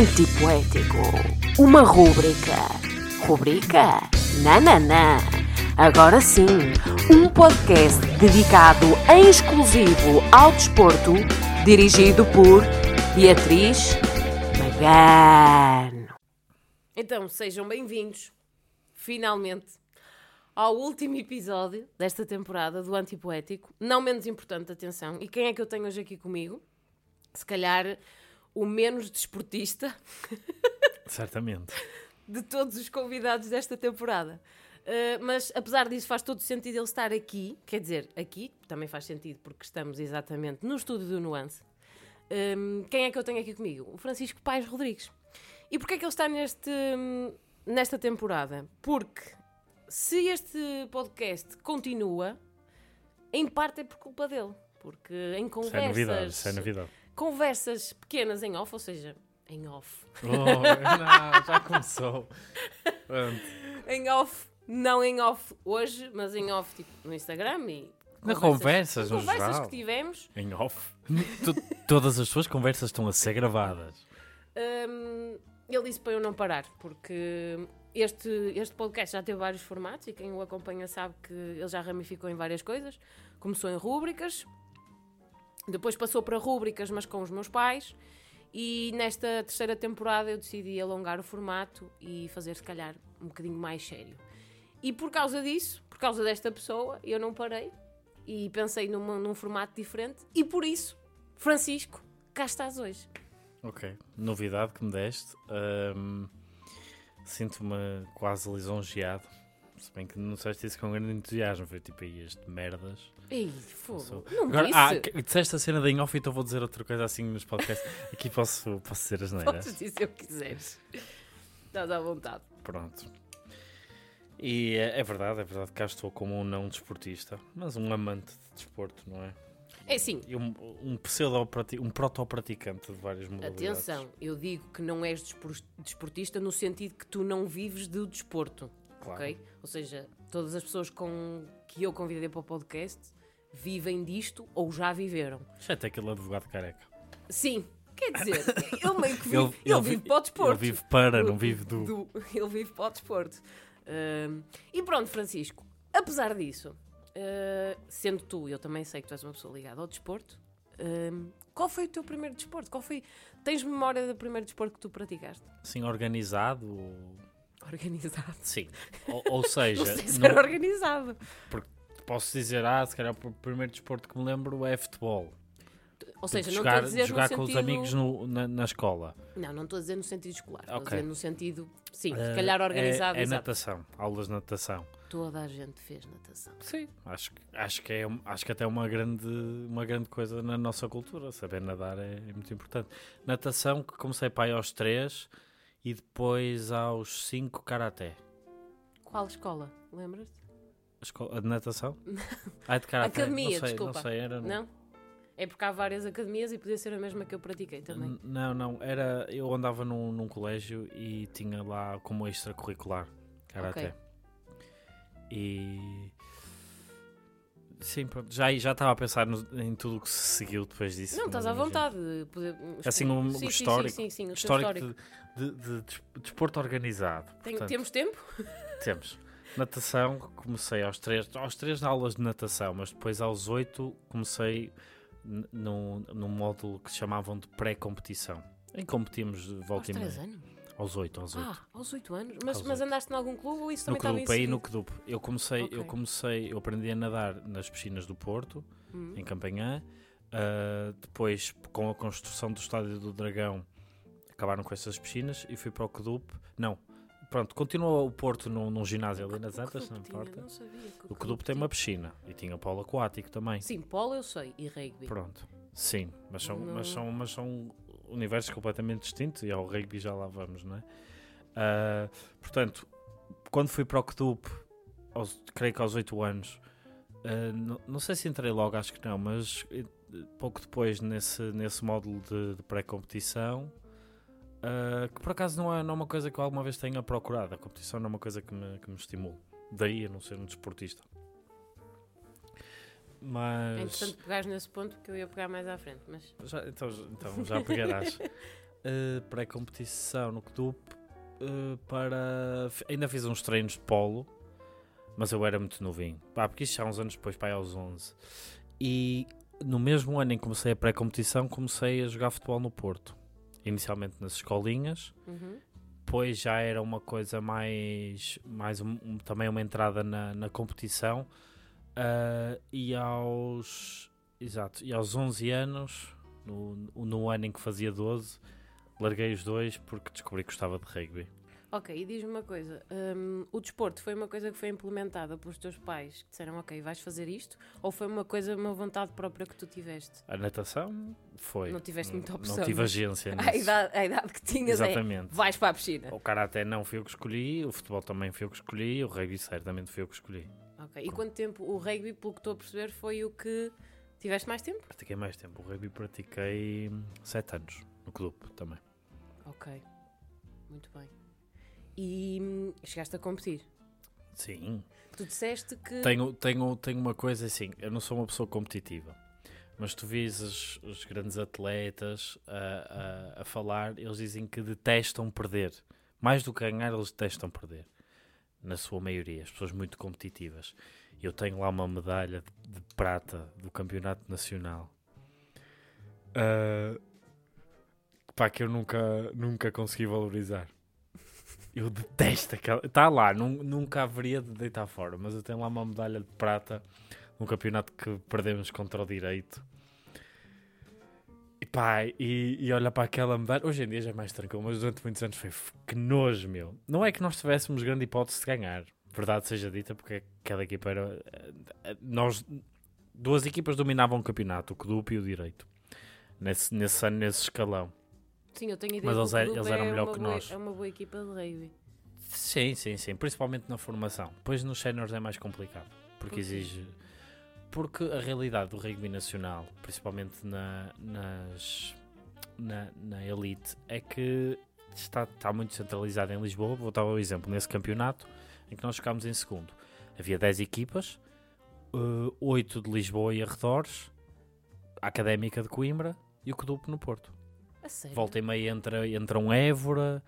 Antipoético. Uma rúbrica. Rubrica? Nananã. Agora sim, um podcast dedicado em exclusivo ao desporto, dirigido por Beatriz Magano. Então, sejam bem-vindos, finalmente, ao último episódio desta temporada do Antipoético. Não menos importante, atenção. E quem é que eu tenho hoje aqui comigo? Se calhar o menos desportista Certamente. de todos os convidados desta temporada. Uh, mas apesar disso, faz todo sentido ele estar aqui. Quer dizer, aqui também faz sentido porque estamos exatamente no estúdio do Nuance. Um, quem é que eu tenho aqui comigo? O Francisco Paes Rodrigues. E porquê é que ele está neste, nesta temporada? Porque se este podcast continua, em parte é por culpa dele. Porque em Isso é novidade. conversas, Isso é novidade. Conversas pequenas em off, ou seja, em off, Oh, não, já começou. Em off, não em off hoje, mas em off tipo, no Instagram e Na conversas, no conversas geral. que tivemos. Em off. Todas as suas conversas estão a ser gravadas. Hum, ele disse para eu não parar, porque este, este podcast já teve vários formatos e quem o acompanha sabe que ele já ramificou em várias coisas. Começou em rúbricas, depois passou para rúbricas, mas com os meus pais. E nesta terceira temporada eu decidi alongar o formato e fazer, se calhar, um bocadinho mais sério. E por causa disso, por causa desta pessoa, eu não parei e pensei numa- num formato diferente. E por isso, Francisco, cá estás hoje. Ok. Novidade que me deste. Ahm, Sinto-me quase lisonjeado. Se bem que não disseste isso com grande entusiasmo. Foi tipo aí este merdas. Ei, fogo. Sou- Não Agora, disse. ah, disseste a cena da em off, então vou dizer outra coisa assim nos podcasts. Aqui posso, posso dizer as neiras. Podes dizer o que quiseres. Estás à vontade. Pronto. E é, é verdade, é verdade que cá estou como um não desportista, mas um amante de desporto, não é? É E um, um pseudo um proto-praticante de várias modalidades. atenção, eu digo que não és despor- desportista no sentido que tu não vives do desporto, Claro. ok? Ou seja, todas as pessoas com que eu convidei para o podcast vivem disto ou já viveram. Já tem aquele advogado careca. Sim, quer dizer, ele meio que vive, Ele- ele, ele vive vi- para o desporto. Ele vive para, não vive do. Ele vive para o desporto. Ahm, e pronto, Francisco, apesar disso, ah, sendo tu, eu também sei que tu és uma pessoa ligada ao desporto, ahm, qual foi o teu primeiro desporto? Qual foi... Tens memória do primeiro desporto que tu praticaste? Assim, organizado. Organizado. Sim. Ou, ou seja, Não sei se não- era organizado. posso dizer, ah, se calhar o primeiro desporto que me lembro é futebol. Ou seja, Tipo, não estou a dizer jogar no com sentido... os amigos no- na, na escola. Não, não estou a dizer no sentido escolar. Estou a dizer no sentido, sim, se Ah, calhar organizado. É, é natação, aulas de natação. Toda a gente fez natação. Sim, acho, que- acho, que é, acho que até é uma grande, uma grande coisa na nossa cultura. Saber nadar é, é muito importante. Natação, que comecei para aí aos 3 e depois aos 5 karaté. Qual escola? Lembras-te? A escola- a de natação? Ah, de karaté. Academia, não sei, desculpa. Não sei, era. Não? É porque há várias academias e podia ser a mesma que eu pratiquei também. N- Não, não, era. Eu andava num, num colégio e tinha lá como extracurricular karaté. Ok. E. Sim, pronto. Já, já estava a pensar no- em tudo o que se seguiu depois disso. Não, estás à vontade. de Poder, Assim, um- sim, um sim, histórico- Sim, sim, sim, o Histórico, histórico. De, de, de des- desporto organizado. Tem- Portanto, temos tempo? temos. Natação, comecei aos 3, aos 3 aulas de natação, mas depois aos 8 comecei num, num módulo que chamavam de pré-competição. Em que competimos de Aos volta e 3 meia. anos? Aos 8, aos 8. Ah, aos 8 anos. Mas, Aos mas oito. andaste em algum clube ou isso no também estava Kedup, aí no? Kedup. Eu comecei, eu Ok. comecei, eu aprendi a nadar nas piscinas do Porto, Hum. em Campanhã. Ah, depois, com a construção do Estádio do Dragão, acabaram com essas piscinas e fui para o Kedup. Não, pronto, continua o Porto num, num ginásio ali nas Antas, não importa. O Kedup tem uma piscina e tinha polo aquático também. Sim, polo eu sei e rugby. Pronto, sim, mas são, Não- mas são, mas são universos completamente distintos e ao rugby já lá vamos, não é? Ah, portanto, quando fui para o Kedup, aos, creio que aos 8 anos, ah, não, não sei se entrei logo, acho que não, mas eh, pouco depois nesse, nesse módulo de, de pré-competição, ah, que por acaso não é, não é uma coisa que eu alguma vez tenha procurado, a competição não é uma coisa que me, que me estimule, daí a não ser um desportista. É Mas. interessante pegares nesse ponto que eu ia pegar mais à frente. Mas Já, então, então já pegarás. eh, pré-competição no clube eh, para. f- Ainda fiz uns treinos de polo, mas eu era muito novinho. Pá, porque isto já há uns anos depois, pá, aí aos 11. E no mesmo ano em que comecei a pré-competição, comecei a jogar futebol no Porto. Inicialmente nas escolinhas, Uhum. depois já era uma coisa mais, mais um- um- também uma entrada na, na competição. Ah, e aos exato, e aos 11 anos no, no ano em que fazia 12 larguei os dois porque descobri que gostava de rugby Ok, e diz-me uma coisa: hum, o desporto foi uma coisa que foi implementada pelos teus pais que disseram, ok, vais fazer isto? Ou foi uma coisa, uma vontade própria que tu tiveste? a natação foi Não tiveste muita opção, não tive agência A nisso. idade, a idade que tinhas é, exatamente vais para a piscina. o karaté não fui eu que escolhi o futebol também fui eu que escolhi o rugby certamente fui eu que escolhi Ok, e quanto tempo o rugby, pelo que estou a perceber, foi o que tiveste mais tempo? pratiquei mais tempo o rugby pratiquei 7 anos no clube também Ok, muito bem. E chegaste a competir. sim Tu disseste que. Tenho, tenho, tenho uma coisa assim, eu não sou uma pessoa competitiva, mas tu vis os, os grandes atletas a, a, a falar, eles dizem que detestam perder. Mais do que ganhar, eles detestam perder. Na sua maioria, as pessoas muito competitivas. Eu tenho lá uma medalha de, de prata do Campeonato Nacional. Ah, pá, que eu nunca, nunca consegui valorizar. Eu detesto aquela. Está lá, nun- nunca haveria de deitar fora, mas eu tenho lá uma medalha de prata num campeonato que perdemos contra o direito. E pá, e, e olha para aquela medalha. Hoje em dia já é mais tranquilo, mas durante muitos anos foi que nojo, meu. Não é que nós tivéssemos grande hipótese de ganhar, verdade seja dita, porque aquela equipa era. eh, Nós. Duas equipas dominavam o campeonato, o Clube e o Direito. Nesse, nesse ano, nesse escalão. Sim, eu tenho ideia Mas o eles clube eles eram é melhor que boa- nós. É uma boa equipa de rugby. Sim, sim, sim. Principalmente na formação. Depois nos séniores é mais complicado. Porque Porquê? exige. Porque a realidade do rugby nacional, principalmente na, nas, na, na elite, é que está, está muito centralizado em Lisboa. Vou dar um exemplo. Nesse campeonato em que nós ficámos em segundo, havia 10 equipas, 8 de Lisboa e arredores, a Académica de Coimbra e o Codupo no Porto. Volta e meia entra, entra um Évora,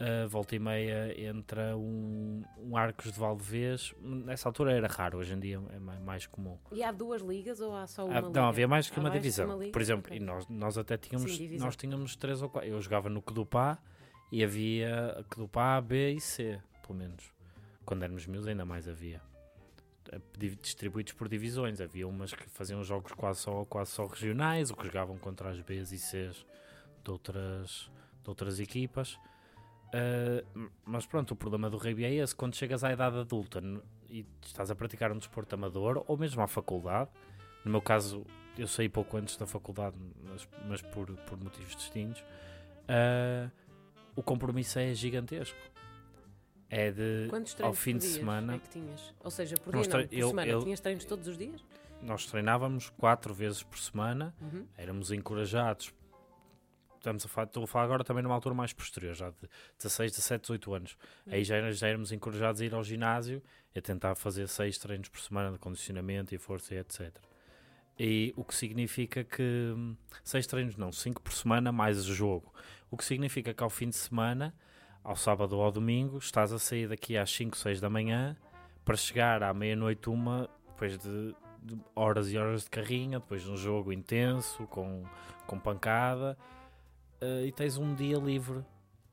uh, volta e meia entra um, um Arcos de Valdevez. Nessa altura era raro, hoje em dia é ma- mais comum. E há duas ligas ou há só uma liga? não, havia mais que Há uma mais que divisão. uma? Por exemplo, Ok. e nós, nós até tínhamos, Sim, divisão. nós tínhamos três ou quatro. Eu jogava no Codupá e havia Codupá A, B e C, pelo menos. Quando éramos miúdos ainda mais havia. Eh, di- Distribuídos por divisões. Havia umas que faziam jogos quase só, quase só regionais, ou que jogavam contra as Bs e Cs de outras, de outras equipas. Uh, mas pronto, o problema do rugby é esse. Quando chegas à idade adulta e estás a praticar um desporto amador, ou mesmo à faculdade, no meu caso, eu saí pouco antes da faculdade, mas, mas por, por motivos distintos, uh, o compromisso é gigantesco. É de Quantos ao fim de dias semana. é que tinhas? Ou seja, por dia não, por eu- semana. eu- Tinhas treinos todos os dias? Nós treinávamos quatro vezes por semana, Uhum. éramos encorajados. Estamos a falar, estou a falar agora também numa altura mais posterior, já de 16, 17, 18 anos. Aí já, já éramos encorajados a ir ao ginásio e a tentar fazer seis treinos por semana de condicionamento e força e etc. E o que significa que hum, seis treinos não, cinco por semana mais o jogo. O que significa que ao fim de semana, ao sábado ou ao domingo, estás a sair daqui às 5, 6 da manhã para chegar à meia-noite, uma, depois de, de horas e horas de carrinha, depois de um jogo intenso, com, com pancada, eh, e tens um dia livre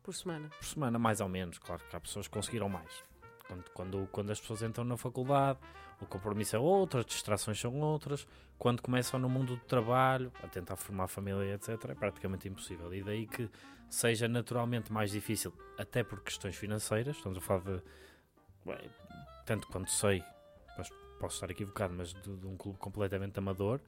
Por semana. por semana, mais ou menos. Claro que há pessoas que conseguiram mais. Quando, quando, quando as pessoas entram na faculdade, o compromisso é outro, as distrações são outras. Quando começam no mundo do trabalho, a tentar formar família, etc., é praticamente impossível. E daí que seja naturalmente mais difícil, até por questões financeiras. Estamos a falar de. bem, tanto quanto sei, mas posso estar equivocado, mas de, de um clube completamente amador,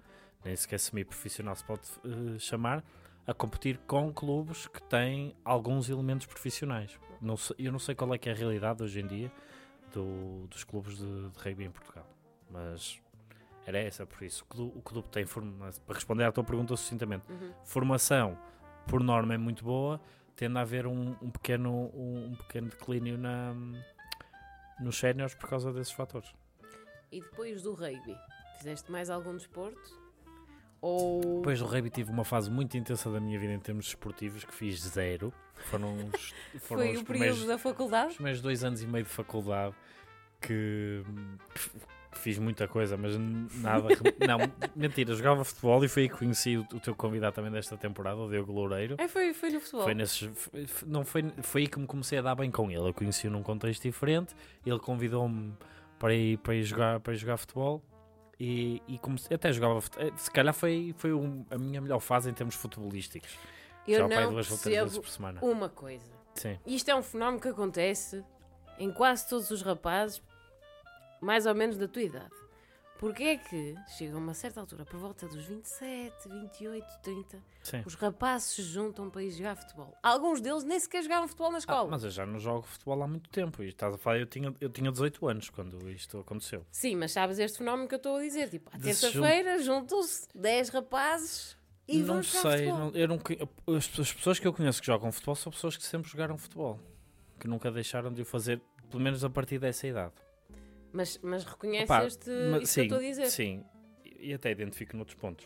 nem sequer semi-profissional se pode eh, chamar, a competir com clubes que têm alguns elementos profissionais. Não sei- eu não sei qual é que é a realidade hoje em dia do- dos clubes de, de rugby em Portugal, mas era essa, por isso. O clube, o clube tem formação, para responder à tua pergunta sucintamente, Uhum. formação por norma é muito boa, tende a haver um, um pequeno, um, um pequeno declínio na, nos séniores por causa desses fatores. E depois do rugby, fizeste mais algum desporto? Ou. Depois do rugby tive uma fase muito intensa da minha vida em termos esportivos que fiz zero. Foram os, foram foi os o período da faculdade? os primeiros dois anos e meio de faculdade que, que fiz muita coisa, mas nada. não, mentira, jogava futebol e foi aí que conheci o, o teu convidado também desta temporada, o Diogo Loureiro. É, foi, foi no futebol. Foi, nesses, foi- não foi, foi aí que me comecei a dar bem com ele. Eu conheci-o num contexto diferente. Ele convidou-me para ir, para ir, jogar, para ir jogar futebol. E, e comecei, até jogava futebol. Se calhar foi, foi um- a minha melhor fase em termos futebolísticos. Eu Jogava não duas ou três vezes por semana. uma coisa. Sim. Isto é um fenómeno que acontece em quase todos os rapazes, mais ou menos da tua idade. Porque é que chega a uma certa altura, por volta dos 27, 28, 30, sim. os rapazes se juntam para ir jogar futebol. Alguns deles nem sequer jogavam futebol na Ah, escola. mas eu já não jogo futebol há muito tempo. E estás a falar, eu tinha, eu tinha 18 anos quando isto aconteceu. Sim, mas sabes este fenómeno que eu estou a dizer? Tipo, à terça-feira juntam-se 10 rapazes e não vão jogar sei, futebol. não- eu não, as, as pessoas que eu conheço que jogam futebol são pessoas que sempre jogaram futebol, que nunca deixaram de o fazer, pelo menos a partir dessa idade. Mas, mas reconheces Opa, este, mas- sim, que eu estou a dizer? Sim, e até identifico noutros pontos.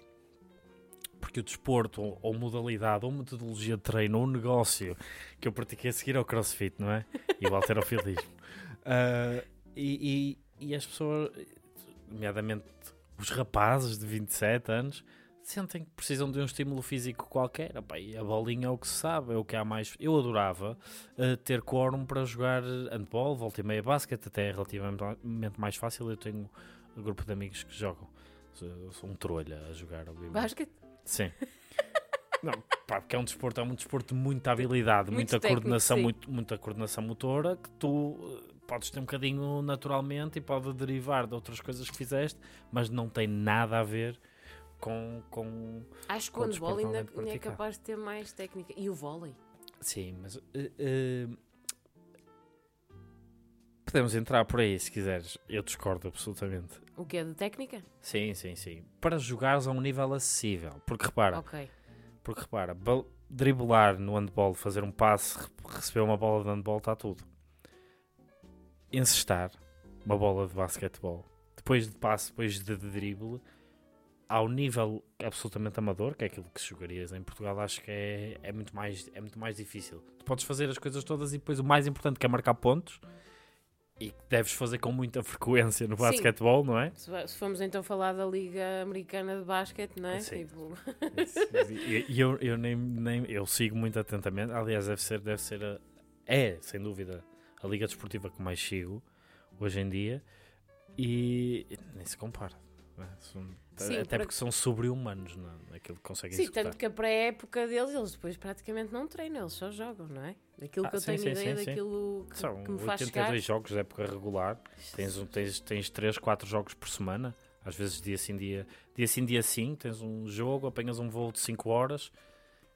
Porque o desporto, ou, ou modalidade, ou metodologia de treino, ou negócio que eu pratiquei a seguir ao crossfit, não é? E o alterofilismo. Ah, e, e, e as pessoas, nomeadamente os rapazes de 27 anos, sentem que precisam de um estímulo físico qualquer. E a bolinha é o que se sabe, é o que há mais. Eu adorava ah, ter quórum para jogar handball, volta e meia basquete, até é relativamente mais fácil. Eu tenho um grupo de amigos que jogam. Sou, sou um trolha a jogar, obviamente. Basquete? Sim. Não, pá, porque é um desporto, é um desporto de muita habilidade, Muito muita técnico, coordenação, muito, muita coordenação motora que tu eh, podes ter um bocadinho naturalmente e pode derivar de outras coisas que fizeste, mas não tem nada a ver com, com Acho que Com o handball ainda, é capaz de ter mais técnica. E o vôlei? sim, mas eh, eh, podemos entrar por aí se quiseres. Eu discordo absolutamente. O que é de técnica? Sim, sim, sim. Para jogares a um nível acessível. Porque repara, Ok. Porque repara, driblar no handball, fazer um passe, re- receber uma bola de handball, está tudo. Encestar uma bola de basquetebol, depois de passe, depois de drible, ao nível absolutamente amador, que é aquilo que jogarias em Portugal, acho que é, é, muito mais, é muito mais difícil. Tu podes fazer as coisas todas e depois o mais importante que é marcar pontos e que deves fazer com muita frequência no basquetebol, não é? Se, formos então falar da Liga Americana de Basquete, não é? Sim. Tipo, E e eu, eu nem, nem eu sigo muito atentamente. Aliás, deve ser, deve ser a, é, sem dúvida, a liga desportiva que mais sigo hoje em dia e nem se compara. não é? São- Sim, até por porque são sobre-humanos na- naquilo que conseguem sim, executar. tanto que a pré-época deles, eles depois praticamente não treinam, eles só jogam, não é? Daquilo Ah, que eu sim, tenho sim, ideia, sim, daquilo que, São que me faz 82 chegar. jogos de época regular. Tens, um, tens, tens 3, 4 jogos por semana. Às vezes dia sim, dia, dia sim, dia sim. Tens um jogo, apanhas um voo de 5 horas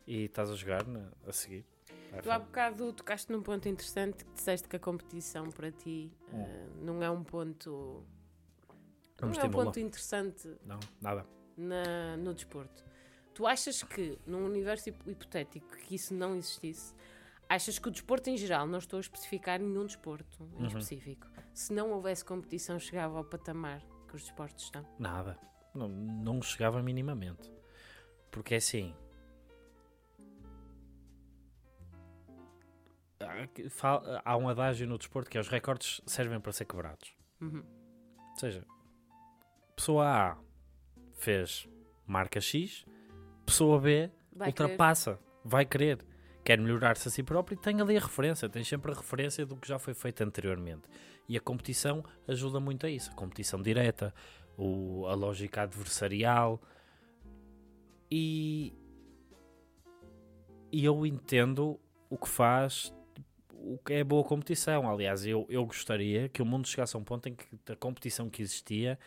e estás a jogar na- a seguir. É Tu há bocado tocaste num ponto interessante que disseste que a competição para ti Hum. eh, não é um ponto. Não Não, é um ponto interessante Não, nada. na- no desporto. Tu achas que, num universo hip- hipotético, que isso não existisse, achas que o desporto em geral, não estou a especificar nenhum desporto em Uhum. específico, se não houvesse competição, chegava ao patamar que os desportos estão? Nada. Não, não chegava minimamente. Porque é assim. Fal- Há um adágio no desporto que é os recordes servem para ser quebrados. Uhum. Ou seja, pessoa A fez marca X, pessoa B Vai querer. ultrapassa, vai querer, quer melhorar-se a si próprio e tem ali a referência, tem sempre a referência do que já foi feito anteriormente. E a competição ajuda muito a isso, a competição direta, o- a lógica adversarial e, e eu entendo o que faz o que é boa competição. Aliás, eu, eu gostaria que o mundo chegasse a um ponto em que a competição que existia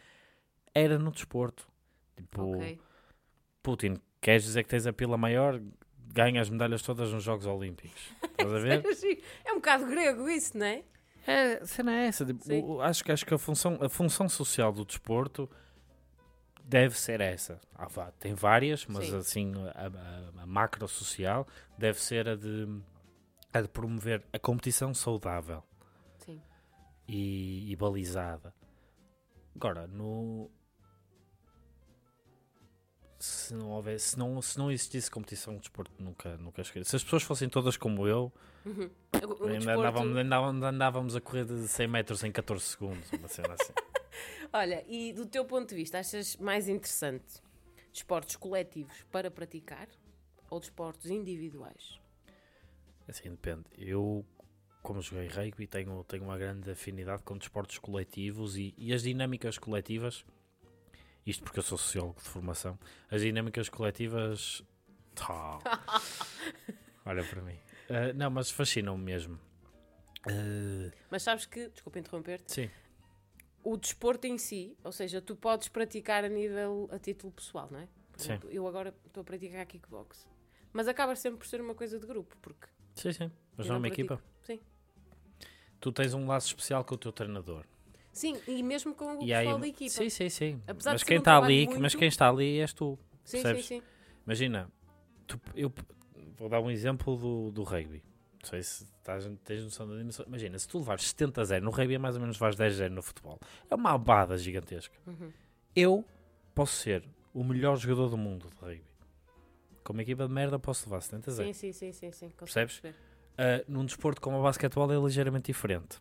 era no desporto. Tipo, Ok. Putin, queres dizer que tens a pila maior? Ganha as medalhas todas nos Jogos Olímpicos. Estás a ver? É um bocado grego isso, não é? É, a cena é essa. tipo, o- acho, que- acho que a função, a função social do desporto deve ser essa. Vá- tem várias, mas Sim. assim, a, a- a macro social deve ser a de, a de promover a competição saudável Sim. e, e balizada. Agora, no. Se não houvesse, se não, se não existisse competição de desporto, nunca, nunca cheguei. Se as pessoas fossem todas como eu, Uhum. Ainda, desporto- andávamos, andávamos, andávamos a correr de 100 metros em 14 segundos, uma cena assim. Olha, e do teu ponto de vista, achas mais interessante desportos coletivos para praticar ou desportos individuais? Assim, depende. Eu, como joguei rugby, tenho, tenho uma grande afinidade com desportos coletivos e, e as dinâmicas coletivas. Isto porque eu sou sociólogo de formação. As dinâmicas coletivas. Tá. Olha para mim. Ah, não, mas fascinam-me mesmo. Ah, Mas sabes que, desculpa interromper-te, sim, o desporto em si, ou seja, tu podes praticar a nível, a título pessoal, não é? Por Sim. exemplo, eu agora estou a praticar kickbox. Mas acaba sempre por ser uma coisa de grupo, porque sim, sim. Mas não é uma equipa. Sim. Tu tens um laço especial com o teu treinador. Sim, e mesmo com o e aí, pessoal da equipa. sim, sim, sim. Apesar mas quem um está ali, muito- mas quem está ali és tu. sim, sim, percebes? sim. Imagina, tu- eu vou dar um exemplo do, do rugby. Não sei se estás, tens noção da dimensão. Imagina, se tu levares 70 a 0 no rugby, é mais ou menos levares 10 a 0 no futebol. É uma abada gigantesca. Uhum. Eu posso ser o melhor jogador do mundo de rugby. Com uma equipa de merda, posso levar 70 a 0. Sim, sim, sim, sim, sim. Percebes? Ah, num desporto como o basquetebol é ligeiramente diferente.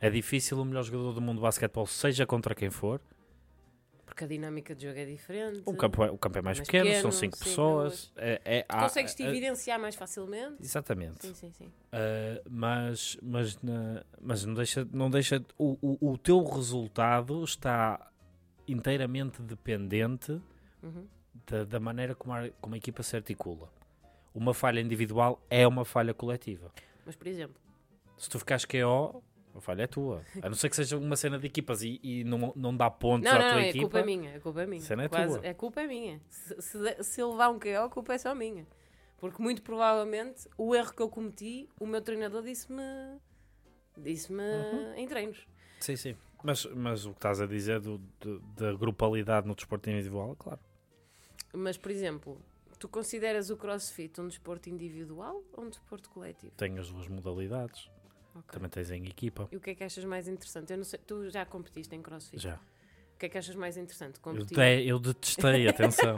É difícil o melhor jogador do mundo de basquetebol, seja contra quem for. Porque a dinâmica de jogo é diferente. O campo é, o campo é mais, Mais pequeno, pequeno, são 5 sim, pessoas. É, é, há- Consegues te ah, evidenciar mais facilmente. Exatamente. Sim, sim, sim. Uh, mas mas, na- mas não deixa, não deixa o, o, o teu resultado está inteiramente dependente Uhum. da, da maneira como a, como a equipa se articula. Uma falha individual é uma falha coletiva. Mas, por exemplo, Se tu ficares KO, a falha é tua. A não ser que seja uma cena de equipas e, e não, não dá pontos não, à não, tua não, é equipa. culpa minha, é culpa minha. Cena é Quase- tua. é culpa minha. Se, se, se levar um KO, a culpa é só minha. Porque muito provavelmente o erro que eu cometi, o meu treinador disse-me disse-me Uhum. em treinos. Sim, sim. Mas, mas o que estás a dizer do, do- da grupalidade no desporto individual, claro. Mas, por exemplo, tu consideras o crossfit um desporto individual ou um desporto coletivo? Tem as duas modalidades. Ok. Também tens em equipa. E o que é que achas mais interessante? Eu não sei, tu já competiste em crossfit? Já. O que é que achas mais interessante? Eu, de- eu detestei, atenção.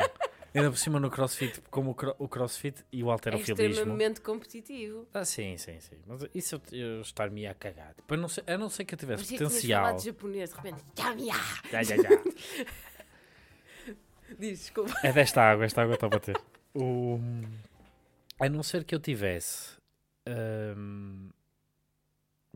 Ainda por cima no crossfit, como o, cro- o crossfit e o É alterofilismo. extremamente competitivo. Ah, sim, sim, sim. Mas isso eu, eu estar-me a cagar. Tipo, a, não ser, a não ser que eu tivesse tinhas potencial. falado japonês, de repente. Já, já, já. Diz, desculpa. É desta água, esta água está a bater. O... A não ser que eu tivesse hum,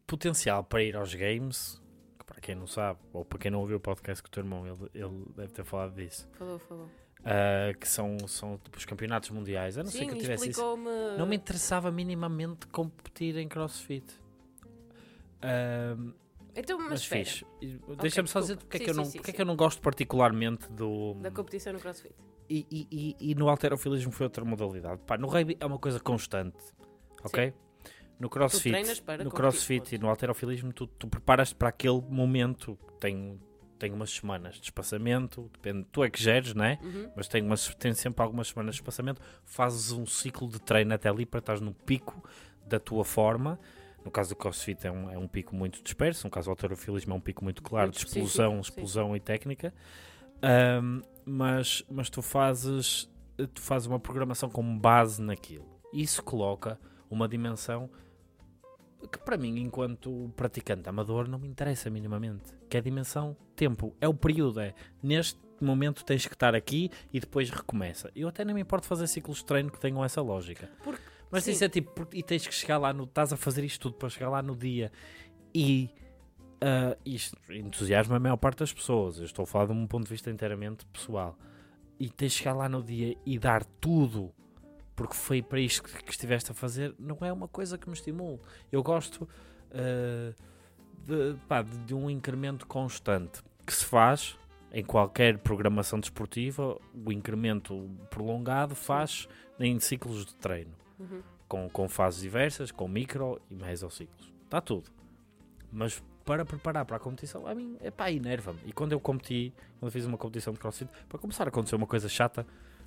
potencial para ir aos games, que para quem não sabe, ou para quem não ouviu o podcast com o teu irmão, ele, ele deve ter falado disso, Falou, falou. ah, que são, são tipo, os campeonatos mundiais. A não ser Sim, que eu tivesse isso. Não me interessava minimamente competir em crossfit. Ahm, Então, mas, mas fixe. Deixa-me só dizer porque, é Sim, que eu não, sim, sim, porque é sim. que eu não gosto particularmente do. da competição no crossfit. E, e, e, e no alterofilismo foi outra modalidade. Pá, no rugby é uma coisa constante. Ok? No crossfit, no crossfit ponto. e no alterofilismo, tu, tu preparas-te para aquele momento. Tem, tem umas semanas de espaçamento, depende, tu é que geres, não é? Uhum. mas tem, umas, tem sempre algumas semanas de espaçamento. Fazes um ciclo de treino até ali para estás no pico da tua forma. No caso do CrossFit é um, é um pico muito disperso, no caso do alterofilismo é um pico muito claro Muito de explosão, específico, sim. explosão e técnica. Ahm, mas, mas tu fazes tu fazes uma programação com base naquilo. Isso coloca uma dimensão que para mim, enquanto praticante amador, não me interessa minimamente. Que é a dimensão tempo. É o período. É neste momento tens que estar aqui e depois recomeça. Eu até nem me importo fazer ciclos de treino que tenham essa lógica. Porque- Mas sim. isso é tipo, e tens que chegar lá no. Estás a fazer isto tudo para chegar lá no dia e. ah, isto entusiasma a maior parte das pessoas. Eu estou a falar de um ponto de vista inteiramente pessoal. E tens de chegar lá no dia e dar tudo porque foi para isto que, que estiveste a fazer, não é uma coisa que me estimule. Eu gosto ah, de, pá, de- um incremento constante que se faz em qualquer programação desportiva. O incremento prolongado faz em ciclos de treino Uhum. com, com fases diversas, com micro e mesociclos. Está tudo. Mas para preparar para a competição, a mim, é pá, enerva-me. E quando eu competi, quando eu fiz uma competição de crossfit, para começar aconteceu uma coisa chata,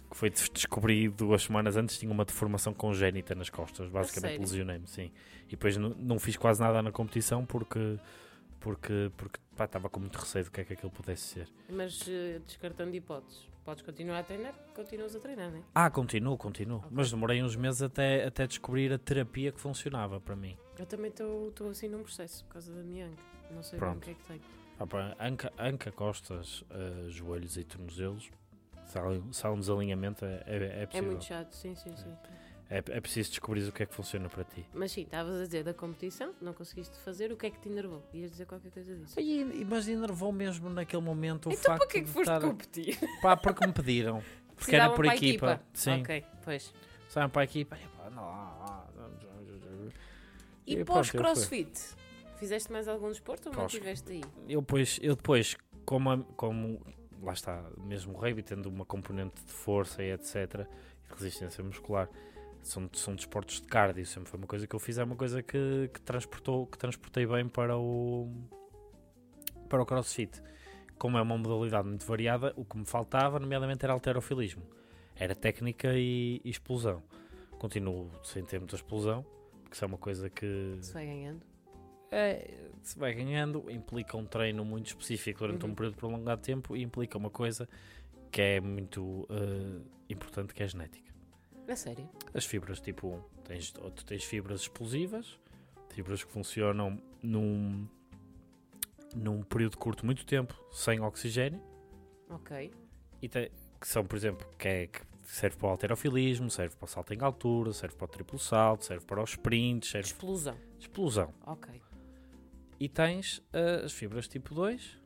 que foi des- descobri duas semanas antes, tinha uma deformação congénita nas costas, basicamente lesionei-me, sim. E depois não, fiz quase nada na competição porque porque porque pá, estava com muito receio do que é que aquilo pudesse ser. Mas eh, descartando hipóteses, podes continuar a treinar, continuas a treinar, não é? Ah, continuo, continuo. Mas demorei uns meses até, até descobrir a terapia que funcionava para mim. Eu também estou assim num processo por causa da minha anca. Não sei bem Pronto. o que é que tenho. Ah, pá, anca, anca, costas, eh, joelhos e tornozelos. Se há, um desalinhamento, é, é, é É possível. muito chato, sim, sim, sim. É, é preciso descobrir o que é que funciona para ti. Mas sim, estavas a dizer da competição, não conseguiste fazer, o que é que te enervou? Ias dizer qualquer coisa disso. E, mas enervou mesmo naquele momento o Então facto para que é que foste estar- competir? Pá, porque me pediram. Porque era por para a equipa. Sim. Ok, pois. Saem para a equipa. e, não, E, pós-crossfit? Fizeste mais algum desporto ou Pós- mantiveste aí? Eu depois, eu depois como, a- como lá está, mesmo o rugby tendo uma componente de força e etc, e resistência muscular, são, são desportos de cardio, sempre foi uma coisa que eu fiz, é uma coisa que, que transportou, que transportei bem para o para o crossfit. Como é uma modalidade muito variada, o que me faltava, nomeadamente, era alterofilismo. Era técnica e, e explosão. Continuo sem ter muita explosão, porque isso é uma coisa que Se vai ganhando? É, se vai ganhando, implica um treino muito específico durante Uhum. um período prolongado de tempo e implica uma coisa que é muito eh, importante, que é a genética. A sério? As fibras tipo 1, tens, tu tens fibras explosivas, fibras que funcionam num, num período curto muito tempo, sem oxigênio, Ok. e te- que são, por exemplo, que, é, que serve para o alterofilismo, serve para o salto em altura, serve para o triplo salto, serve para os sprints, serve Explosão. explosão. Ok. E tens uh, as fibras tipo 2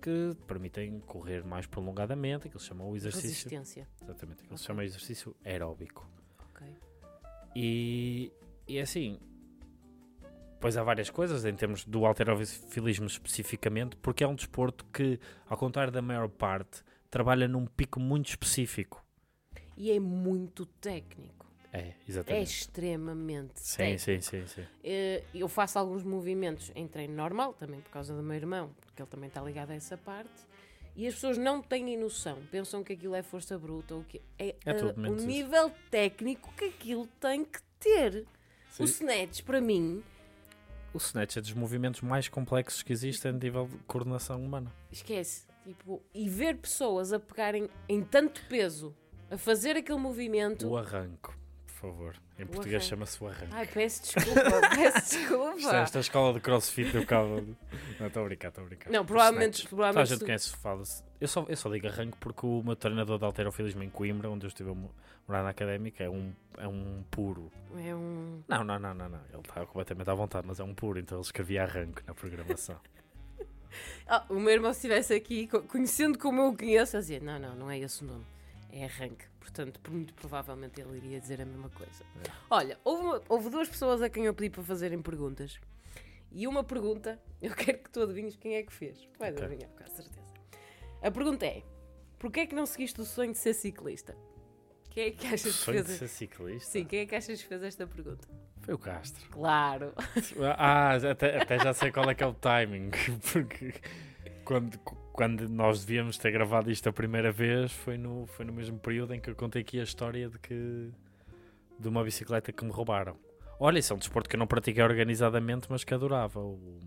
que te permitem correr mais prolongadamente, aquilo se chama o exercício. Resistência. Exatamente, aquilo se Ok. chama exercício aeróbico. Ok. E, e assim, pois há várias coisas em termos do alterofilismo especificamente, porque é um desporto que, ao contrário da maior parte, trabalha num pico muito específico. E é muito técnico. É, É exatamente. extremamente sim, técnico. sim, sim, sim. Eh, Eu faço alguns movimentos em treino normal, também por causa do meu irmão, porque ele também está ligado a essa parte. E as pessoas não têm noção, pensam que aquilo é força bruta ou que é, É tudo o nível técnico que aquilo tem que ter. Sim. O snatch, para mim, O snatch é dos movimentos mais complexos que existem a nível de coordenação humana. esquece. Tipo, e ver pessoas a pegarem em tanto peso, a fazer aquele movimento. O arranco, favor. Em português arranco. chama-se o arranco. Ai, peço desculpa, peço Isto é desculpa. esta escola de crossfit do cabo. Não, estou a brincar, estou a brincar. Não, provavelmente- provavelmente a gente conhece, fala-se. Eu só, eu só digo arranco porque o meu treinador de alterofilismo em Coimbra, onde eu estive a mo- morar na académica, é um, é um puro. É um. Não, não, não, não, não. Ele está completamente à vontade, mas é um puro, então ele escrevia arranco na programação. Ah, o meu irmão, se estivesse aqui, co- conhecendo como eu o conheço, eu dizia: não, não, não é esse o nome, é arranque. Portanto, muito provavelmente ele iria dizer a mesma coisa. É. Olha, houve, uma- houve duas pessoas a quem eu pedi para fazerem perguntas. E uma pergunta, eu quero que tu adivinhes quem é que fez. Tu vais Ok. adivinhar, com certeza. A pergunta é: porquê é que não seguiste o sonho de ser ciclista? Quem é que achas que Sonho fez? de ser ciclista? Sim, quem é que achas que fez esta pergunta? Foi o Castro. Claro. Ah, até, até já sei qual é que é o timing, porque quando, quando nós devíamos ter gravado isto a primeira vez foi no, foi no mesmo período em que eu contei aqui a história de que de uma bicicleta que me roubaram. Olha, isso é um desporto que eu não pratiquei organizadamente, mas que adorava. O,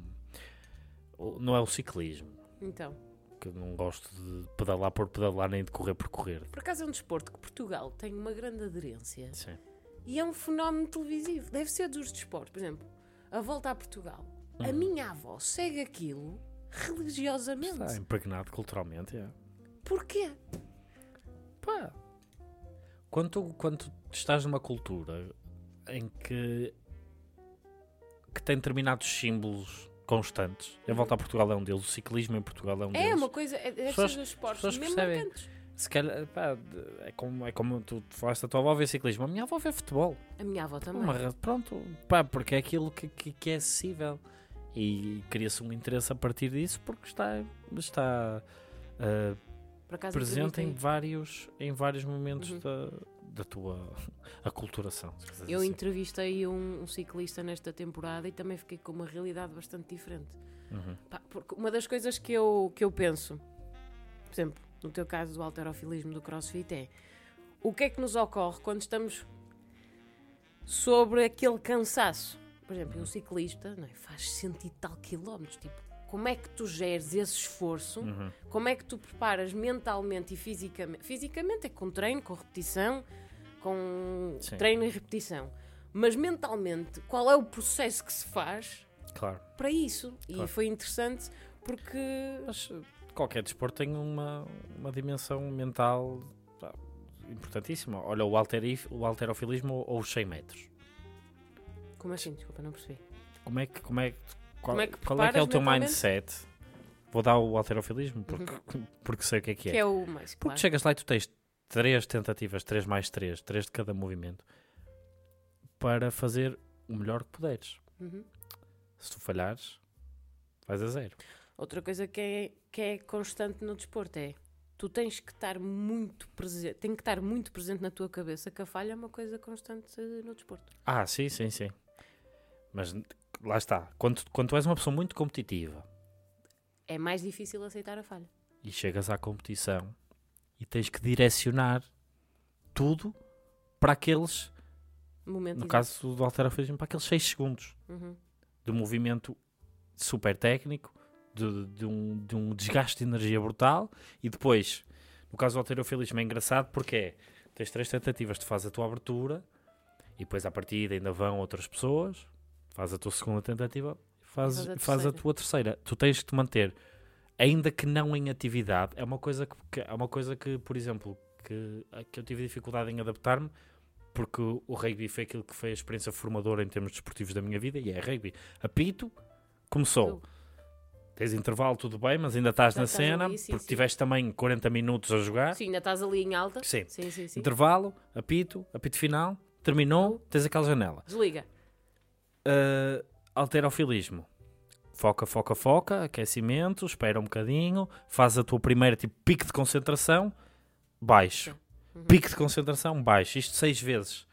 o- não é o ciclismo, Então, que eu não gosto de pedalar por pedalar nem de correr por correr. por acaso é um desporto que Portugal tem uma grande aderência. Sim. E é um fenómeno televisivo. Deve ser dos desportos. Por exemplo, a volta a Portugal. A Uhum. minha avó segue aquilo religiosamente. Está impregnado culturalmente, é. Porquê? Pá, quando tu, quando tu estás numa cultura em que, que tem determinados símbolos constantes, a volta a Portugal é um deles, o ciclismo em Portugal é um É deles. uma coisa. É, deve ser dos esportes mesmo percebem. Se calhar, pá, é como, é como tu falaste, a tua avó vê ciclismo, a minha avó vê futebol. A minha avó também. Uma pronto, pá, porque é aquilo que, que, que é acessível. E cria-se um interesse a partir disso porque está, está acaso presente em vários, em vários momentos Uhum. da, da tua aculturação. Eu assim. entrevistei um, um ciclista nesta temporada e também fiquei com uma realidade bastante diferente. Uhum. Pá, porque uma das coisas que eu, que eu penso, por exemplo, no teu caso do alterofilismo do crossfit, é o que é que nos ocorre quando estamos sobre aquele cansaço? Por exemplo, um ciclista não é? faz cento e tal quilómetros. Tipo, como é que tu geres esse esforço? Uhum. Como é que tu preparas mentalmente e fisicamente? Fisicamente é com treino, com repetição, com Sim. treino e repetição. Mas mentalmente, qual é o processo que se faz Claro. para isso? E Claro. foi interessante porque Mas qualquer desporto tem uma, uma dimensão mental importantíssima. Olha, o, alterif, o alterofilismo ou, ou os 100 metros. Como assim? Desculpa, não percebi. Como é que, como é, qual, Como é que qual é que é o teu mindset? Vou dar o alterofilismo porque, porque sei o que é que é. Que é o mais Porque claro. chegas lá e tu tens três tentativas, três mais três, três de cada movimento, para fazer o melhor que puderes. Uhum. Se tu falhares, vais a zero. Outra coisa que é, que é constante no desporto é tu tens que estar muito presente, tem que estar muito presente na tua cabeça que a falha é uma coisa constante no desporto. Ah, sim, sim, sim. Mas lá está. Quando, quando tu és uma pessoa muito competitiva É mais difícil aceitar a falha. e chegas à competição e tens que direcionar tudo para aqueles, Momento no exato. caso do alterofilismo, para aqueles 6 segundos Uhum. de movimento super técnico, de, de um, de um desgaste de energia brutal e depois, no caso do alterofilismo é engraçado porque é, tens três tentativas, tu fazes a tua abertura e depois à partida ainda vão outras pessoas, fazes a tua segunda tentativa fazes, Faz a fazes a tua terceira. Tu tens que te manter, ainda que não em atividade, é uma coisa que, que- é uma coisa que por exemplo, que, que eu tive dificuldade em adaptar-me porque o rugby foi aquilo que foi a experiência formadora em termos desportivos da minha vida e é rugby. Apito, começou. Tu. Tens intervalo, tudo bem, mas ainda estás na estás cena, ali, sim, porque sim. tiveste também 40 minutos a jogar. Sim, ainda estás ali em alta. Sim, sim. Intervalo, apito, apito final, terminou, tens aquela janela. Desliga. Uh, alterofilismo. Foca, foca, foca, aquecimento, espera um bocadinho, faz a tua primeira tipo pico de concentração, baixo. Uhum. Pico de concentração, baixo. Isto seis vezes.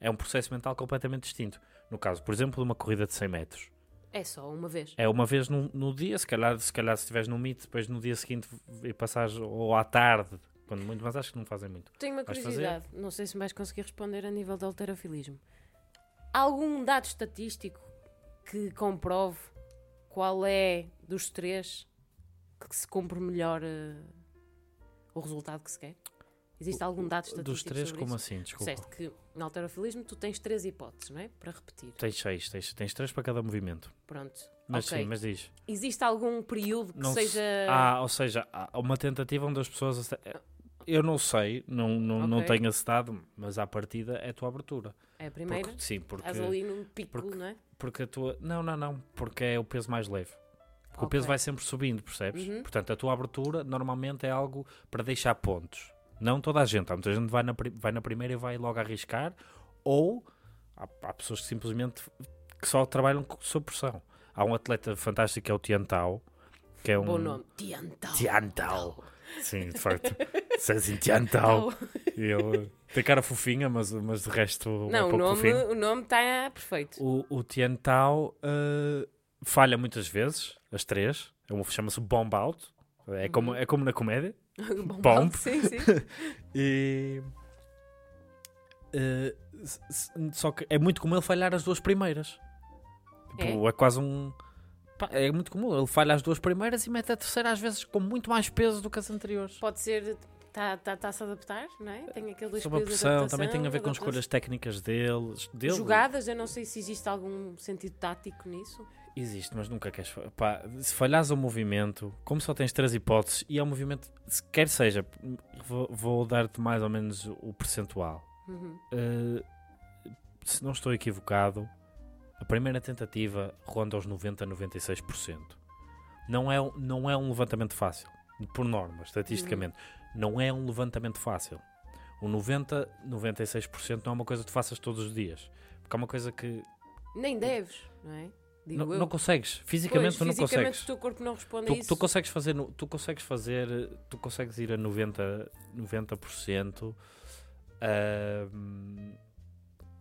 É um processo mental completamente distinto. No caso, por exemplo, de uma corrida de 100 metros. É só uma vez. É uma vez no, no dia, se calhar, se calhar se estiveres no meet, depois no dia seguinte e passares, ou à tarde, quando muito, mas acho que não fazem muito. Tenho uma Vais curiosidade, não sei se me vais conseguir responder a nível de alterofilismo. Algum dado estatístico que comprove qual é dos três que se cumpre melhor eh, o resultado que se quer? Existe algum dado estatístico Dos três, sobre como isso? assim? Desculpa. Disseste que no alterofilismo tu tens três hipóteses, não é? Para repetir. Tens seis, tens, tens três para cada movimento. Pronto. Mas ok. sim, mas diz. Existe algum período que Não se- seja. Ah, ou seja, há uma tentativa onde as pessoas. Eu não sei, não, não, não Ok. tenho dado, mas à partida é a tua abertura. É a primeira? Porque, sim, porque, Estás ali num pico, porque- não é? porque a tua. Não, não, não, porque é o peso mais leve. Porque o Ok. peso vai sempre subindo, percebes? Uhum. Portanto, a tua abertura normalmente é algo para deixar pontos. Não toda a gente. Há muita gente que vai na, vai na primeira e vai logo arriscar, ou há, há pessoas que simplesmente que só trabalham com- sob pressão. Há um atleta fantástico que é o Tiantau, que é um. Bom nome. Tiantal. Tiantau. Sim, de facto. Se é assim, Tiantau. E ele tem cara fofinha, mas, mas de resto é Não, o pouco nome fofinho. o nome está perfeito. O, o Tiantau eh, falha muitas vezes, as três. É Chama-se Bomb Out. É como, Uhum. é como na comédia. Bom, Bomb. Sim, sim. E. s- só que é muito comum ele falhar as duas primeiras. Tipo, é? quase um. Pá, É muito comum. Ele falha as duas primeiras e mete a terceira às vezes com muito mais peso do que as anteriores. Pode ser. Está tá, tá a se adaptar, não é? Tem aquele Sob a pressão, também tem a ver com escolhas técnicas deles. dele. Jogadas, eu não sei se existe algum sentido tático nisso. Existe, mas nunca queres. Pá, se falhares o movimento, como só tens três hipóteses, e é um movimento, se quer seja, vou, vou dar-te mais ou menos o percentual. Uhum. Uh, se não estou equivocado, a primeira tentativa ronda aos 90 a 96%. Não é, um- não é um levantamento fácil, por norma, estatisticamente. Não é um levantamento fácil. O 90, 96% não é uma coisa que tu faças todos os dias. Porque é uma coisa que Nem deves, não é? Não, não consegues. Fisicamente Pois, tu não fisicamente consegues. o teu corpo não responde a Tu, isso. tu consegues fazer, tu consegues fazer, tu consegues ir a 90, 90%. ahm,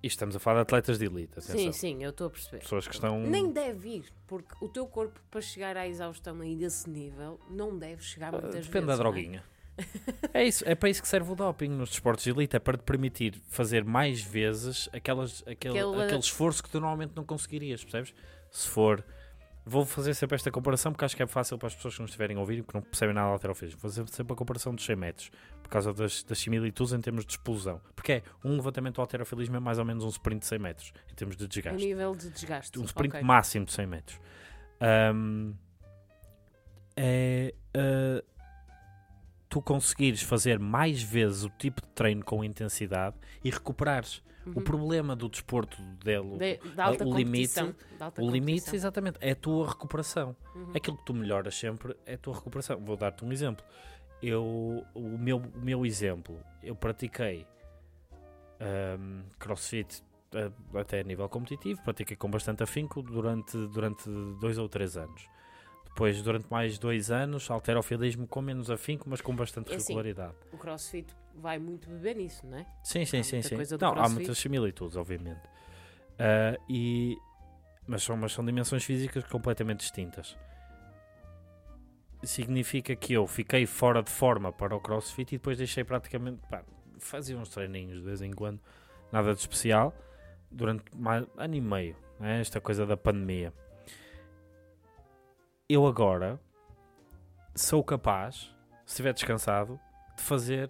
e estamos a falar de atletas de elite, atenção. Sim, sim, eu estou a perceber. Pessoas que estão. Nem deve ir, porque o teu corpo, para chegar à exaustão aí desse nível, não deve chegar Ah, muitas vezes. Depende da é? droguinha. É isso, é para isso que serve o doping nos desportos de elite, é para te permitir fazer mais vezes aquelas, aquele, Aquele- aquele esforço que tu normalmente não conseguirias, percebes? Se for. Vou fazer sempre esta comparação porque acho que é fácil para as pessoas que não estiverem a ouvir que não percebem nada de alterofilismo. Vou fazer sempre a comparação dos 100 metros por causa das, das similitudes em termos de explosão. Porque é um levantamento do alterofilismo é mais ou menos um sprint de 100 metros em termos de desgaste nível de desgaste. um sprint Ok. máximo de 100 metros. Ahm, é ah, tu conseguires fazer mais vezes o tipo de treino com intensidade e recuperares. O Uhum. problema do desporto dele, De- alta o limite- o limite, exatamente, é a tua recuperação. Uhum. Aquilo que tu melhoras sempre é a tua recuperação. Vou dar-te um exemplo. Eu, o, meu, o meu exemplo, eu pratiquei ahm, crossfit ah, até a nível competitivo, pratiquei com bastante afinco durante, durante dois ou três anos. Depois, durante mais dois anos, alterofilismo com menos afinco, mas com bastante É assim, regularidade. O crossfit vai muito beber nisso, não é? Sim, sim, Há sim. sim. Não, há muitas similitudes, obviamente. Ah, e, mas, são, mas são dimensões físicas completamente distintas. Significa que eu fiquei fora de forma para o crossfit e depois deixei praticamente. Pá, fazia uns treininhos de vez em quando, nada de especial, durante mais, ano e meio. né, Esta coisa da pandemia. Eu agora sou capaz, se estiver descansado, de fazer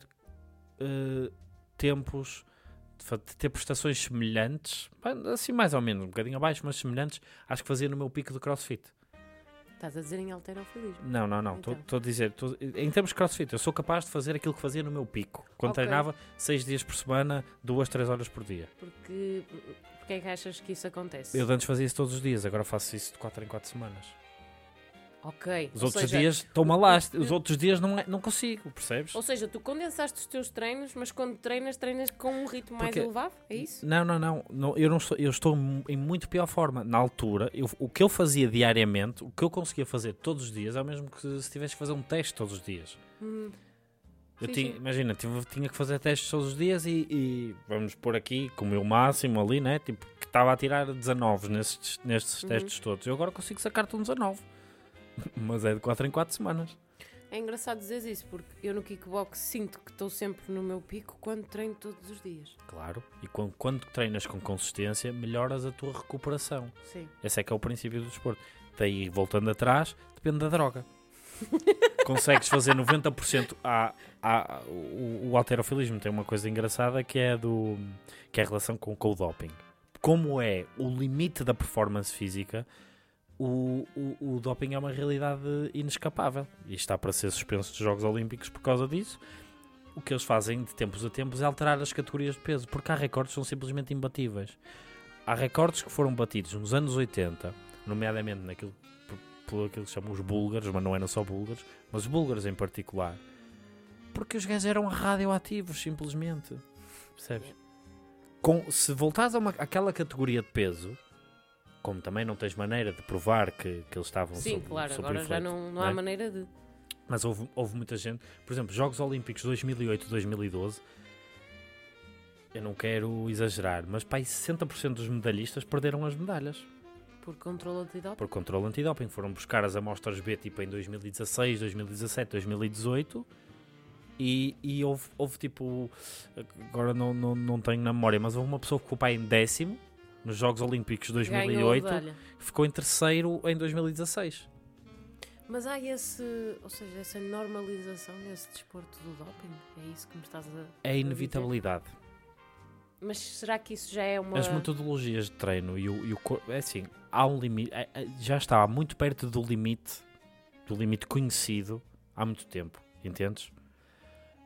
eh, tempos, de ter prestações semelhantes, assim mais ou menos, um bocadinho abaixo, mas semelhantes, acho que fazia no meu pico de crossfit. Estás a dizer em alterofilismo. Não, não, não, estou Então. a dizer, tô- em termos de crossfit, eu sou capaz de fazer aquilo que fazia no meu pico, quando Ok. treinava 6 dias por semana, 2, 3 horas por dia. Porque, porque é que achas que isso acontece? Eu antes fazia isso todos os dias, agora faço isso de 4 em 4 semanas. Ok. Os ou outros seja, dias estou-me lá, os outros dias não, é- não consigo, percebes? Ou seja, tu condensaste os teus treinos, mas quando treinas, treinas com um ritmo mais Porque- elevado? É isso? Não, não, não, não, eu não estou, eu estou mu- em muito pior forma. Na altura, eu- o que eu fazia diariamente, o que eu conseguia fazer todos os dias, é o mesmo que se tivesse que fazer um teste todos os dias. Hum, Eu Sim, tinha, sim. imagina, tive- tinha que fazer testes todos os dias e, e vamos pôr aqui com o meu máximo ali, né? Tipo, que estava a tirar 19 nestes, nestes Uhum. testes todos. Eu agora consigo sacar-te um 19. Mas é de 4 em 4 semanas. É engraçado dizer isso, porque eu no kickbox sinto que estou sempre no meu pico quando treino todos os dias. Claro. E quando, quando treinas com consistência, melhoras a tua recuperação. Sim. Esse é que é o princípio do desporto. Daí, voltando atrás, depende da droga. Consegues fazer 90%. A, a, o, o alterofilismo tem uma coisa engraçada que é, do, que é a relação com, com o doping. Como é o limite da performance física, o, o, o doping é uma realidade inescapável. E está para ser suspenso dos Jogos Olímpicos por causa disso. O que eles fazem de tempos a tempos é alterar as categorias de peso, porque há recordes que são simplesmente imbatíveis. Há recordes que foram batidos nos anos 80, nomeadamente naquilo por, aquilo que chamam os búlgaros, mas não eram só búlgaros, mas os búlgaros em particular, porque os gajos eram radioativos, simplesmente. Percebes? Com, se voltares a uma, àquela categoria de peso, como também não tens maneira de provar que, que eles estavam Sim, sob, claro, sob agora já efeito, não, não não há é? maneira de. mas houve, houve muita gente, por exemplo, Jogos Olímpicos 2008 2012. Eu não quero exagerar, mas pá, aí 60% dos medalhistas perderam as medalhas Por controle antidoping. por controle antidoping. Foram buscar as amostras B tipo em 2016, 2017, 2018 e, e houve, houve tipo. Agora não, não, não tenho na memória, mas houve uma pessoa que ficou pá, em décimo nos Jogos Olímpicos de Ganhou a 2008 medalha. e ficou em terceiro em 2016. Mas há esse, ou seja, essa normalização desse desporto do doping? É isso que me estás a. É a inevitabilidade. Mas será que isso já é uma. As metodologias de treino e o, e o cor- é assim, há um limite, é- é- já está muito perto do limite, do limite conhecido há muito tempo, entendes?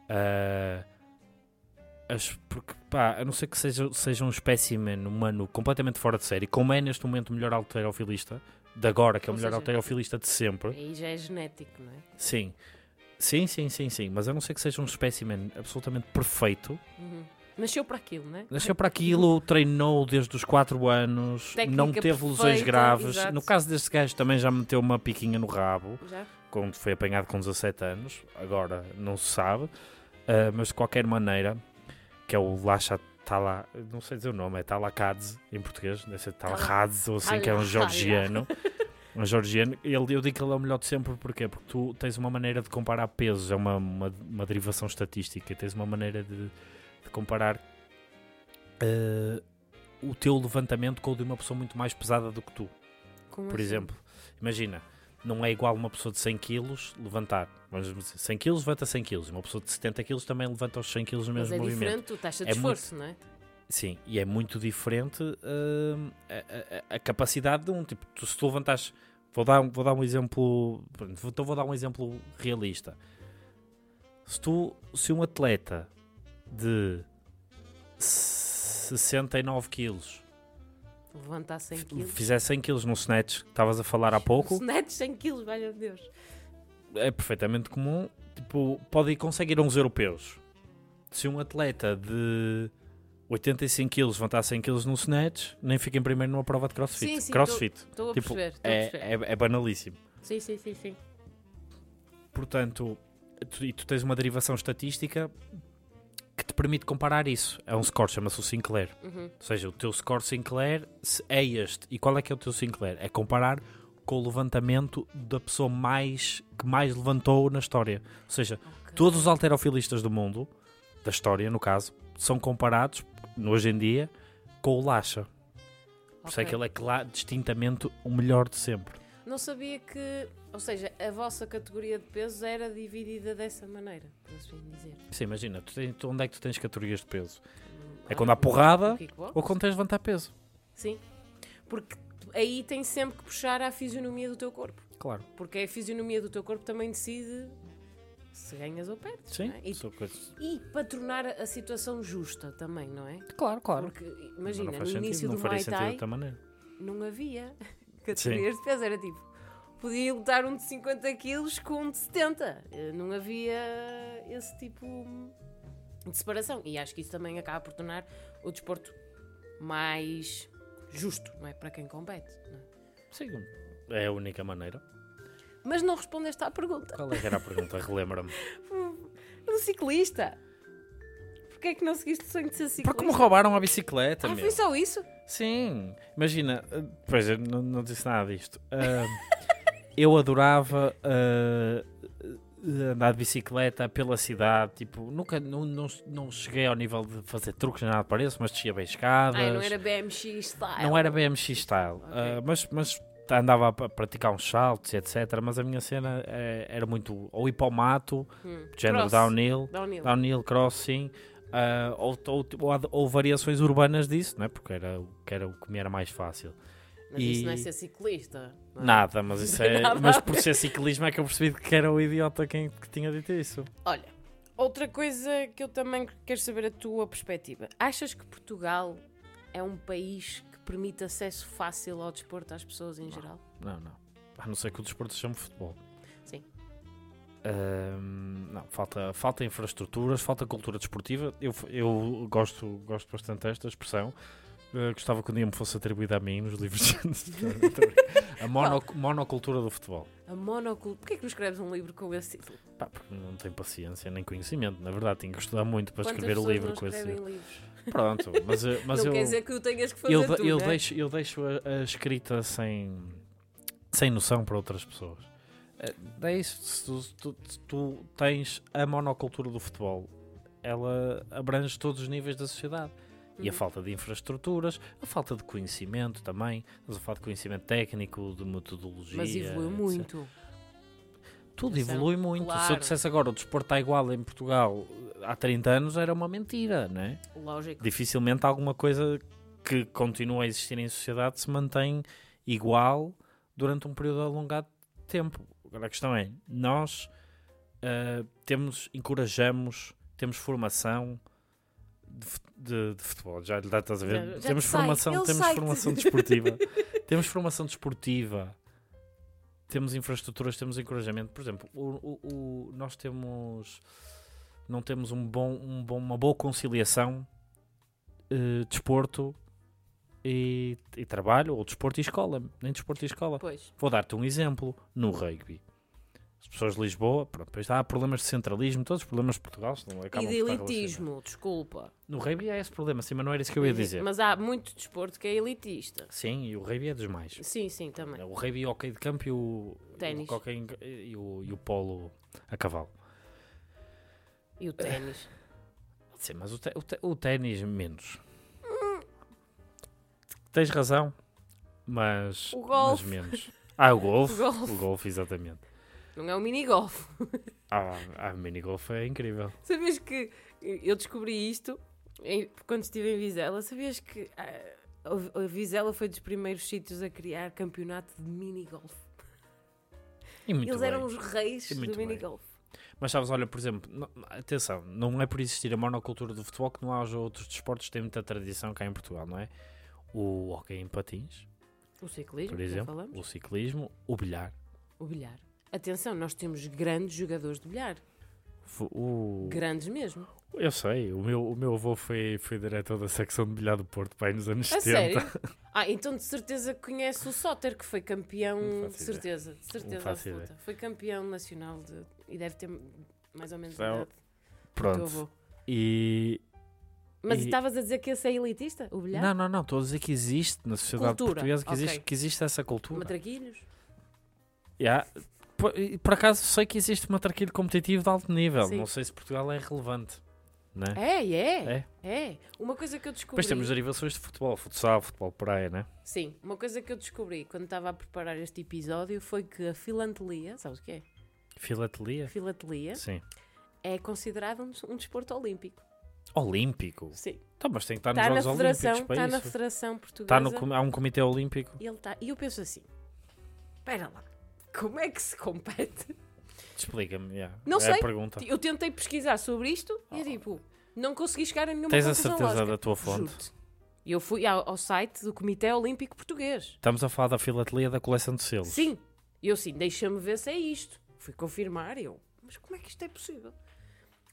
Ah, as- porque pá, a não ser que seja, seja um espécimen humano completamente fora de série, como é neste momento o melhor alterofilista, de agora, que é o Ou melhor seja, alterofilista de sempre, Aí já é genético, não é? sim. Sim, sim, sim, sim, mas a não ser que seja um espécimen absolutamente perfeito, Uhum. Nasceu para aquilo, não é? Nasceu para aquilo, treinou desde os 4 anos, Técnica não teve lesões perfeita, graves. exato. No caso deste gajo também já meteu uma piquinha no rabo, Já? quando foi apanhado com 17 anos. Agora não se sabe, Ah, mas de qualquer maneira, que é o Lacha Tala, não sei dizer o nome, é Talakadze em português, deve ser Talakadze ou assim, que é um georgiano. Um georgiano, ele, eu digo que ele é o melhor de sempre, porquê? Porque tu tens uma maneira de comparar pesos, é uma, uma, uma derivação estatística, tens uma maneira de, de comparar eh, o teu levantamento com o de uma pessoa muito mais pesada do que tu. Como Por assim? exemplo, imagina, não é igual uma pessoa de 100 kg levantar, vamos dizer, 100 kg levanta 100 kg, uma pessoa de 70 kg também levanta os 100 kg no Mas mesmo é movimento. diferente a taxa de É muito- esforço, não é? Sim, e é muito diferente hum, a, a- a capacidade de um. Tipo, tu, se tu levantares. Vou dar, um- vou dar um exemplo. Então vou dar um exemplo realista. Se tu. Se um atleta de 69 quilos Levantar 100 f- quilos. fizer 100 quilos no snatch que estavas a falar há pouco, Snatch 100 quilos, valha Deus. é perfeitamente comum. Tipo, pode ir conseguir uns europeus. Se um atleta de 85 kg levantar 100 kg no snatch, nem fica em primeiro numa prova de crossfit. Sim, sim, crossfit. Estou a Tipo, perceber. A É, perceber. é, é banalíssimo. Sim, sim, sim, sim. Portanto, tu, e tu tens uma derivação estatística que te permite comparar isso. É um score, chama-se o Sinclair. Uhum. Ou seja, o teu score Sinclair é este. E qual é que é o teu Sinclair? É comparar com o levantamento da pessoa mais que mais levantou na história. Ou seja, Ok. todos os alterofilistas do mundo, da história no caso, são comparados, hoje em dia, com o Lasha. Por isso é que ele é distintamente o melhor de sempre. Não sabia que. Ou seja, a vossa categoria de pesos era dividida dessa maneira, por assim dizer. Sim, imagina, tu tens- tu- onde é que tu tens categorias de peso? É Ah, quando há porrada ou quando tens de levantar peso. Sim. Porque aí tens sempre que puxar à fisionomia do teu corpo. Claro. Porque é a fisionomia do teu corpo também decide se ganhas ou perdes. Sim, é? e, e para tornar a situação justa também, não é? claro, claro. Porque imagina, não no sentido, início não do Muay Thai não havia categorias de peso, era tipo. Podia lutar um de 50 quilos com um de 70. Eh, Não havia esse tipo de separação. E acho que isso também acaba por tornar o desporto mais justo, não é? Para quem compete. não é? Sim, é a única maneira. Mas não respondeste à pergunta. Qual é que era a pergunta? Relembra-me. Do ciclista. Porquê é que não seguiste o sonho de ser ciclista? Porque me roubaram a bicicleta, Ah, meu. foi só isso? Sim, imagina, eh, pois eu não, não disse nada disto. Ah, eu adorava eh, andar de bicicleta pela cidade, tipo, nunca não, não, não cheguei ao nível de fazer truques nem nada parece, mas descia bem escadas. Ah, não era BMX style. Não era BMX style, Ok. ah, mas, mas andava a praticar uns saltos, etc. Mas a minha cena eh, era muito ou ir para o mato, Hum. género Cross. downhill, Downhill. downhill crossing, ah, ou, ou, ou, ou variações urbanas disso, não é? porque era, o que era o que me era mais fácil. Mas isso não é E- ser ciclista. não é? Nada, mas isso Não é. nada Mas por ser ciclismo é que eu percebi que era o idiota quem que tinha dito isso. Olha, outra coisa que eu também quero saber a tua perspectiva. Achas que Portugal é um país que permite acesso fácil ao desporto às pessoas em geral? Não, não. A não ser que o desporto se chame futebol. Sim. Não, falta, falta infraestruturas, falta cultura desportiva. Eu, eu gosto, gosto bastante desta expressão. Uh, gostava que um dia me fosse atribuída a mim nos livros de a mono, monocultura do futebol. A monocultura. Porquê que não escreves um livro com esse título? Pá, porque não tenho paciência nem conhecimento, na verdade, tenho que estudar muito para Quantas escrever o livro não com esse. livros? Pronto, mas, uh, mas não eu. quer dizer que o tenhas que fazer eu, tu, eu né? deixo, eu deixo a, a escrita sem, sem noção para outras pessoas. Eh, É isso, se tu, tu- tu tens a monocultura do futebol, ela abrange todos os níveis da sociedade. E a Uhum. falta de infraestruturas, a falta de conhecimento também, mas a falta de conhecimento técnico, de metodologia. Mas evoluiu etc. muito. Tudo Atenção, evolui muito. Se eu claro. dissesse agora o desporto está igual em Portugal há 30 anos, era uma mentira, não é? Lógico. dificilmente alguma coisa que continua a existir em sociedade se mantém igual durante um período alongado de tempo. Agora a questão é, nós ah, temos, encorajamos, temos formação de, de- de futebol, já, já estás a ver? Já- já temos formação, ele temos formação desportiva, temos formação desportiva, temos infraestruturas, temos encorajamento. Por exemplo, o, o- o- nós temos não temos um bom, um bom, uma boa conciliação eh, desporto e, e trabalho, ou desporto e escola, nem desporto e escola. Pois. Vou dar-te um exemplo no rugby. As pessoas de Lisboa, pronto, depois há problemas de centralismo, todos os problemas de Portugal não E acabam de por estar elitismo, desculpa. No rugby há esse problema, sim, mas não era isso que eu ia dizer. Mas há muito desporto que é elitista. Sim, e o rugby é dos mais. Sim, sim, também. O rugby e o hockey de campo e o, Ténis. e o, e o polo a cavalo. E o ténis. Sim, mas o, te- o, te- o ténis menos. Tens razão, mas, O golfe. mas menos. Ah, o golfe. O golfe. O golfe, exatamente. Não é o minigolf. Ah, a minigolf é incrível. Sabias que eu descobri isto quando estive em Vizela? Sabias que ah, a a Vizela foi dos primeiros sítios a criar campeonato de minigolf? E muito Eles bem. eram os reis do bem. minigolf. Mas sabes, olha, por exemplo, não- atenção, não é por existir a monocultura do futebol que não haja outros desportos que têm muita tradição cá em Portugal, não é? O hockey em patins, O ciclismo, por exemplo, o ciclismo, o bilhar. O bilhar. Atenção, nós temos grandes jogadores de bilhar. O... Grandes mesmo. Eu sei, o meu, o meu avô foi, foi diretor da secção de bilhar do Porto, pai, nos anos A 70. sério? Ah, então de certeza conhece o Soter, que foi campeão, de ideia. certeza, de certeza absoluta. Foi campeão nacional de, e deve ter mais ou menos Então, idade do teu Pronto. avô. E. Mas e- estavas a dizer que esse é elitista, o bilhar? Não, não, não, estou a dizer que existe na sociedade Cultura, portuguesa que, ok. existe, que existe essa cultura. Matraquilhos? Yeah. Por, por acaso sei que existe matraquilho competitivo de alto nível. Sim. Não sei se Portugal é relevante. Né? É, é, É. é. Uma coisa que eu descobri... Depois temos derivações de futebol, futsal, futebol praia, né? Sim, uma coisa que eu descobri quando estava a preparar este episódio foi que a filantelia, sabes o que é? Filatelia? Filatelia Sim. é considerada um, um desporto olímpico. Olímpico. Sim. Tá, mas tem que estar nos Está na Jogos federação, Olímpicos para está na isso. federação portuguesa. Está no, há um comitê olímpico. E ele está. E eu penso assim: espera lá, como é que se compete? Explica-me, yeah. Não é sei. a pergunta. Eu tentei pesquisar sobre isto e é tipo, não consegui chegar a nenhuma Tens a certeza lógica. da tua fonte? E eu fui ao, ao site do Comitê Olímpico Português. Estamos a falar da filatelia da coleção de selos. Sim. E eu assim, deixa-me ver se é isto. Fui confirmar e eu, mas como é que isto é possível?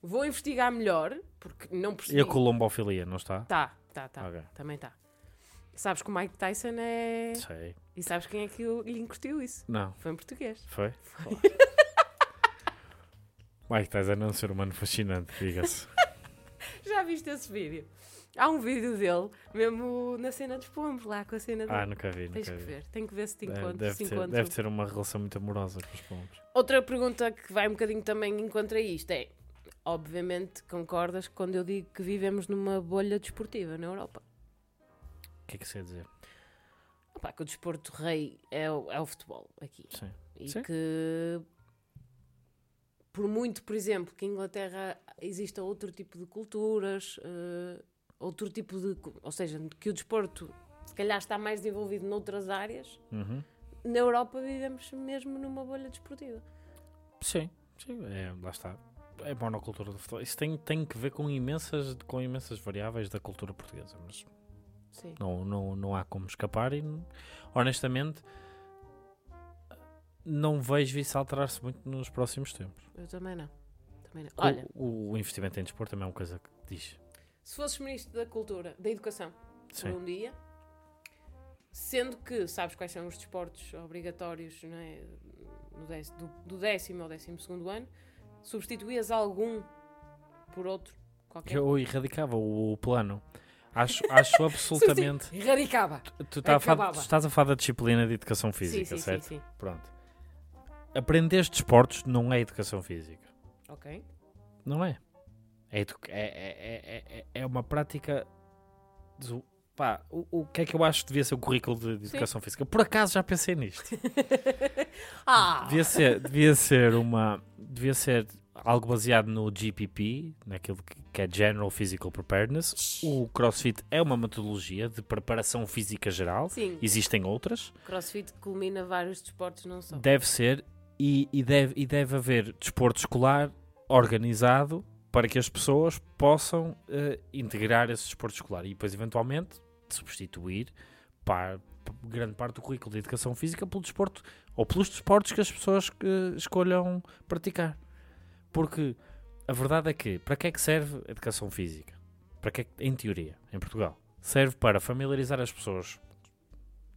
Vou investigar melhor, porque não percebi. E a colombofilia, não está? Tá, tá, tá. Ok. Também tá. Sabes que o Mike Tyson é. Sei. E sabes quem é que lhe incutiu isso? Não, Foi em português. foi? Mike Tyson é um ser humano fascinante, diga-se. Já viste esse vídeo? Há um vídeo dele, mesmo na cena dos pombos, lá com a cena dele. Ah, nunca vi, Tens nunca que vi. ver, tem que ver se te encontro. deve se ter, encontro. deve ter uma relação muito amorosa com os pombos. Outra pergunta que vai um bocadinho também em contra isto é: obviamente concordas quando eu digo que vivemos numa bolha desportiva na Europa? O que é que isso quer dizer? Opá, que o desporto rei é o, é o futebol aqui. Sim. E Sim. que, por muito, por exemplo, que em Inglaterra exista outro tipo de culturas, eh, outro tipo de. Ou seja, que o desporto se calhar está mais desenvolvido noutras áreas, Uhum. na Europa vivemos mesmo numa bolha desportiva. Sim, sim, é, lá está. É monocultura do futebol. Isso tem, tem que ver com imensas, com imensas variáveis da cultura portuguesa, mas Sim. não, não, não há como escapar e honestamente não vejo isso alterar-se muito nos próximos tempos. Eu também não. Também não. O- Olha, o, o investimento em desporto também é uma coisa que diz. se fosses ministro da Cultura, da Educação, por Sim. um dia, sendo que sabes quais são os desportos obrigatórios é? No décimo- do, do décimo ao décimo segundo ano, substituías algum por outro qualquer. Eu erradicava o, plano. Acho, acho absolutamente. Erradicava. Tu, tá a falar- Acabava. tu estás a falar da disciplina de educação física, sim, sim, certo? sim, sim. Pronto. Aprender desportos não é educação física. Ok. Não é. É, é, é, é, é- é uma prática. do- pá, o, o que é que eu acho que devia ser o currículo de, de educação física? Por acaso já pensei nisto. Ah! Devia ser, devia ser uma. Devia ser algo baseado no GPP, naquilo que, é General Physical Preparedness. O CrossFit é uma metodologia de preparação física geral. Sim, Existem outras. crossfit culmina vários desportos, não só. Deve ser e, e deve, e deve haver desporto escolar organizado para que as pessoas possam eh, integrar esse desporto escolar e depois, eventualmente, substituir par- p- grande parte do currículo de educação física pelo desporto ou pelos desportos que as pessoas eh, escolham praticar. Porque a verdade é que, para que é que serve a educação física? Para que é que, em teoria, em Portugal, serve para familiarizar as pessoas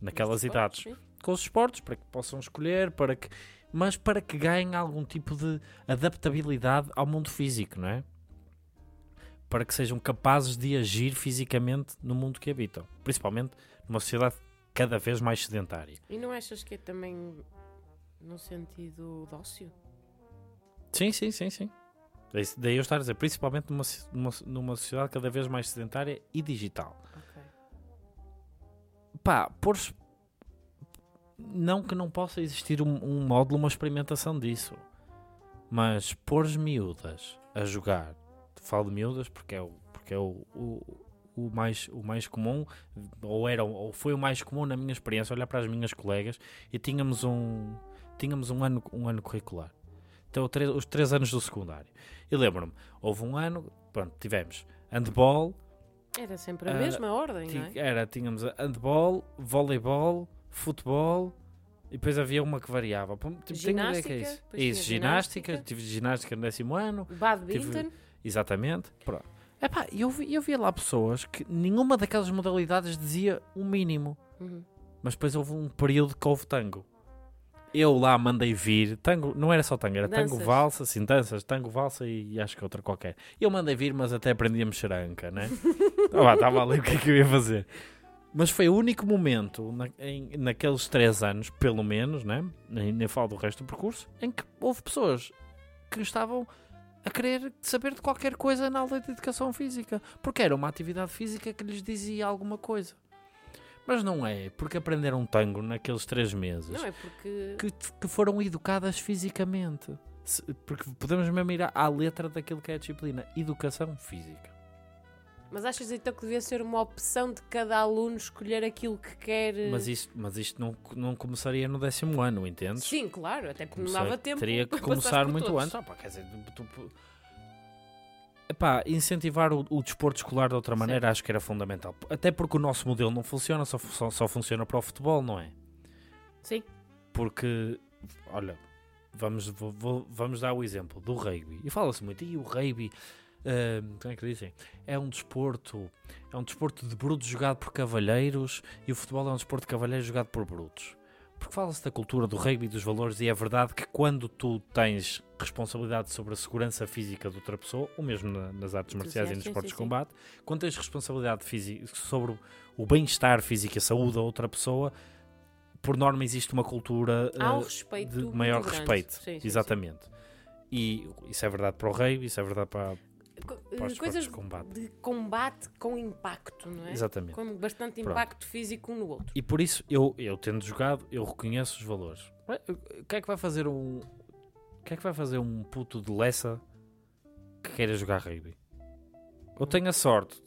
naquelas idades sim. com os esportes, para que possam escolher, para que mas para que ganhem algum tipo de adaptabilidade ao mundo físico, não é? Para que sejam capazes de agir fisicamente no mundo que habitam, principalmente numa sociedade cada vez mais sedentária. E não achas que é também no sentido de ócio? Sim, sim, sim, sim. Daí- Daí eu estar a dizer, principalmente numa, numa, numa sociedade cada vez mais sedentária e digital. Ok. Pá, pôr não que não possa existir um, um módulo, uma experimentação disso, mas pôr miúdas a jogar, falo de miúdas porque é o, porque é o, o, o mais, o mais comum, ou, era, ou foi o mais comum na minha experiência, olhar para as minhas colegas e tínhamos um, tínhamos um, ano, um ano curricular. Então, os três anos do secundário. E lembro-me, houve um ano, pronto, tivemos handball, Era sempre a Ah, mesma ordem, não é? Era, tínhamos handball, voleibol, futebol e depois havia uma que variava. Tipo, ideia que é Ginástica, isso. Isso, ginástica, ginástica. tive ginástica no décimo ano, Badminton. Exatamente. Pronto. Epá, eu, vi, eu via lá pessoas que nenhuma daquelas modalidades dizia o mínimo, Uhum. mas depois houve um período que houve tango. Eu lá mandei vir, tango, não era só tango, era tango, Danças. valsa, assim, danças, tango, valsa e, e acho que outra qualquer. Eu mandei vir, mas até aprendi a mexer a anca, né? Estava ali o que é que eu ia fazer. Mas foi o único momento, na- em- naqueles três anos, pelo menos, né? nem, nem falo do resto do percurso, em que houve pessoas que estavam a querer saber de qualquer coisa na aula de educação física, porque era uma atividade física que lhes dizia alguma coisa. Mas não é porque aprenderam tango naqueles três meses Não é porque. que, que foram educadas fisicamente. Se- Porque podemos mesmo ir à, à letra daquilo que é a disciplina: educação física. Mas achas então que devia ser uma opção de cada aluno escolher aquilo que quer? Mas isto, mas isto não, não começaria no décimo ano, entendes? Sim, claro, até porque não Comecei- dava tempo. Teria que começar muito todos. antes. Pá, quer dizer, tu- tu- Epá, incentivar o, o desporto escolar de outra maneira acho que era fundamental. Até porque o nosso modelo não funciona, só, só, só funciona para o futebol, não é? Sim, Porque, olha, vamos, vou- vamos dar o exemplo do rugby. E fala-se muito, e o rugby, ah, como é que dizem? É um desporto, é um desporto de brutos jogado por cavalheiros e o futebol é um desporto de cavalheiros jogado por brutos. Porque fala-se da cultura do rugby e dos valores, e é verdade que quando tu tens responsabilidade sobre a segurança física de outra pessoa, ou mesmo na- nas artes Sim, marciais e sim, nos sim, esportes de sim. combate, quando tens responsabilidade física sobre o- bem-estar físico e a saúde da outra pessoa, por norma existe uma cultura um respeito. de maior respeito. Sim, sim, Exatamente. E isso é verdade para o rugby, isso é verdade para, os Coisas de combate. de combate com impacto, não é? Exatamente. Com bastante Pronto. impacto físico um no outro. E por isso, eu, eu tendo jogado, eu reconheço os valores. O que é que vai fazer um. O que é que vai fazer um puto de Lessa que queira jogar rugby? Eu tenho a sorte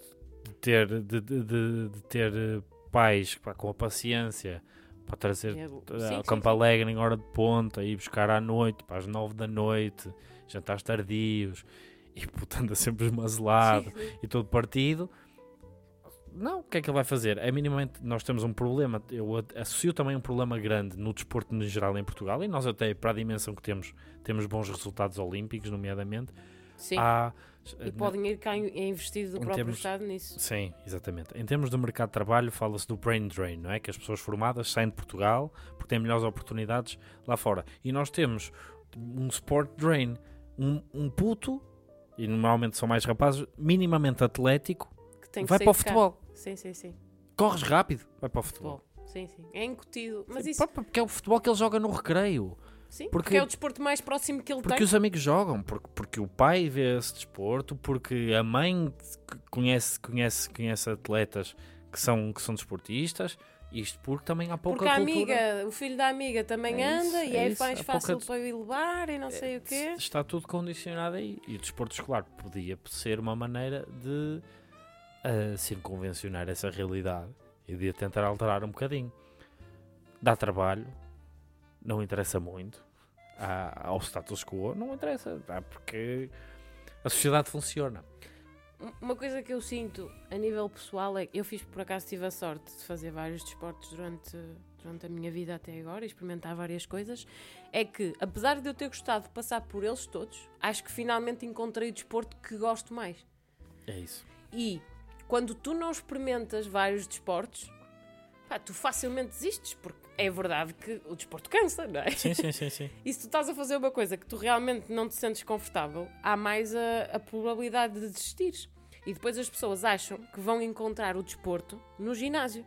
de ter, de, de- de- de ter eh, pais pá, com a paciência para trazer É, eh, ao Campo Alegre em hora de ponta, ir buscar à noite, para as nove da noite, jantares tardios, e puto anda sempre esmazelado e todo partido. Não, o que é que ele vai fazer? É minimamente, nós temos um problema, eu associo também um problema grande no desporto no geral em Portugal, e nós até, para a dimensão que temos, temos bons resultados olímpicos, nomeadamente. Sim. Há, E podem ir cá in- é investido do próprio termos- Estado nisso. Sim, exatamente. Em termos de mercado de trabalho, fala-se do brain drain, não é? Que as pessoas formadas saem de Portugal porque têm melhores oportunidades lá fora. E nós temos um sport drain, um, um puto, e normalmente são mais rapazes, minimamente atlético, vai para o futebol. Sim, sim, sim. Corres rápido, vai para o futebol. Futebol. Sim, sim. É incutido. Mas Sim, isso. Porque é o futebol que ele joga no recreio. Sim, porque- porque é o desporto mais próximo que ele Porque tem. os amigos jogam, porque, porque o pai vê esse desporto, porque a mãe conhece, conhece, conhece atletas que são, que são desportistas, isto porque também há pouca Porque a cultura. amiga, o filho da amiga também É anda e é é, mais fácil pouca- para ir levar e não sei o quê. Está tudo condicionado aí. E o desporto escolar podia ser uma maneira de ah, circunvencionar essa realidade e de a tentar alterar um bocadinho. Dá trabalho, não interessa muito à- ao status quo, não interessa, dá porque a sociedade funciona. Um- Uma coisa que eu sinto a nível pessoal é que eu fiz, por acaso, tive a sorte de fazer vários desportos durante, durante a minha vida até agora e experimentar várias coisas. É que, apesar de eu ter gostado de passar por eles todos, acho que finalmente encontrei o desporto que gosto mais. É isso. E quando tu não experimentas vários desportos, pá, tu facilmente desistes, porque é verdade que o desporto cansa, não é? Sim, sim, sim, sim. E se tu estás a fazer uma coisa que tu realmente não te sentes confortável, há mais a, a probabilidade de desistires. E depois as pessoas acham que vão encontrar o desporto no ginásio.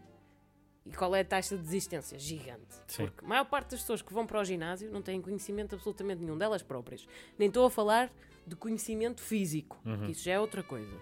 E qual é a taxa de desistência? Gigante. Sim. Porque a maior parte das pessoas que vão para o ginásio não têm conhecimento absolutamente nenhum delas próprias. Nem estou a falar de conhecimento físico, Uhum. que isso já é outra coisa.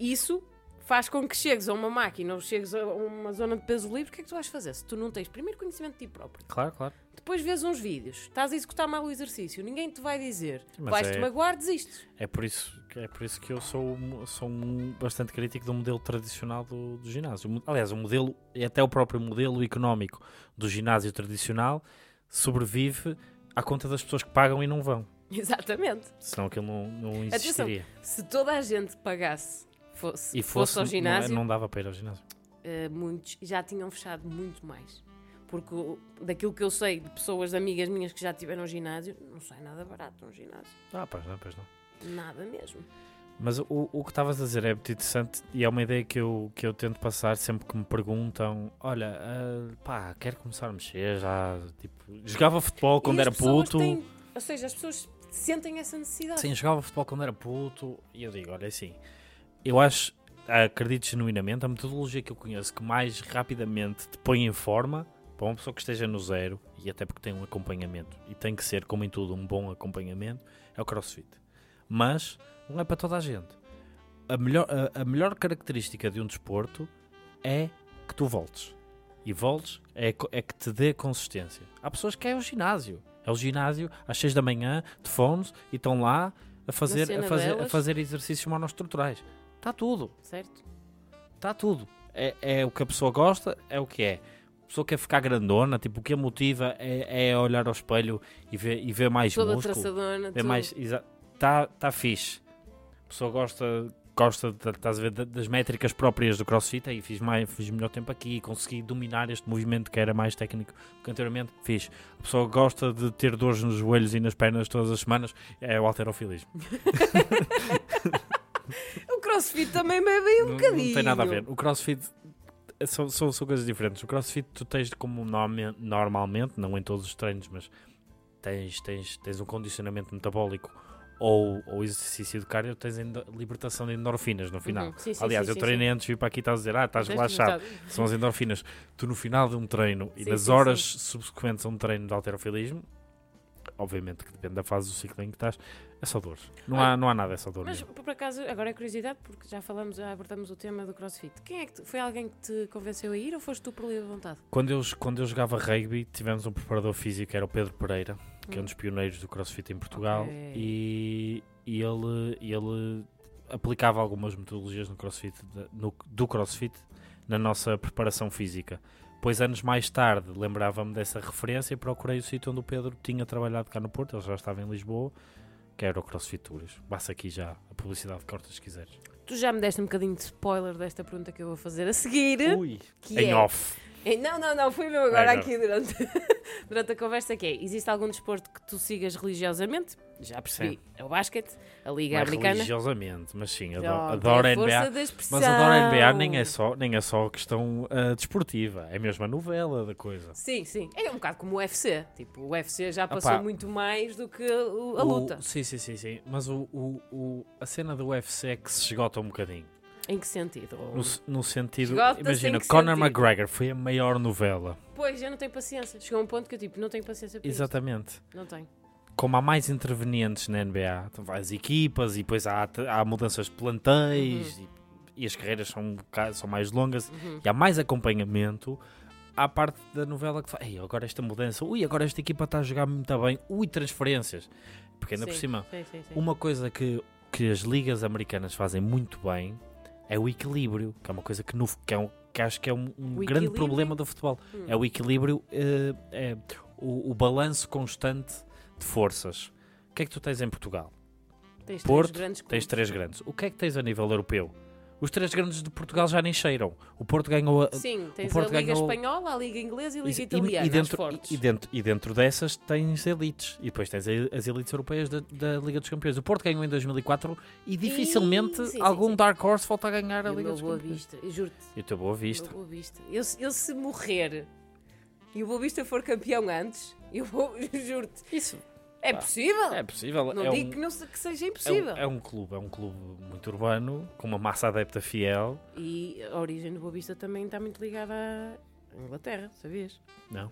Isso faz com que chegues a uma máquina ou chegues a uma zona de peso livre. O que é que tu vais fazer se tu não tens primeiro conhecimento de ti próprio? Claro, claro. Depois vês uns vídeos, estás a executar mal o exercício, ninguém te vai dizer, vais-te é- magoar, desistes. É por isso, que- é por isso que eu sou, sou um bastante crítico do modelo tradicional do, do ginásio. Aliás, o modelo, e até o próprio modelo económico do ginásio tradicional, sobrevive à conta das pessoas que pagam e não vão. Exatamente. Senão aquilo não, não Atenção, existiria. se toda a gente pagasse, fosse, E fosse, fosse, ao não- ginásio, Não, dava para ir ao ginásio. eh, muitos já tinham fechado muito mais. Porque daquilo que eu sei de pessoas, amigas minhas que já tiveram ginásio, não sai nada barato um ginásio. Ah, pois não, pois não. Nada mesmo. Mas o, o que estavas a dizer é muito interessante e é uma ideia que eu, que eu tento passar sempre que me perguntam: Olha, ah, pá, quero começar a mexer já. Tipo, jogava futebol quando era puto. têm- ou seja, as pessoas sentem essa necessidade. Sim, jogava futebol quando era puto e eu digo: Olha, é assim, eu acho, acredito genuinamente, a metodologia que eu conheço que mais rapidamente te põe em forma para uma pessoa que esteja no zero e até porque tem um acompanhamento e tem que ser, como em tudo, um bom acompanhamento é o crossfit. Mas não é para toda a gente. A melhor, a, a melhor característica de um desporto é que tu voltes. E voltes é, é que te dê consistência. Há pessoas que é o ginásio. É o ginásio às 6 da manhã, de fones, e estão lá a fazer, a fazer, a fazer exercícios monoestruturais. Está tudo. Certo? Está tudo. É, é o que a pessoa gosta, é o que é. A pessoa quer ficar grandona, tipo, o que a motiva é, é olhar ao espelho e ver, e ver mais Toda músculo. traçadona. Ver mais. Está tá fixe. A pessoa gosta, gosta estás a ver, da- das métricas próprias do crossfit. Aí fiz, mais, fiz melhor tempo aqui, consegui dominar este movimento que era mais técnico que anteriormente. Fiz. A pessoa gosta de ter dores nos joelhos e nas pernas todas as semanas. É o alterofilismo. O crossfit também bebe um Não- bocadinho. Não tem nada a ver. O crossfit é- são, são, são coisas diferentes. O crossfit tu tens como norme- normalmente, não em todos os treinos, mas tens, tens, tens um condicionamento metabólico ou, ou exercício de cardio, tens libertação de endorfinas no final. Uhum. Sim, sim, Aliás, sim, eu treinei antes vir para aqui e estás a dizer, ah, estás relaxado. São as endorfinas. Tu no final de um treino e nas horas subsequentes a um treino de alterofilismo, obviamente que depende da fase do ciclo em que estás, é só dores. Não, há, não há nada, é só dor. Mas mesmo. por acaso, agora é curiosidade, porque já falamos, já abordamos o tema do crossfit. Quem é que te- foi alguém que te convenceu a ir ou foste tu por livre vontade? Quando eu, quando eu jogava rugby, tivemos um preparador físico, que era o Pedro Pereira, que é um Hum. dos pioneiros do crossfit em Portugal, Ok. e, e ele, ele aplicava algumas metodologias no crossfit, no- do crossfit na nossa preparação física. Pois anos mais tarde lembrava-me dessa referência e procurei o sítio onde o Pedro tinha trabalhado cá no Porto, ele já estava em Lisboa, que era o CrossFit Tours. Basta aqui já a publicidade de cortas se quiseres. Tu já me deste um bocadinho de spoiler desta pergunta que eu vou fazer a seguir. Ui, que em é... off. Não, não, não, fui meu agora É, aqui durante, durante a conversa que é, existe algum desporto que tu sigas religiosamente? Já percebi, é o basquete, a Liga Não é Americana. religiosamente, mas sim, adoro, adoro a NBA. Mas adoro a NBA nem é só, nem é só questão ah, desportiva, é mesmo a novela da coisa. Sim, sim. É um bocado como o UFC. Tipo, o UFC já passou pá. muito mais do que a O- luta. sim, sim, sim, sim. Mas o, o, o- a cena do UFC é que se esgota um bocadinho. Em que sentido? No, no sentido. Imagina, Conor sentido? McGregor foi a maior novela. Pois, eu não tenho paciência. Chegou a um ponto que eu tipo, não tenho paciência para isto. Exatamente. Não tenho. Como há mais intervenientes na NBA, então as equipas e depois há, há mudanças de plantéis Uhum. e, e as carreiras são, são mais longas Uhum. e há mais acompanhamento. Há parte da novela que fala, agora esta mudança, ui, agora esta equipa está a jogar muito bem, ui, transferências. Porque ainda por Sim, cima, Sim, sim, uma coisa que, que as ligas americanas fazem muito bem é o equilíbrio, que é uma coisa que, no, que, é um, que acho que é um, um grande problema do futebol. Hum. É o equilíbrio, eh, é o, o balanço constante de forças. O que é que tu tens em Portugal? Tens três Porto, grandes Tens três grandes. O que é que tens a nível europeu? Os três grandes de Portugal já nem cheiram. O Porto ganhou a, Sim, tens Porto a Liga ganhou- Espanhola, a Liga Inglesa e a Liga e- Italiana, e, dentro, fortes. e, dentro, e dentro dessas tens elites. E depois tens as elites europeias da, da Liga dos Campeões. O Porto ganhou em 2004 e dificilmente sim, sim, algum sim. Dark Horse volta a ganhar E a o Liga dos Boa Campeões. Vista, eu juro-te, E o teu Boa o Vista. Boa Vista. Eu, se- eu se morrer e o Boa Vista for campeão antes, eu vou, juro-te, Isso é Pá, possível. é possível. não é digo um- que, não, que seja É impossível. um, é um clube, é um clube muito urbano, com uma massa adepta fiel. E a origem do Boa Vista também está muito ligada à Inglaterra, sabias? Não.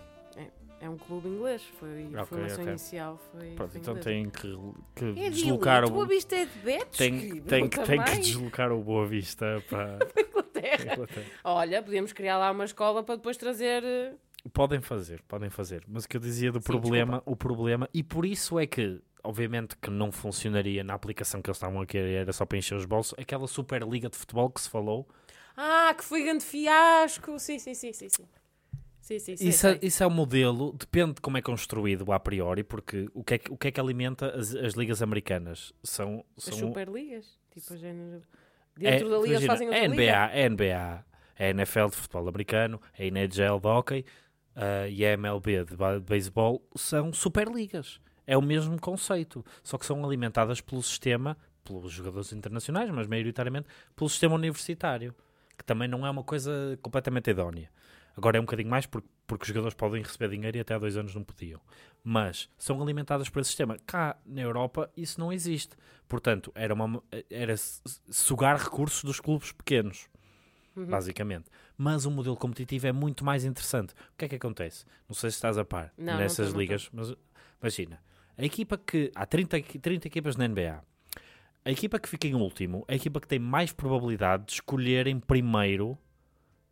É um clube inglês, foi a Ok, formação ok. inicial foi, Pronto, foi então tem que, que É de deslocar elite, o. Boa Vista é de Betos, Tem, querido, tem, que- tem que deslocar o Boa Vista para Inglaterra. Inglaterra. Olha, podíamos criar lá uma escola para depois trazer... Podem fazer, podem fazer. Mas o que eu dizia do Sim, problema, o problema, e por isso é que, obviamente, que não funcionaria na aplicação que eles estavam a querer, era só para encher os bolsos, aquela Superliga de Futebol que se falou, Ah, que foi grande fiasco. Sim, sim, sim, sim, sim. Sim, sim, sim. isso, é, isso é o modelo, depende de como é construído a priori, porque o que é que, o que, é que alimenta as, as ligas americanas? São, As são Superligas. Tipo, a género... é, Dentro da liga imagina, fazem outra é NBA, liga. é NBA, é NFL de futebol americano, é NHL de hockey ah, e é MLB de, beisebol, são superligas. É o mesmo conceito, só que são alimentadas pelo sistema, pelos jogadores internacionais, mas maioritariamente pelo sistema universitário, que também não é uma coisa completamente idónea. Agora é um bocadinho mais porque, porque os jogadores podem receber dinheiro e até há dois anos não podiam. Mas são alimentadas por esse sistema. Cá na Europa isso não existe. Portanto, era, uma, era sugar recursos dos clubes pequenos, Uhum. basicamente. Mas o modelo competitivo é muito mais interessante. O que é que acontece? Não sei se estás a par Não, nessas não ligas, mas imagina, a equipa que. Há 30, equi- 30 equipas na NBA. A equipa que fica em último é a equipa que tem mais probabilidade de escolher em primeiro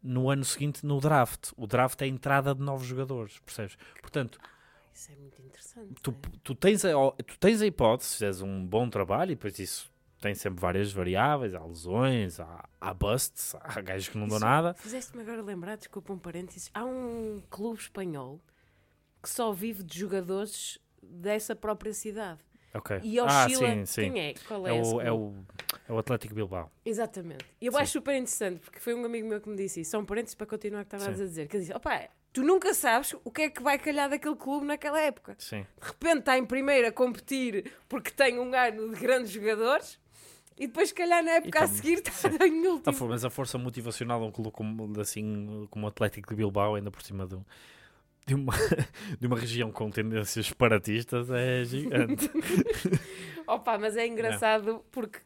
no ano seguinte no draft. O draft é a entrada de novos jogadores, percebes? Portanto, Isso é muito interessante. tu, tu, tens, a, tu tens a hipótese, se fizeres um bom trabalho, e depois isso tem sempre várias variáveis, há lesões, há, há busts, há gajos que não dão Isso- nada. Fizeste-me agora lembrar, desculpa um parênteses, há um clube espanhol que só vive de jogadores dessa própria cidade. Ok. E ah, oscila. sim, sim. Quem é? Qual é, É esse o, é, o, é o Atlético Bilbao. Exatamente. E eu Sim. acho super interessante, porque foi um amigo meu que me disse isso. Um parênteses para continuar o que estavas a dizer. Que ele disse: opá, tu nunca sabes o que é que vai calhar daquele clube naquela época. Sim. De repente está em primeiro a competir porque tem um ano de grandes jogadores e depois, se calhar, na época a seguir está em último. for- mas a força motivacional de um clube como, assim, como o Atlético de Bilbao, ainda por cima de, um- de uma, de uma região com tendências separatistas, é gigante. Opa, mas é engraçado porque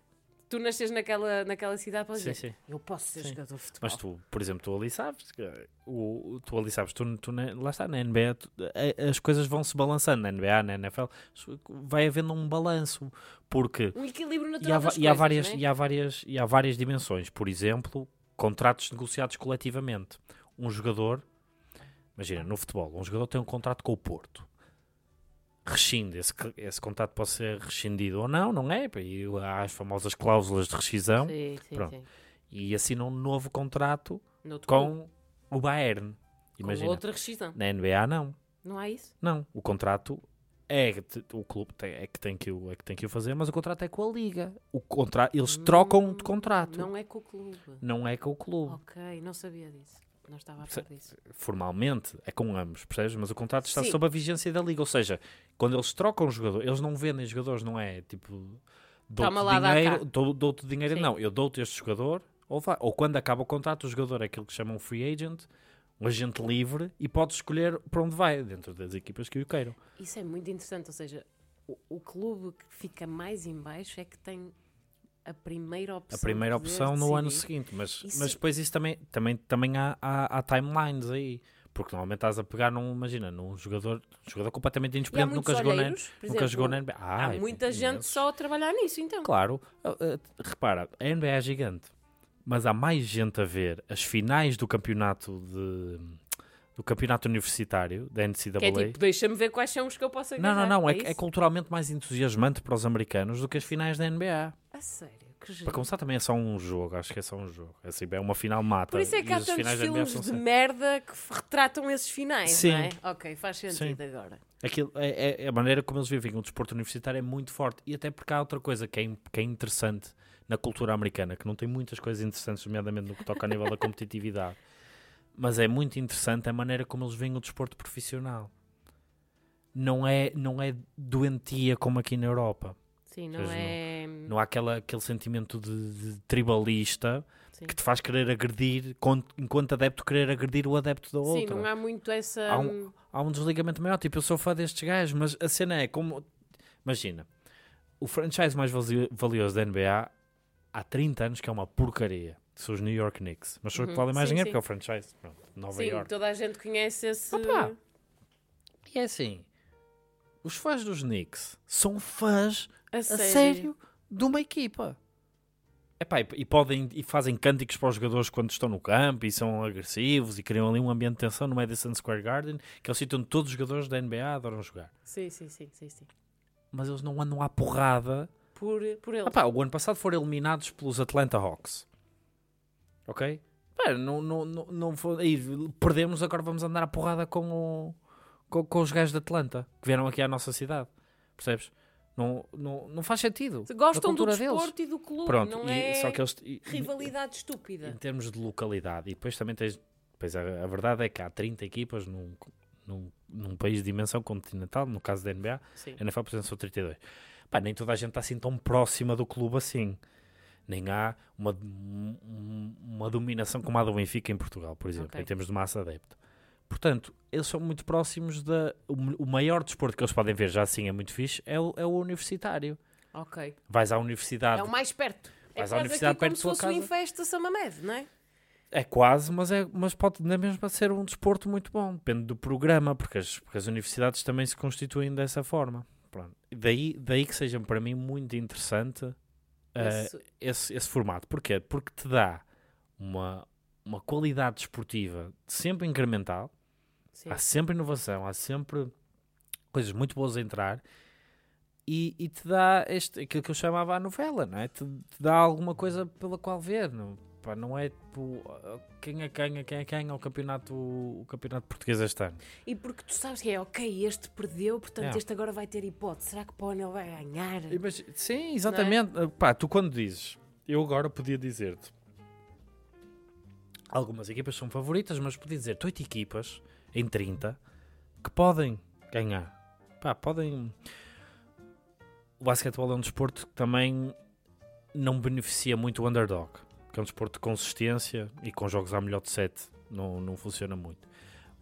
tu nasces naquela, naquela cidade para sim, dizer: sim. Eu posso ser Sim. jogador de futebol. Mas tu, por exemplo, tu ali sabes, que, o, tu ali sabes, tu, tu lá está, na NBA, tu- as coisas vão se balançando, na NBA, na NFL, vai havendo um balanço, porque Um equilíbrio e natural há, va- das e há várias, é? e, há várias, e há várias dimensões, por exemplo, contratos negociados coletivamente. Um jogador, imagina, no futebol, um jogador tem um contrato com o Porto. Rescinde, esse, esse contrato pode ser rescindido ou não, não é? E há as famosas cláusulas de rescisão Sim, sim, Pronto. sim. e assina um novo contrato com o Bayern. com Imagina. outra rescisão. Na NBA não. Não há isso? Não. O contrato é o clube tem, é, que tem que o, é que tem que o fazer, mas o contrato é com a liga. O contra, eles trocam de Hum, contrato. Não, Não é com o clube. é com o clube. Ok, não sabia disso. Não estava a par disso. Formalmente é com ambos, percebes? Mas o contrato está Sim. sob a vigência da liga. Ou seja, quando eles trocam o jogador, eles não vendem jogadores, não é tipo dou-te dinheiro, dou- dou-te dinheiro. Sim. Não, eu dou-te este jogador, ou, vai. ou quando acaba o contrato, o jogador é aquilo que chamam free agent, um agente livre, e podes escolher para onde vai, dentro das equipas que o queiram. Isso é muito interessante. Ou seja, o, o clube que fica mais em baixo é que tem a primeira opção. A primeira opção no ano seguinte, mas, Isso- mas depois isso também, também, também há, há, há timelines aí. Porque normalmente estás a pegar num, imagina, num jogador, jogador completamente inexperiente, nunca jogou, na, nunca exemplo, jogou na NBA. Há muita gente só a trabalhar nisso, então. Claro, repara, a NBA é gigante, mas há mais gente a ver as finais do campeonato de do campeonato universitário da NCAA. Que é tipo, deixa-me ver quais são os que eu posso não, agarrar. não, não, é, isso? é culturalmente mais entusiasmante para os americanos do que as finais da NBA. A sério. Para começar também é só um jogo, acho que é só um jogo. É, assim, é uma final mata. Por isso é que há tantos filmes de sempre- merda que retratam esses finais, Sim. não é? Ok, faz sentido agora. Aquilo, é, é- a maneira como eles vivem o desporto universitário é muito forte. E até porque há outra coisa que é, que é interessante na cultura americana, que não tem muitas coisas interessantes, nomeadamente no que toca a nível da competitividade. Mas é muito interessante a maneira como eles veem o desporto profissional. Não é, não é doentia como aqui na Europa. Sim, não não. é. Não há aquela, aquele sentimento de, de tribalista Sim. que te faz querer agredir, enquanto adepto, querer agredir o adepto da Sim, outra. não há muito essa. Há um- há um desligamento maior. Tipo, eu sou fã destes gajos, mas a cena é como. Imagina, o franchise mais vali- valioso da NBA há 30 anos que é uma porcaria. São os New York Knicks. Mas são os que Uhum, valem mais sim, dinheiro sim. porque é o franchise. Pronto, Nova Sim, York. toda a gente conhece esse. Opa! E é assim: os fãs dos Knicks são fãs A a sério. sério de uma equipa. Epá, e, podem e fazem cânticos para os jogadores quando estão no campo e são agressivos e criam ali um ambiente de tensão no Madison Square Garden, que é o sítio onde todos os jogadores da NBA adoram jogar. Sim, sim, sim, sim, sim. Mas eles não andam à porrada. Por, por ele. Epá, o ano passado foram eliminados pelos Atlanta Hawks. Ok? Pá, não, não, não, não foi, aí, perdemos, agora vamos andar à porrada com, o, com, com os gajos de Atlanta que vieram aqui à nossa cidade. Percebes? Não, não, não faz sentido. Gostam do cultura deles. desporto e do clube, Pronto, não e- é só que eles. e- rivalidade em estúpida. termos de localidade, e depois também tens. Pois a, a verdade é que há 30 equipas num, num, num país de dimensão continental, no caso da NBA, Sim. a NFL, por exemplo, são 32. Pá, nem toda a gente está assim tão próxima do clube assim. Nem há uma, um- uma dominação como a do Benfica em Portugal, por exemplo, Ok. em termos de massa adepta. Portanto, eles são muito próximos da. O, o maior desporto que eles podem ver, já assim é muito fixe, é o, é o universitário. Ok. Vais à universidade, É o mais perto. É Vais à quase universidade como perto se da tua fosse o casa. Infesta Samamed, não é? É quase, mas, é, mas pode na mesma ser um desporto muito bom. Depende do programa, porque as, porque as universidades também se constituem dessa forma. Pronto. Daí, daí que seja para mim muito interessante eh, Esse- esse, esse formato. Porquê? Porque te dá uma, uma qualidade desportiva sempre incremental, sim. há sempre inovação, há sempre coisas muito boas a entrar. E, e te dá este, aquilo que eu chamava a novela, não é? Te, te dá alguma coisa pela qual ver. Não, pá, não é tipo quem é quem, quem é quem, ao campeonato, o campeonato português este ano. E porque tu sabes que é, ok, este perdeu, portanto É. este agora vai ter hipótese. Será que o ele vai ganhar? Mas, sim, exatamente. Ah, Pá, tu quando dizes, eu agora podia dizer-te, algumas equipas são favoritas, mas podia dizer-te 8 equipas em 30 que podem ganhar. Pá, podem. O basquetebol é um desporto que também não beneficia muito o underdog, que é um desporto de consistência e com jogos à melhor de 7 não, não funciona muito.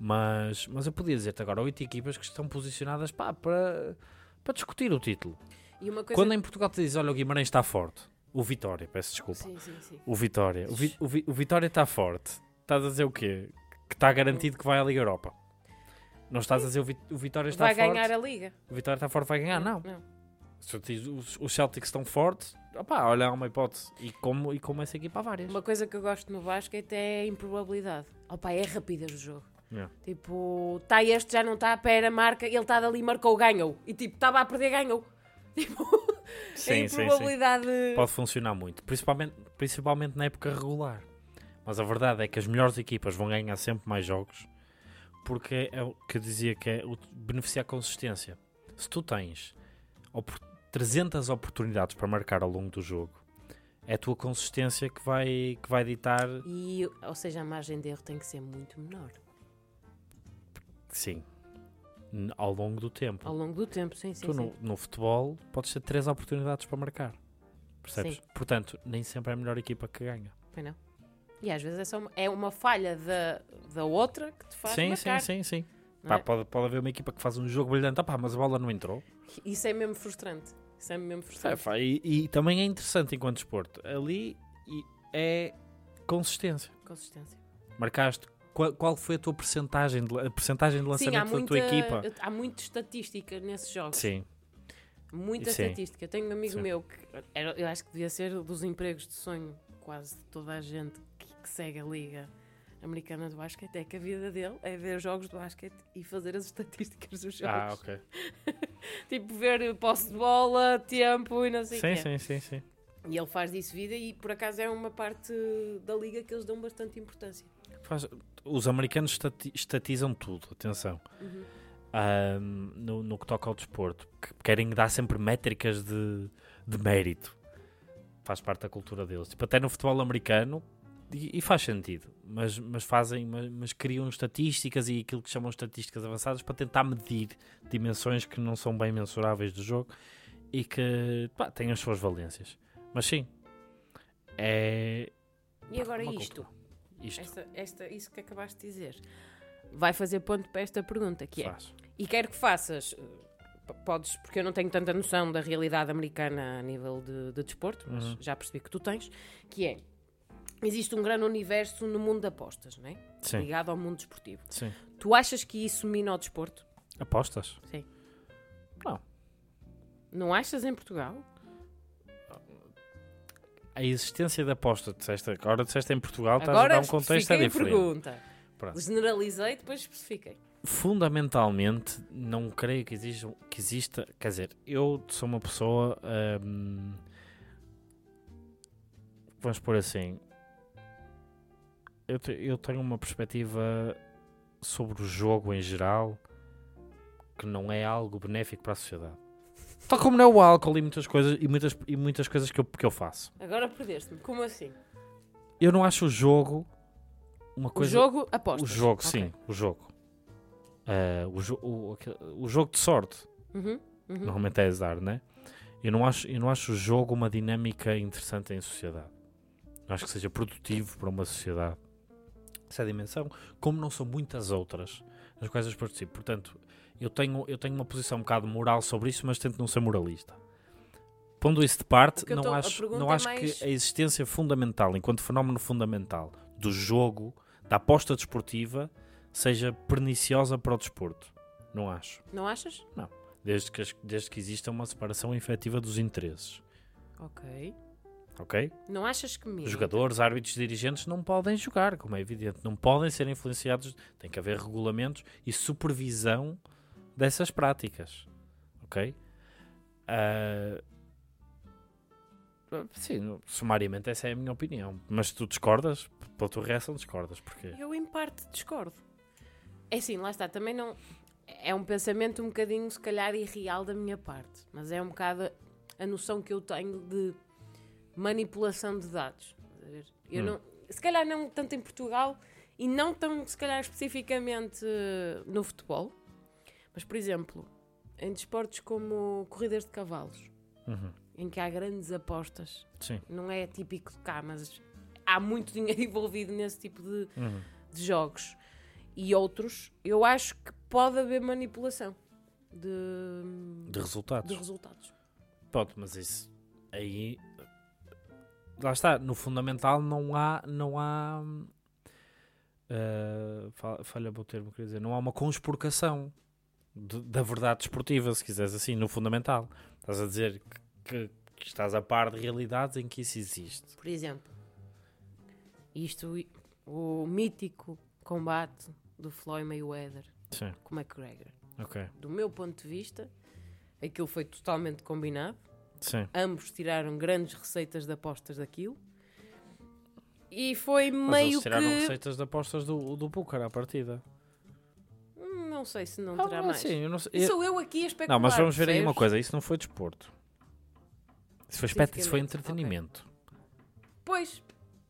Mas, mas eu podia dizer-te agora 8 equipas que estão posicionadas pá, para, para discutir o título. Coisa... Quando em Portugal te diz, olha, o Guimarães está forte, o Vitória, peço desculpa, Sim, sim, sim. o Vitória, o, Vi- o Vi- o Vitória está forte, estás a dizer o quê? Que está garantido que vai à Liga Europa. Não estás a dizer o, Vi- o Vitória está Vai forte, ganhar a liga. o Vitória está forte, vai ganhar, não. não. Se eu te diz, os, os Celtics estão fortes, opá, olha, há uma hipótese. E como, e como essa equipa há várias. Uma coisa que eu gosto no basquete é a improbabilidade. Opa, é a rapidez do jogo. Yeah. Tipo, está este, já não está, pera, marca, ele está dali, marcou, ganhou. E tipo, estava a perder, ganhou. Tipo, a Sim, sim, sim. improbabilidade. Pode funcionar muito, principalmente, principalmente na época regular. Mas a verdade é que as melhores equipas vão ganhar sempre mais jogos porque é o que eu dizia que é o beneficiar a consistência. Se tu tens 300 oportunidades para marcar ao longo do jogo, é a tua consistência que vai, que vai ditar. E, ou seja, a margem de erro tem que ser muito menor. Sim, ao longo do tempo. Ao longo do tempo, sim, sim. tu sim. no, no futebol podes ter 3 oportunidades para marcar. Percebes? Sim. Portanto, nem sempre é a melhor equipa que ganha. Foi não? E às vezes é, só uma, é uma falha da, da outra que te faz sim, marcar. sim, sim, sim. Pá, é? pode, pode haver uma equipa que faz um jogo brilhante, ah, pá, mas a bola não entrou. Isso é mesmo frustrante. Isso é mesmo frustrante. Pá, e, e também é interessante enquanto esporto. Ali é consistência. Consistência. Marcaste. Qual, qual foi a tua percentagem de, a percentagem de Sim, lançamento da muita, tua equipa? há muita estatística nesses jogos. Sim, Muita Sim. estatística. Eu tenho um amigo Sim. meu que era- eu acho que devia ser dos empregos de sonho quase de toda a gente que, que segue a liga americana de basquete. É que a vida dele é ver jogos de basquete e fazer as estatísticas dos jogos. ah, ok. Tipo, ver posse de bola, tempo e não sei o quê. sim, sim, sim. E ele faz disso vida e por acaso é uma parte da liga que eles dão bastante importância. Faz- os americanos estati- estatizam tudo, atenção. Uhum. Ahm, no, no que toca ao desporto, que querem dar sempre métricas de, de mérito. faz parte da cultura deles. Tipo, até no futebol americano, e, e faz sentido, mas, mas fazem, mas, mas criam estatísticas e aquilo que chamam estatísticas avançadas para tentar medir dimensões que não são bem mensuráveis do jogo e que pá, têm as suas valências. Mas sim, é. E agora uma isto, cultura. Isto esta, esta, isso que acabaste de dizer, vai fazer ponto para esta pergunta, que é, faz. e quero que faças, podes, porque eu não tenho tanta noção da realidade americana a nível de, de desporto, mas Uhum. já percebi que tu tens, que é, existe um grande universo no mundo de apostas, não é? Sim, Ligado ao mundo desportivo. sim. Tu achas que isso mina o desporto? Apostas? Sim. Não. Não achas em Portugal? A existência da aposta, disseste, agora disseste em Portugal, estás a dar um contexto é a diferente. pergunta. Pronto. Generalizei, depois especifiquei. Fundamentalmente, não creio que exista, que exista. Quer dizer, eu sou uma pessoa. hum, vamos pôr assim. Eu, te- eu tenho uma perspectiva sobre o jogo em geral que não é algo benéfico para a sociedade. Tal como não é o álcool e muitas coisas, e muitas, e muitas coisas que, eu, que eu faço. Agora perdeste-me. Como assim? Eu não acho o jogo uma coisa. O jogo, apostas. O jogo, Ok. sim, o jogo. Ah, o, jo- o, o jogo de sorte. Uhum, uhum. Normalmente é azar, né? Eu não acho, eu não acho o jogo uma dinâmica interessante em sociedade. Não acho que seja produtivo para uma sociedade. Essa dimensão, como não são muitas outras nas quais eu participo. Portanto, eu tenho, eu tenho uma posição um bocado moral sobre isso, mas tento não ser moralista. Pondo isso de parte, não tô- acho, não é acho mais- que a existência fundamental, enquanto fenómeno fundamental do jogo, da aposta desportiva, seja perniciosa para o desporto. Não acho. Não achas? Desde que, desde que exista uma separação efetiva dos interesses. Ok. Ok? Não achas que? Os jogadores, árbitros, dirigentes não podem jogar, como é evidente. Não podem ser influenciados. Tem que haver regulamentos e supervisão dessas práticas. Ok? Ah, sim, sumariamente essa é a minha opinião. Mas tu discordas? Pela tua reação, discordas. Porque Eu, em parte, discordo. É assim, lá está. Também não... É um pensamento um bocadinho, se calhar, irreal da minha parte. Mas é um bocado a noção que eu tenho de manipulação de dados. Eu Hum. não... Se calhar não tanto em Portugal e não tão, se calhar, especificamente eh, no futebol. Mas, por exemplo, em desportos como corridas de cavalos, Uhum. em que há grandes apostas, Sim. não é típico de cá, mas há muito dinheiro envolvido nesse tipo de, Uhum. de jogos. E outros, eu acho que pode haver manipulação de, De resultados. de resultados. Pronto, mas isso aí lá está, no fundamental não há não há fa- falha o termo, quer dizer, não há uma conspurcação de- da verdade desportiva, se quiseres assim, no fundamental. Estás a dizer que, que- que estás a par de realidades em que isso existe. Por exemplo, isto, o mítico combate do Floyd Mayweather Sim, com McGregor. ok. Do meu ponto de vista, aquilo foi totalmente combinado. Sim. Ambos tiraram grandes receitas de apostas daquilo. E foi Mas meio eles tiraram que. receitas de apostas do, do Booker à partida. Hum, Não sei se não Ah, terá mas mais. sim, eu não sei- eu- sou eu aqui a especular. Não, mas vamos ver aí uma coisa, isso não foi desporto. Isso foi, espet- isso foi entretenimento. Pois,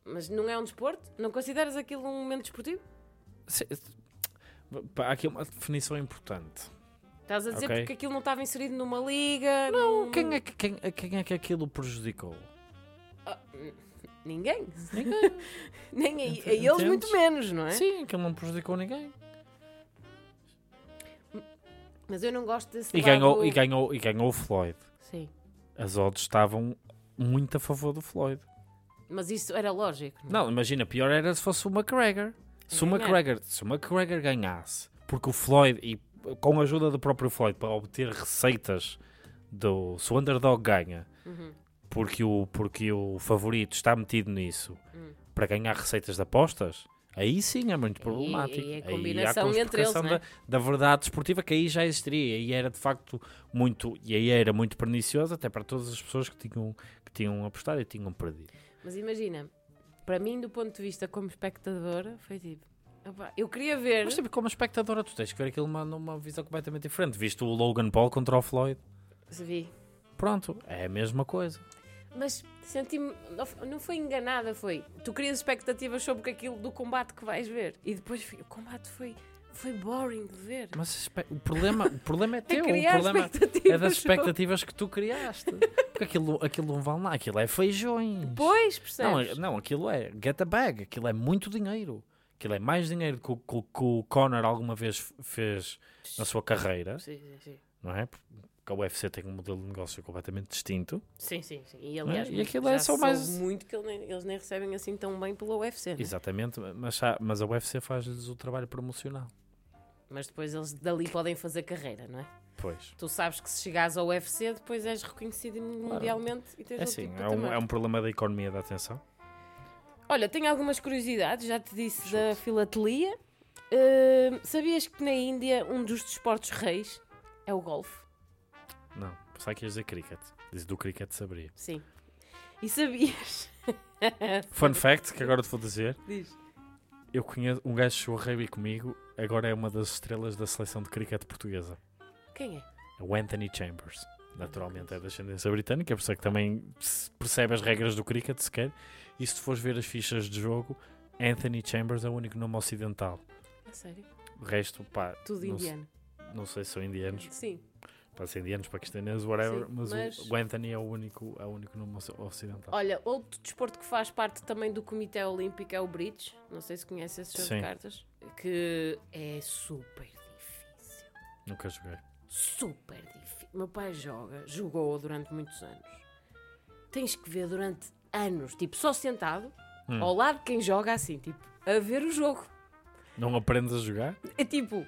mas não é um desporto? Não consideras aquilo um momento desportivo? Pá, Há aqui uma definição importante. Estás a dizer Ok. porque aquilo não estava inserido numa liga? Não, num- quem é que, quem, quem é que aquilo prejudicou? Ah, ninguém. Ninguém. Nem a, a eles, muito menos, não é? Sim, aquilo não prejudicou ninguém. Mas eu não gosto desse E lado... ganhou, e, ganhou, e ganhou o Floyd. Sim. As odds estavam muito a favor do Floyd. Mas isso era lógico. Não, é? Não, imagina, pior era se fosse o McGregor. Se o Ganhar. McGregor, se o McGregor ganhasse, porque o Floyd, e com a ajuda do próprio Floyd, para obter receitas do. Se o underdog ganha, Uhum. porque o, porque o favorito está metido nisso Hum. para ganhar receitas de apostas, aí sim é muito problemático. aí é Aí há combinação entre eles, não é? da, da verdade desportiva que aí já existiria e era de facto muito e aí era muito pernicioso até para todas as pessoas que tinham que tinham apostado e tinham perdido. Mas imagina, para mim, do ponto de vista como espectadora, foi tipo... eu queria ver... Mas tipo, como espectadora tu tens que ver aquilo numa, numa visão completamente diferente. Visto o Logan Paul contra o Floyd, Se vi. pronto, é a mesma coisa. Mas senti-me. não- Não foi enganada, foi. Tu crias expectativas sobre aquilo do combate que vais ver. E depois o combate foi, foi boring de ver. Mas o problema, o problema é A teu. O problema é das expectativas que tu criaste. Porque aquilo, aquilo não vale nada. Aquilo é feijões. Pois, Não, percebes? não, aquilo é get a bag. Aquilo é muito dinheiro. Aquilo é mais dinheiro que o, que que o Conor alguma vez fez na sua carreira, Sim, sim, sim. não é? Porque a UFC tem um modelo de negócio completamente distinto. Sim, sim, sim. E aliás, E aquilo é só mais- muito que ele nem- eles nem recebem assim tão bem pela UFC. né? Exatamente, mas, mas a UFC faz-lhes o trabalho promocional. Mas depois eles dali podem fazer carreira, não é? Pois. Tu sabes que se chegares ao UFC, depois és reconhecido mundialmente e tens É assim, tipo é um, é um problema da economia da atenção. Olha, tenho algumas curiosidades, já te disse da filatelia. Uh, sabias que na Índia um dos desportos reis é o golfe? Não, pensava que ias dizer cricket. Diz do cricket saberia. Sim. E sabias? Fun fact, que agora te vou dizer. Diz. Eu conheço um gajo que chegou rugby comigo, agora é uma das estrelas da seleção de cricket portuguesa. Quem é? É o Anthony Chambers. Naturalmente é da ascendência britânica, por isso é que também percebe as regras do cricket sequer. E se tu fores ver as fichas de jogo, Anthony Chambers é o único nome ocidental. A sério? O resto, pá, Tudo não, se- indiano. não sei se são indianos, Sim. pode ser indianos, paquistaneses, whatever, Sim, mas, o- mas- O, Anthony é o único, é o único nome oci- ocidental. Olha, outro desporto que faz parte também do Comitê Olímpico é o Bridge. Não sei se conhece esse jogo Sim. de cartas. Que é super difícil. Nunca joguei. Super difícil. Meu pai joga, jogou durante muitos anos. Tens que ver durante anos, tipo, só sentado, Hum. ao lado de quem joga assim, tipo, a ver o jogo. Não aprendes a jogar? É tipo,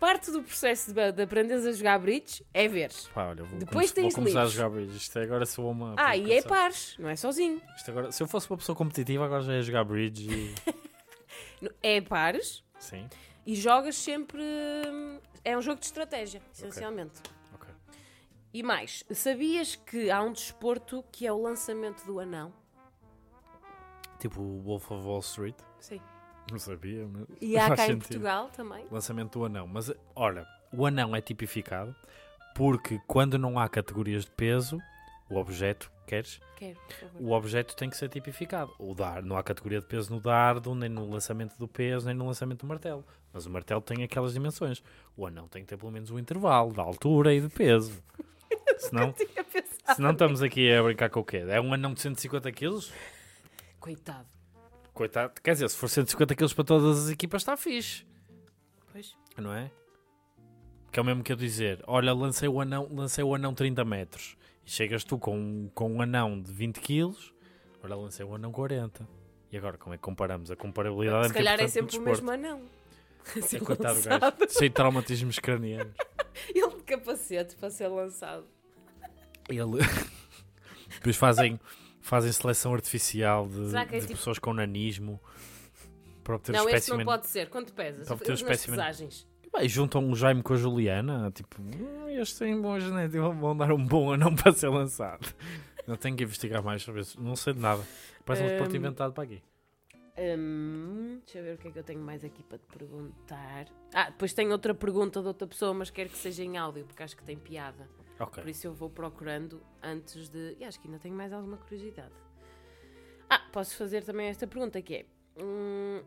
parte do processo de, de aprenderes a jogar bridge é veres. Pá, olha, vou, Depois vou tens começar livros. a jogar bridge. Isto é agora sou uma. Ah, e é pares, não é sozinho. Isto agora, se eu fosse uma pessoa competitiva, agora já ia jogar bridge e. É pares Sim, e jogas sempre. hum, É um jogo de estratégia, essencialmente. ok. E mais, sabias que há um desporto que é o lançamento do anão? Tipo o Wolf of Wall Street. Sim. Não sabia, mas. E há cá em sentido. Portugal também. Lançamento do anão. Mas, olha, o anão é tipificado porque quando não há categorias de peso, o objeto, queres? Quero. O objeto tem que ser tipificado. O dar, não há categoria de peso no dardo, nem no lançamento do peso, nem no lançamento do martelo. Mas o martelo tem aquelas dimensões. O anão tem que ter pelo menos um intervalo de altura e de peso. Senão, Tinha pensado. senão estamos aqui a brincar com o quê? É um anão de 150 kg? Coitado. Coitado. Quer dizer, se for 150 kg para todas as equipas, está fixe. Pois. Não é? Que é o mesmo que eu dizer: olha, lancei o anão, lancei o anão 30 metros. E chegas tu com, com um anão de 20 kg, olha, lancei o anão 40. E agora, como é que comparamos? A comparabilidade Se calhar é sempre o mesmo anão. Assim, É, coitado gajo, sem traumatismos cranianos. Ele de capacete para ser lançado. Ele... Depois fazem, fazem seleção artificial de, Será que é de tipo- pessoas com nanismo para obter não, um este espécimen. não pode ser. Quanto pesas? Para obter um espécimen. pesagens. Bem, juntam um Jaime com a Juliana, tipo, "Hum, este tem bom genético, vão dar um bom anão para ser lançado. Não tenho que investigar mais sobre isso, não sei de nada. Parece um desporto Hum. inventado para aqui. Hum, deixa eu ver o que é que eu tenho mais aqui para te perguntar. Ah, depois tenho outra pergunta de outra pessoa, mas quero que seja em áudio, porque acho que tem piada. Ok. Por isso eu vou procurando antes de. E acho que ainda tenho mais alguma curiosidade. Ah, posso fazer também esta pergunta que é. hum,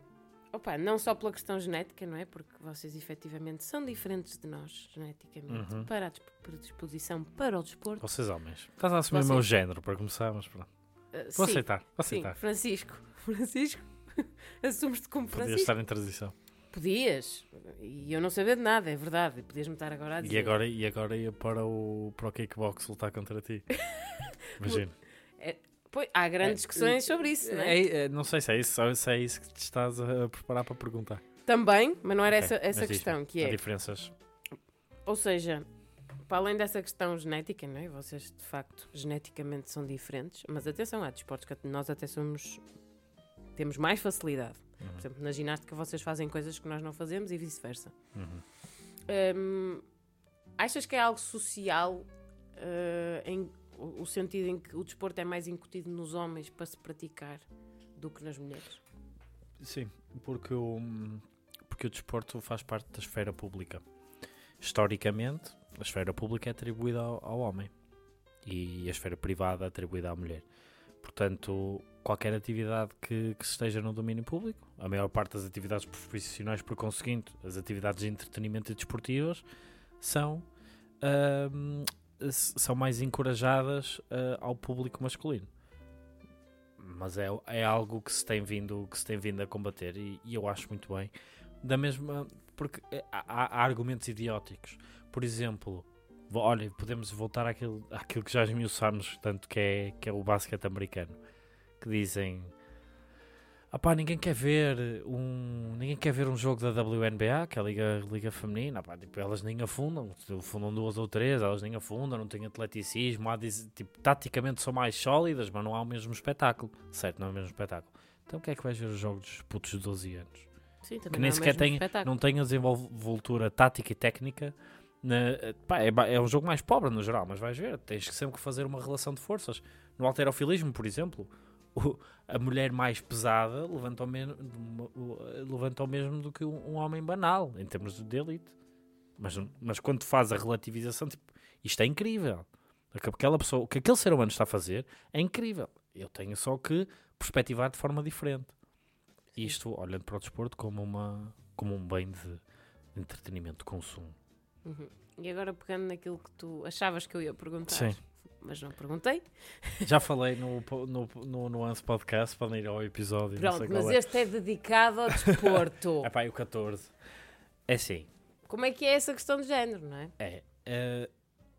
opa, não só pela questão genética, não é? Porque vocês efetivamente são diferentes de nós, geneticamente, Uhum. para a dis- predisposição para o desporto. Vocês homens. Estás a assumir o meu género para começar, mas pronto. Ah, Vou sim, aceitar, vou sim, aceitar. Francisco. Francisco? Assumes-te como Podia Francisco? estar em transição. Podias. E eu não saber de nada, é verdade. Podias-me estar agora a dizer. E agora, e agora ia para o, para o kickbox lutar contra ti. Imagina. Pois, há grandes É, discussões sobre isso, não é? É, é, não sei se é, isso, se é isso que te estás a preparar para perguntar. Também, mas não era Ok, essa, essa questão, que Há é. diferenças. Ou seja, para além dessa questão genética, não é? Vocês de facto geneticamente são diferentes, mas atenção, há desportos que nós até somos. temos mais facilidade. Uhum. Por exemplo, na ginástica vocês fazem coisas que nós não fazemos e vice-versa. Uhum. Hum, achas que é algo social eh, em o, o sentido em que o desporto é mais incutido nos homens para se praticar do que nas mulheres? Sim, porque o, porque o desporto faz parte da esfera pública. Historicamente, a esfera pública é atribuída ao, ao homem. e a esfera privada atribuída à mulher. Portanto, qualquer atividade que, que esteja no domínio público, a maior parte das atividades profissionais, por conseguinte, as atividades de entretenimento e desportivas, são, s- são mais encorajadas ah, ao público masculino. Mas é, é algo que se tem vindo, que se tem vindo a combater e, e eu acho muito bem. Da mesma, porque eh, há, há argumentos idióticos. Por exemplo, olha, podemos voltar àquilo, àquilo que já esmiuçámos tanto que é, que é o basquete americano. Que dizem ah pá, ninguém quer ver um ninguém quer ver um jogo da WNBA, que é a Liga, Liga Feminina, pá, tipo, elas nem afundam, afundam duas ou três, elas nem afundam, não têm atleticismo, há, tipo, taticamente são mais sólidas, mas não há o mesmo espetáculo, certo, não é o mesmo espetáculo. Então o que é que vais ver os jogos dos putos de 12 anos? Sim, também que não nem é sequer mesmo tem, não tem a desenvoltura tática e técnica. na- pá, é, é um jogo mais pobre no geral, mas vais ver, tens que sempre que fazer uma relação de forças. No alterofilismo, por exemplo, o- a mulher mais pesada levanta o, men- o- levanta o mesmo do que um, um homem banal, em termos de elite. Mas, mas quando faz a relativização, tipo, isto é incrível. Aquela pessoa, o que aquele ser humano está a fazer é incrível. Eu tenho só que perspectivar de forma diferente. Isto olhando para o desporto como, uma, como um bem de entretenimento, de consumo. Uhum. E agora pegando naquilo que tu achavas que eu ia perguntar, Sim. Mas não perguntei. Já falei no, no, no Nuance Podcast, podem ir ao episódio. Pronto, mas é. este é dedicado ao desporto. É pá, o 14. É assim, Como é que é essa questão de género, não é? é, é,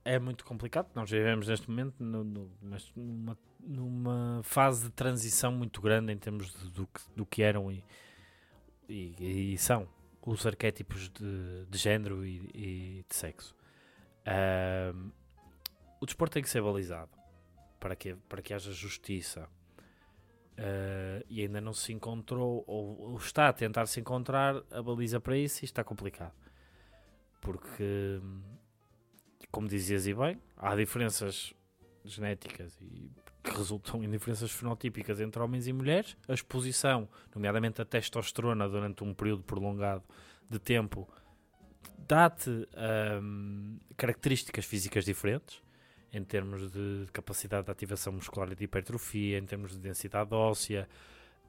é muito complicado. Nós vivemos neste momento no- no- numa, numa fase de transição muito grande em termos de- do, que, do que eram e, e, e são os arquétipos de, de género e, e de sexo. Ahm, o desporto tem que ser balizado para que, para que haja justiça. Ah, e ainda não se encontrou, ou, ou está a tentar se encontrar a baliza para isso, e está complicado. Porque, como dizias e bem, há diferenças genéticas e que resultam em diferenças fenotípicas entre homens e mulheres. A exposição, nomeadamente a testosterona, durante um período prolongado de tempo, dá-te ahm, características físicas diferentes, em termos de capacidade de ativação muscular e de hipertrofia, em termos de densidade óssea,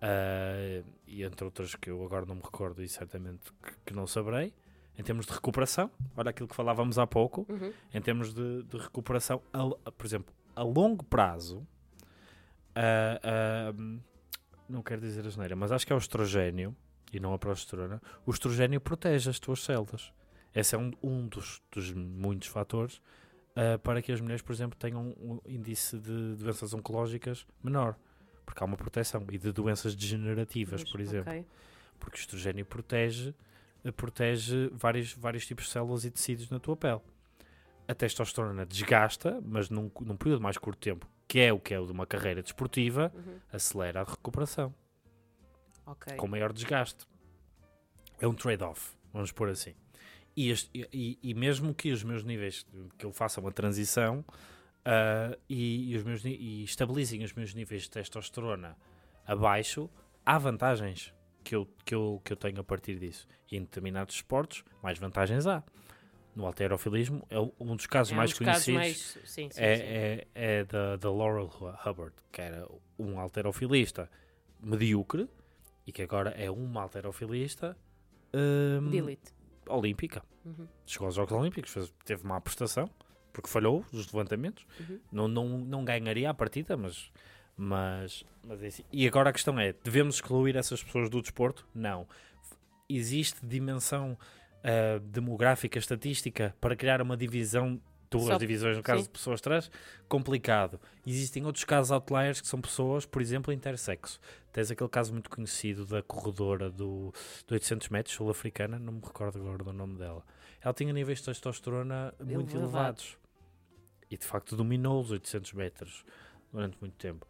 ah, e entre outras que eu agora não me recordo e certamente que, que não saberei. Em termos de recuperação, olha aquilo que falávamos há pouco, Uhum. em termos de, de recuperação, a- por exemplo, a longo prazo, ah, ah, não quero dizer a geneira, mas acho que é o estrogênio e não a progesterona. O estrogênio protege as tuas células. Esse é um, um dos, dos muitos fatores ah, para que as mulheres, por exemplo, tenham um índice de doenças oncológicas menor, porque há uma proteção e de doenças degenerativas, Mas, por exemplo ok. porque o estrogênio protege, eh, protege vários, vários tipos de células e tecidos na tua pele. A testosterona desgasta, mas num, num período mais curto de tempo, que é o que é o de uma carreira desportiva, Uhum. acelera a recuperação, Ok. com maior desgaste. É um trade-off, vamos pôr assim. E, este- e- e- mesmo que os meus níveis, que eu faça uma transição ah, e, e os meus, e estabilizem os meus níveis de testosterona abaixo, há vantagens que eu, que, eu, que eu tenho a partir disso. E em determinados esportes, mais vantagens há. No alterofilismo, é um um dos casos É um mais dos casos conhecidos mais- Sim, sim, sim. é, é, é da, da Laurel Hu- Hubbard, que era um alterofilista medíocre e que agora é uma alterofilista hum, De elite. Olímpica. Uhum. Chegou aos Jogos Olímpicos, fez- teve uma prestação, porque falhou os levantamentos. Uhum. Não, não, não ganharia a partida, mas. Mas, mas é assim. E agora a questão é: devemos excluir essas pessoas do desporto? Não. Existe dimensão ah, demográfica, estatística para criar uma divisão, duas Só- divisões no caso sim. de pessoas trans? Complicado. Existem outros casos outliers que são pessoas, por exemplo, intersexo. Tens aquele caso muito conhecido da corredora do, do 800 metros sul-africana, não me recordo agora do nome dela. Ela tinha níveis de testosterona muito Elevados. elevados. E de facto dominou os 800 metros durante muito tempo.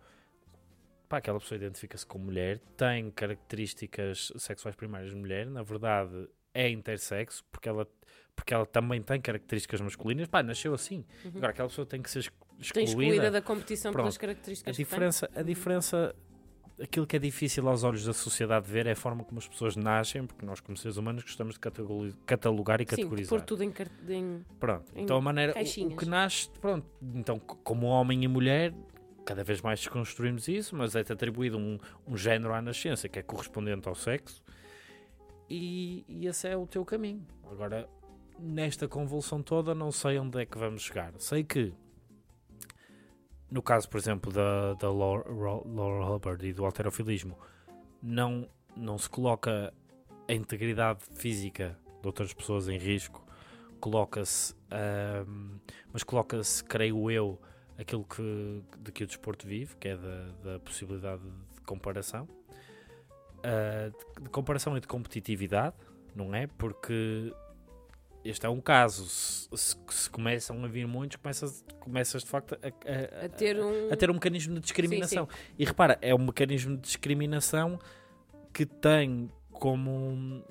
Pá, aquela pessoa identifica-se como mulher, tem características sexuais primárias de mulher, na verdade é intersexo, porque ela, porque ela também tem características masculinas. Pá, nasceu assim. Uhum. Agora aquela pessoa tem que ser Tem excluída. excluída da competição Pronto. pelas A características que tem. diferença, a diferença aquilo que é difícil aos olhos da sociedade ver é a forma como as pessoas nascem, porque nós, como seres humanos, gostamos de catalo- catalogar e Sim, categorizar. pôr tudo em, em- Pronto, em então a maneira, o- o, caixinhas. que nasce, pronto, então como homem e mulher, cada vez mais desconstruímos isso, mas é-te atribuído um, um género à nascença que é correspondente ao sexo e, e esse é o teu caminho. Agora, nesta convulsão toda, não sei onde é que vamos chegar. Sei que, no caso, por exemplo, da, da Laura, Hubbard e do alterofilismo, não, não se coloca a integridade física de outras pessoas em risco, coloca-se, mas coloca-se, creio eu, aquilo que, de que o desporto vive, que é da, da possibilidade de comparação, Ah, de, de comparação e de competitividade, não é? Porque este é um caso, se, se- se começam a vir muitos, começas, começas de facto a, a- a ter um. a ter um mecanismo de discriminação. E repara, é um mecanismo de discriminação que tem como,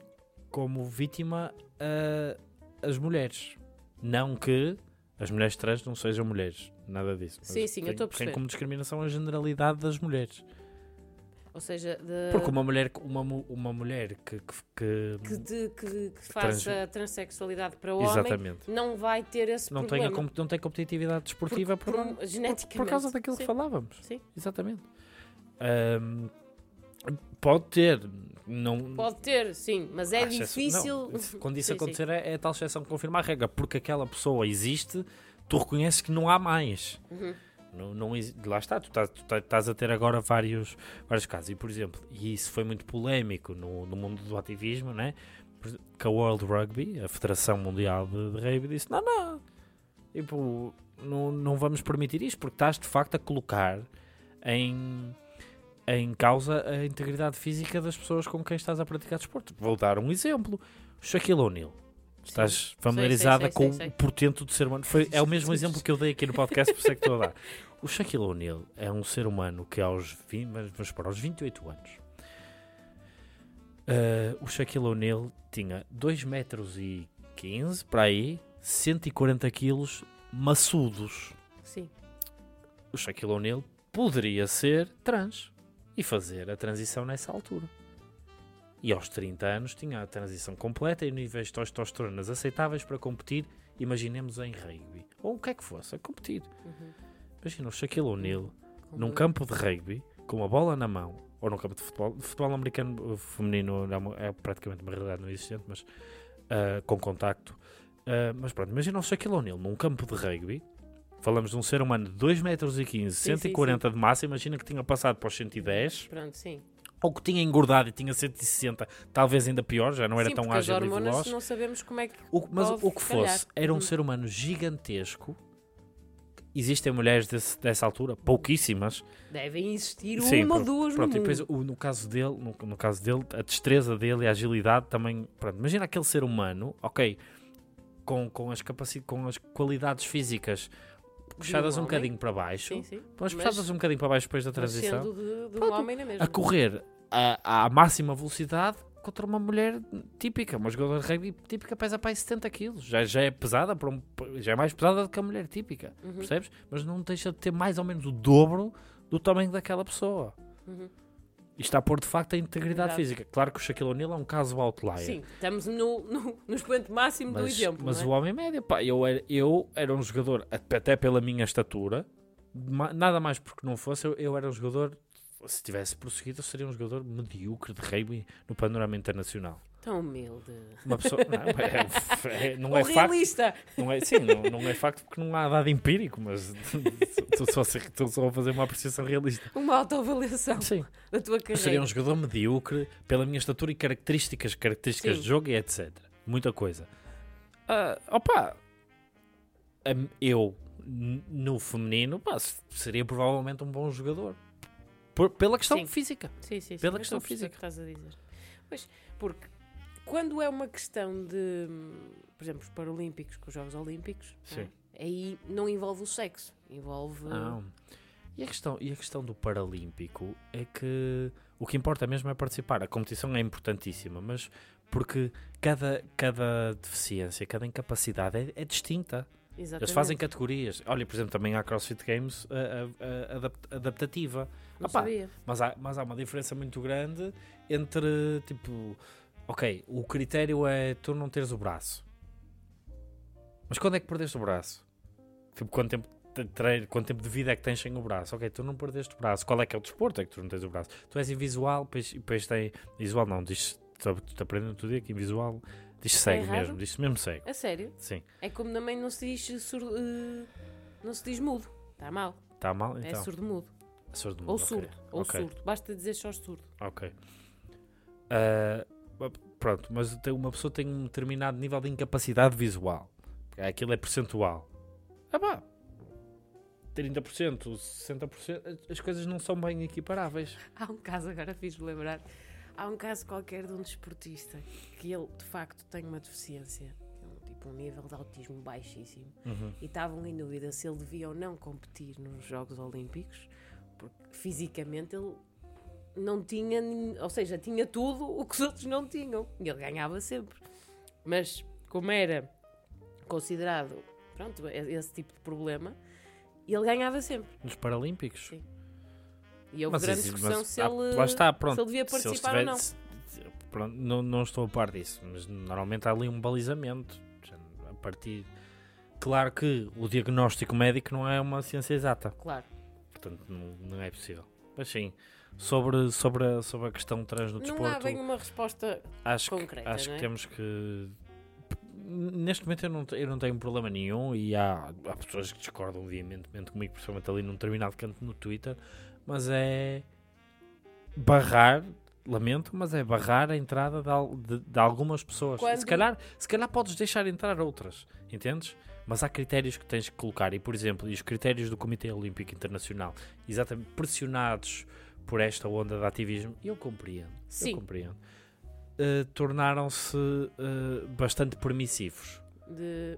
como vítima ah, as mulheres. Não que as mulheres trans não sejam mulheres, nada disso. Sim, sim, eu tem- estou a Tem perceber. como discriminação a generalidade das mulheres. Ou seja, de, Porque uma mulher, uma, uma mulher que. que, que- que, de- que- que faça a transexualidade para o homem exatamente. não vai ter esse Não tem, a, problema. não tem competitividade desportiva por, por, por, geneticamente. por causa daquilo Sim, que falávamos. Sim. Exatamente. Ahm, pode ter. Não, Pode ter, sim, mas é difícil. não, quando isso Sim, sim. acontecer, é, é a tal exceção que confirma a regra, porque aquela pessoa existe, tu reconheces que não há mais. Uhum. Não, não lá está, tu estás, tu tá- estás a ter agora vários, vários casos. E, por exemplo, e isso foi muito polémico no, no mundo do ativismo, né? Que a World Rugby, a Federação Mundial de, de Rugby, disse: não, não, tipo, não, não vamos permitir isto, porque estás de facto a colocar em, em causa a integridade física das pessoas com quem estás a praticar desporto. Vou dar um exemplo: Shaquille O'Neal. Estás familiarizada sei, sei, com sei, o portento de ser humano. Foi, é o mesmo exemplo que eu dei aqui no podcast, por isso é que estou a dar. O Shaquille O'Neal é um ser humano que aos 20, vamos para aos 28 anos, eh, o Shaquille O'Neal tinha 2 metros e 15 para aí, 140 quilos maçudos. Sim. O Shaquille O'Neal poderia ser trans e fazer a transição nessa altura. E aos 30 anos tinha a transição completa e níveis de testosteronas aceitáveis para competir, imaginemos em rugby. Ou o que é que fosse, a competir. Uhum. Imagina o Shaquille O'Neal num campo de rugby, com a bola na mão, ou num campo de futebol, futebol americano uh, feminino é, uma- é praticamente uma realidade não existente, mas uh, com contacto. Uh, mas pronto, imagina o Shaquille O'Neal num campo de rugby, falamos de um ser humano de 2 metros e 15, Sim, sim, 140 de massa, imagina que tinha passado para os 110, Pronto, sim. ou que tinha engordado e tinha 160, talvez ainda pior, já não era sim, tão ágil e veloz. não sabemos como é que. O, mas o que calhar. fosse, era um Uhum. ser humano gigantesco. Existem mulheres desse- dessa altura? Pouquíssimas. Devem existir Sim, uma ou duas Pronto, no e depois o- no, caso dele, no, no caso dele, a destreza dele e a agilidade também. Pronto, imagina aquele ser humano, ok, com, com, as capaci com as qualidades físicas puxadas um homem. bocadinho para baixo, Sim, sim. mas puxadas um bocadinho para baixo depois da transição, de, de um Pronto, a correr à máxima velocidade contra uma mulher típica, uma jogadora de rugby típica pesa para aí 70 kg, já, já é pesada, um- já é mais pesada do que a mulher típica, Uhum, percebes? Mas não deixa de ter mais ou menos o dobro do tamanho daquela pessoa. uhum. E está a pôr de facto a integridade Verdade. física. Claro que o Shaquille O'Neal é um caso outlier. Sim, estamos no, no, no expoente máximo do mas, exemplo. mas não o é? homem médio, pá, eu era, eu era um jogador, até pela minha estatura, nada mais porque não fosse, eu, eu era um jogador, se tivesse prosseguido, eu seria um jogador medíocre de rugby no panorama internacional. Tão humilde. Uma pessoa, não, é, é- não O é facto, realista. não é, sim, não, não é facto porque não há dado empírico, mas estou só, estou só a fazer uma apreciação realista. Uma autoavaliação Sim. da tua Eu carreira. seria um jogador medíocre pela minha estatura e características, características Sim. de jogo e etc. Muita coisa. Ah, opa, eu no feminino pá, se- seria provavelmente um bom jogador. Por- pela questão Sim. física. Sim, sim, sim. Pela questão física. que estás a dizer. Pois, porque quando é uma questão de, por exemplo, os Paralímpicos com os Jogos Olímpicos, é? Sim. aí não envolve o sexo, envolve. Não. E a, questão, e a questão do Paralímpico é que o que importa mesmo é participar. A competição é importantíssima, mas porque cada, cada deficiência, cada incapacidade é, é distinta. Exatamente. Eles fazem categorias. Olha, por exemplo, também há CrossFit Games a- a- a- adap- adaptativa. Não Opá, sabia. Mas há, mas há uma diferença muito grande entre, tipo, ok, o critério é tu não teres o braço. Mas quando é que perdeste o braço? Tipo, quanto tempo, de treino, quanto tempo de vida é que tens sem o braço? Ok, tu não perdeste o braço. Qual é que é o desporto? É que tu não tens o braço. Tu és invisual, depois, depois tem. Visual não, diz. Tu tu aprendendo dia que invisual diz cego errado? mesmo, diz mesmo cego. A sério? Sim. É como também não se diz surdo. eh, não se diz mudo. Está mal. Está mal? É Então. surdo-mudo. surdo Ou ok, surdo. Ou ok. surdo. Basta dizer só surdo. Ok. Ah, pronto, mas uma pessoa tem um determinado nível de incapacidade visual. Aquilo é percentual. Ah pá, 30%, 60%, as coisas não são bem equiparáveis. Há um caso, agora fiz-me lembrar. Há um caso qualquer de um desportista que ele de facto tem uma deficiência, um, tipo um nível de autismo baixíssimo, e estavam em dúvida se ele devia ou não competir nos Jogos Olímpicos, porque fisicamente ele não tinha, ou seja, tinha tudo o que os outros não tinham, e ele ganhava sempre. Mas como era considerado, pronto, esse tipo de problema, ele ganhava sempre. Nos Paralímpicos. Sim. E houve Mas grande isso- discussão mas- se, ele, lá está, pronto. se ele devia Se eles participar ou não. se- pronto, não, não estou a par disso, mas normalmente há ali um balizamento. A partir. Claro que o diagnóstico médico não é uma ciência exata. Claro. Portanto, não, não é possível. Mas sim, sobre, sobre, a, sobre a questão trans no Não há desporto, bem uma resposta. acho, que, concreta, acho não é? que temos que. Neste momento eu não, eu não tenho problema nenhum e há, há pessoas que discordam veementemente comigo, principalmente ali num determinado canto no Twitter, mas é barrar, lamento, mas é barrar a entrada de, de- de algumas pessoas. Quando- Se, calhar, se calhar podes deixar entrar outras, entendes? Mas há critérios que tens que colocar, e por exemplo, e os critérios do Comitê Olímpico Internacional, exatamente pressionados por esta onda de ativismo, eu compreendo. Sim. Eu compreendo. Uh, tornaram-se uh, bastante permissivos. De...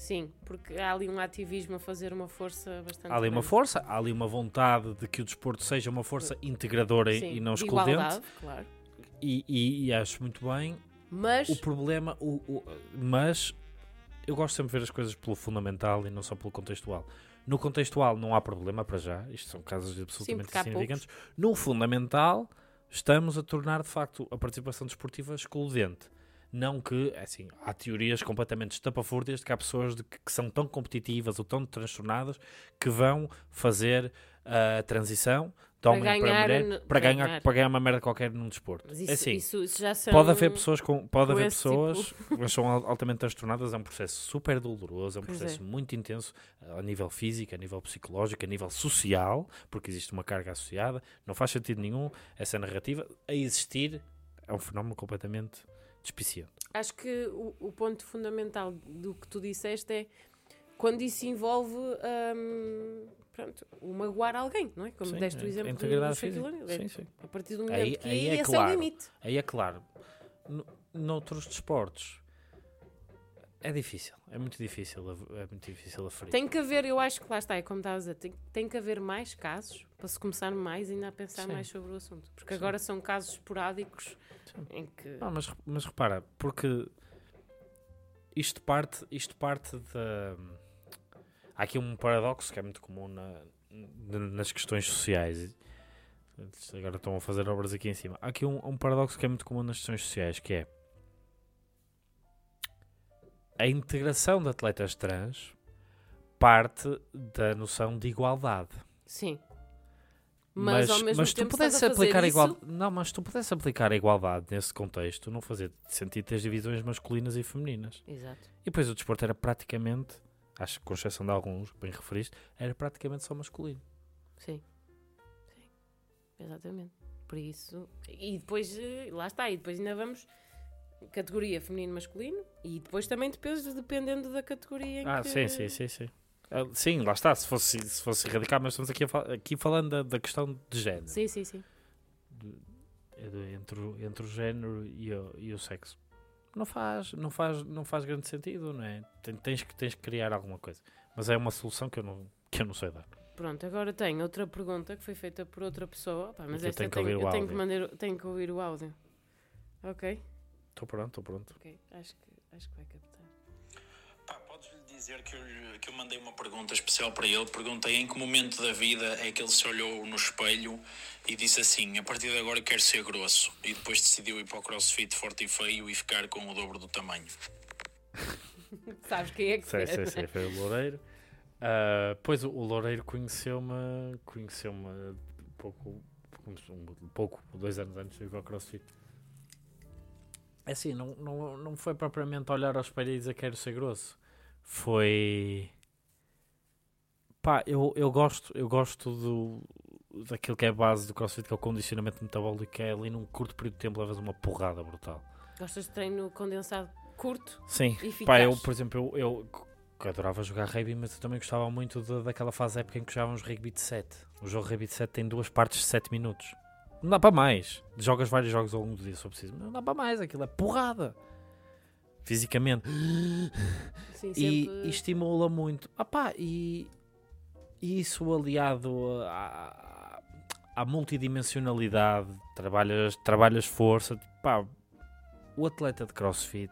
Sim, porque há ali um ativismo a fazer uma força bastante. Há ali uma força, há ali uma vontade de que o desporto seja uma força integradora e- Sim, e não de excludente. igualdade, claro. E, e- e acho muito bem. Mas O problema, o, o- mas eu gosto sempre de ver as coisas pelo fundamental e não só pelo contextual. No contextual não há problema para já, isto são casos absolutamente porque há insignificantes. No fundamental, estamos a tornar de facto a participação desportiva excludente. Não que, é assim, há teorias completamente estapafúrdias de que há pessoas de que, que são tão competitivas ou tão transtornadas que vão fazer a transição de Para homem para ganhar mulher no- para para ganhar, ganhar. para ganhar uma merda qualquer num desporto. mas é isso, assim, isso, isso já são. Pode haver pessoas com, pode com haver esse pessoas, mas são al- altamente transtornadas, é um processo super doloroso, é um Pois processo é. muito intenso eh, a nível físico, a nível psicológico, a nível social, porque existe uma carga associada, não faz sentido nenhum essa narrativa a existir, é um fenómeno completamente despiciante. Acho que o, o ponto fundamental do que tu disseste é quando isso envolve hum, pronto, o magoar alguém, não é? Como Sim, deste o exemplo do- Shaquille. O'Neal. É Sim, sim. A partir do momento Aí- que aí é esse é claro. o limite. Aí é claro, no, noutros desportos é difícil, é muito difícil, é muito difícil aferir. Tem que haver, eu acho que lá está, é como estavas a dizer, tem, tem que haver mais casos para se começar mais ainda a pensar Sim. mais sobre o assunto. Porque Sim. agora são casos esporádicos Sim. em que. Não, mas, mas repara, porque isto parte, isto parte da. Há aqui um paradoxo que é muito comum na- nas questões sociais. Agora estão a fazer obras aqui em cima. Há aqui um, um paradoxo que é muito comum nas questões sociais, que é a integração de atletas trans parte da noção de igualdade. Sim. Mas, ao mesmo mas tu tempo estás pudesse aplicar igual não mas tu pudesse aplicar a igualdade nesse contexto não fazia sentido ter divisões masculinas e femininas Exato. e depois o desporto era praticamente acho que com exceção de alguns bem referiste era praticamente só masculino Sim. Sim. Exatamente. Por isso. E depois, eh, lá está, e depois ainda vamos categoria feminino masculino e depois também depois dependendo da categoria em ah que... sim sim sim sim Ah, sim lá está se fosse se fosse radical mas estamos aqui fal- aqui falando da, da questão de género Sim, sim, sim. É do- entre o, entre o género e o, e o sexo não faz não faz não faz grande sentido não é Ten- tens que tens que criar alguma coisa mas é uma solução que eu não que eu não sei dar Pronto, agora tenho outra pergunta que foi feita por outra pessoa. Pá, mas eu esta tenho que tenho, ouvir o eu tenho que, áudio. mandar, tenho que ouvir o áudio. Ok, estou pronto estou pronto ok. Acho que, acho que vai captar. Pá, podes-lhe dizer que eu, lhe- que eu mandei uma pergunta especial para ele. Perguntei em que momento da vida é que ele se olhou no espelho e disse assim: a partir de agora quero ser grosso. E depois decidiu ir para o crossfit forte e feio e ficar com o dobro do tamanho. Sabes quem é que Sei, foi? sei, sei, foi o Loureiro. Ah, pois o, o Loureiro conheceu-me conheceu-me um pouco, um pouco, dois anos antes de ir ao CrossFit. É assim, não, não, não foi propriamente olhar ao espelho e dizer quero ser grosso. Foi. Pá, eu, eu gosto, eu gosto do, daquilo que é a base do CrossFit, que é o condicionamento metabólico, que é ali num curto período de tempo levas uma porrada brutal. Gostas de treino condensado curto? Sim, pá, eu, por exemplo, eu, eu que adorava jogar rugby, mas eu também gostava muito da- daquela fase época em que jogávamos rugby de 7. O jogo rugby de 7 tem duas partes de 7 minutos. Não dá para mais. Jogas vários jogos ao longo do dia, se for preciso. Não dá para mais, aquilo é porrada. Fisicamente. Sim, E, sempre... e estimula muito. Ah pá, e, e isso aliado à, à multidimensionalidade, trabalhas, trabalhas força. Pá, o atleta de crossfit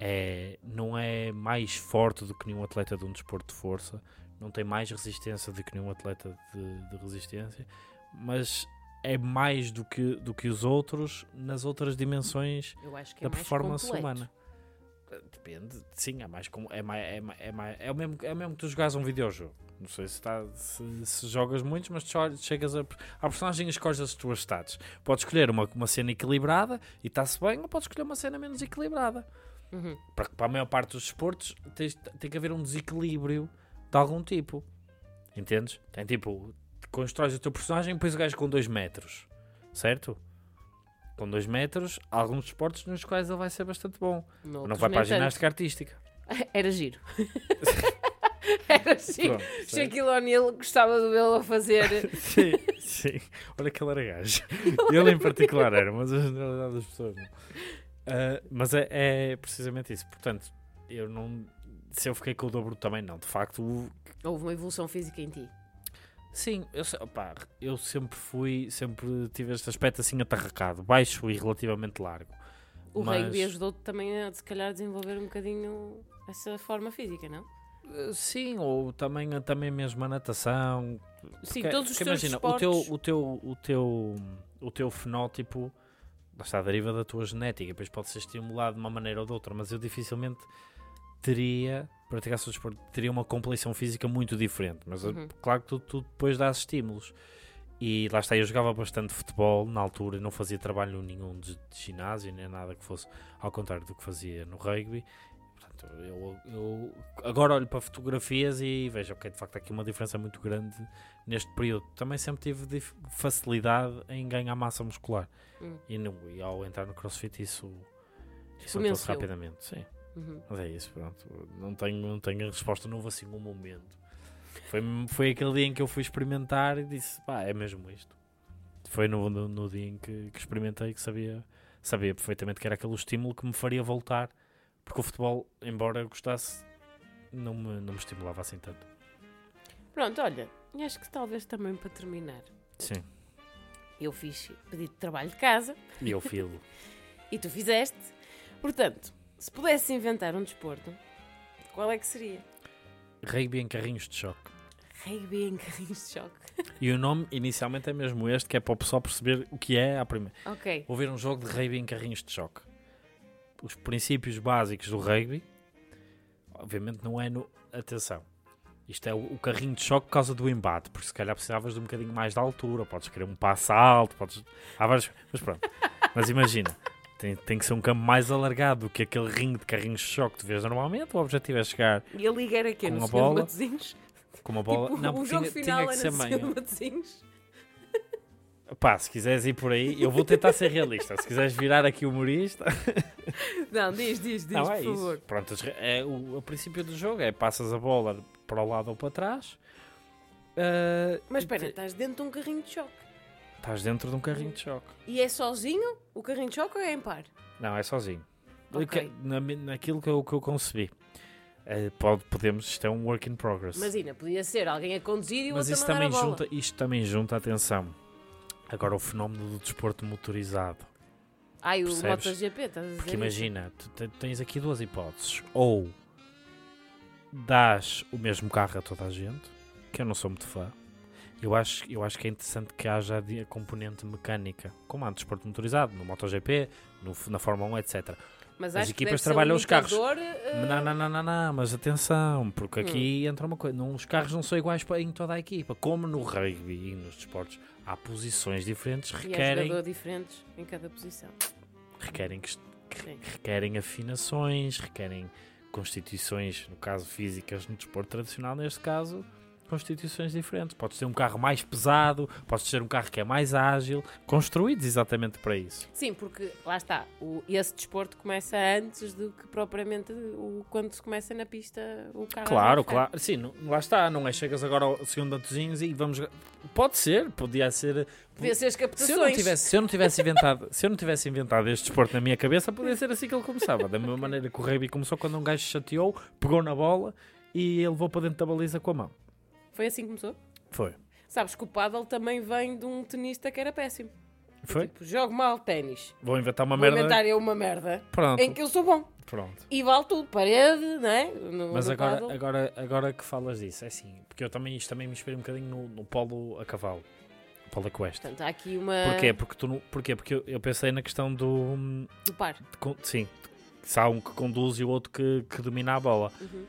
é, não é mais forte do que nenhum atleta de um desporto de força, não tem mais resistência do que nenhum atleta de, de resistência, mas é mais do que, do que os outros nas outras dimensões é da performance completo. humana. Depende, sim, é mais como é mais, é, mais, é, mais, é o mesmo é o mesmo que tu jogares um videojogo. Não sei se, está, se, se jogas muitos, mas chegas a, à personagem e escolhes as tuas stats. Podes escolher uma, uma cena equilibrada e está-se bem, ou podes escolher uma cena menos equilibrada. Uhum. Para, para a maior parte dos esportes tem que haver um desequilíbrio de algum tipo. Entendes? Tem tipo, constróis o teu personagem e depois o gajo com 2 metros, certo? Com 2 metros, há alguns esportes nos quais ele vai ser bastante bom. não Noutros, vai para a ginástica artística. Era giro. Era giro. Shaquille O'Neal gostava de vê-lo a fazer. sim, sim. Olha que ele era gajo. Ele em particular era, mas a generalidade das pessoas não. Ah, mas é, é precisamente isso. Portanto, eu não. Se eu fiquei com o dobro também, não. De facto, Houve uma evolução física em ti. Sim, eu, opá, eu sempre fui, sempre tive este aspecto assim atarracado, baixo e relativamente largo. O Mas- rugby ajudou-te também a, se calhar, desenvolver um bocadinho essa forma física, não? Ah, Sim, ou também, também mesmo a natação, Sim, Porque- todos os porque teus imagina, o esportes... teu, o teu, o teu, o teu fenótipo está, deriva da tua genética, depois pode ser estimulado de uma maneira ou de outra, mas eu dificilmente teria, praticar o desporto, teria uma complexão física muito diferente, mas Uhum. claro que tu, tu depois dás estímulos. E lá está, eu jogava bastante futebol na altura, não fazia trabalho nenhum de, de ginásio, nem nada que fosse ao contrário do que fazia no rugby. Portanto, eu, eu agora olho para fotografias e vejo, ok, de facto há aqui uma diferença muito grande neste período. Também sempre tive facilidade em ganhar massa muscular. Hum. E, no, e ao entrar no crossfit isso, isso Exponenciou. rapidamente. Sim, Uhum. mas é isso, pronto. Não tenho, não tenho a resposta, não houve assim um momento. Foi, foi aquele dia em que eu fui experimentar e disse, pá, é mesmo isto. Foi no, no, no dia em que, que experimentei que sabia, sabia perfeitamente que era aquele estímulo que me faria voltar. Porque o futebol, embora eu gostasse, não me, não me estimulava assim tanto. Pronto, olha, acho que talvez também para terminar, Sim. eu fiz pedido de trabalho de casa E eu filo. e tu fizeste. Portanto, se pudesse inventar um desporto, qual é que seria? Rugby em carrinhos de choque. Rugby em carrinhos de choque. E o nome inicialmente é mesmo este, que é para o pessoal perceber o que é à primeira. Ok. Vou ver um jogo de rugby em carrinhos de choque. Os princípios básicos do rugby, obviamente não é no. Atenção, isto é o, o carrinho de choque por causa do embate, porque se calhar precisavas de um bocadinho mais de altura, podes querer um passo alto, podes. Há vários. Mas pronto. Mas imagina, tem, tem que ser um campo mais alargado do que aquele ringue de carrinhos de choque que tu vês normalmente. O objetivo é chegar E a liga era quê? Com No a Senhor de bola. Matosinhos? com uma bola. Tipo, não, o jogo tinha, final tinha que era no. Senhor Matosinhos? Pá, se quiseres ir por aí, eu vou tentar ser realista. Se quiseres virar aqui humorista. Não, diz, diz, diz, não, por é isso. favor. Pronto, é o, o princípio do jogo é passas a bola para o lado ou para trás. ah, Mas espera, te- estás dentro de um carrinho de choque. Estás dentro de um carrinho de choque. E é sozinho o carrinho de choque ou é em par? Não, é sozinho. Ok. Que- Na, naquilo que eu, que eu concebi. Eh, pode, podemos, isto é um work in progress. Imagina, podia ser alguém a conduzir e o Mas outro a isso mandar também, a bola. junta, isto também junta atenção. Agora o fenómeno do desporto motorizado. Ai, o percebes? MotoGP, estás a dizer Porque imagina, tu te- tens aqui duas hipóteses. Ou dás o mesmo carro a toda a gente, que eu não sou muito fã. Eu acho, eu acho que é interessante que haja a componente mecânica, como há no desporto motorizado, no MotoGP, no, na Fórmula 1, etc. Mas As equipas ser um trabalham os carros. eh, Não, não, não, não, não, mas atenção, porque Hum. aqui entra uma coisa, não, os carros não são iguais para, em toda a equipa, como no rugby e nos desportos, há posições diferentes, E requerem, jogador diferentes em cada posição. requerem, que- que- requerem afinações, requerem constituições, no caso físicas, no desporto tradicional, neste caso, constituições diferentes. Podes ter um carro mais pesado, podes ter um carro que é mais ágil, construídos exatamente para isso. Sim, porque lá está, o, esse desporto começa antes do que propriamente o, quando se começa na pista o carro. a Claro, claro. Sim, não- lá está, não é? Chegas agora ao segundo atozinhos e vamos. Pode ser, podia ser. Podia ser as Se eu, não captações. tivesse, se, eu não tivesse inventado, se eu não tivesse inventado este desporto na minha cabeça, podia ser assim que ele começava. Da mesma maneira que o rugby começou quando um gajo chateou, pegou na bola e ele levou para dentro da baliza com a mão. Foi assim que começou? Foi. Sabes que o paddle também vem de um tenista que era péssimo. Foi? Tipo, jogo mal ténis. Vou inventar uma Vou merda. inventar eu uma merda Pronto, em que eu sou bom. pronto. E vale tudo, parede, não é? No, Mas no agora, paddle. agora, agora que falas disso, é assim, porque eu também, isto também me inspirei um bocadinho no, no polo a cavalo. Polo equestre. Portanto, há aqui uma. Porquê? Porque, tu, não- porquê? Porque eu, eu pensei na questão do. Do par. de sim, se há um que conduz e o outro que, que domina a bola. Uhum.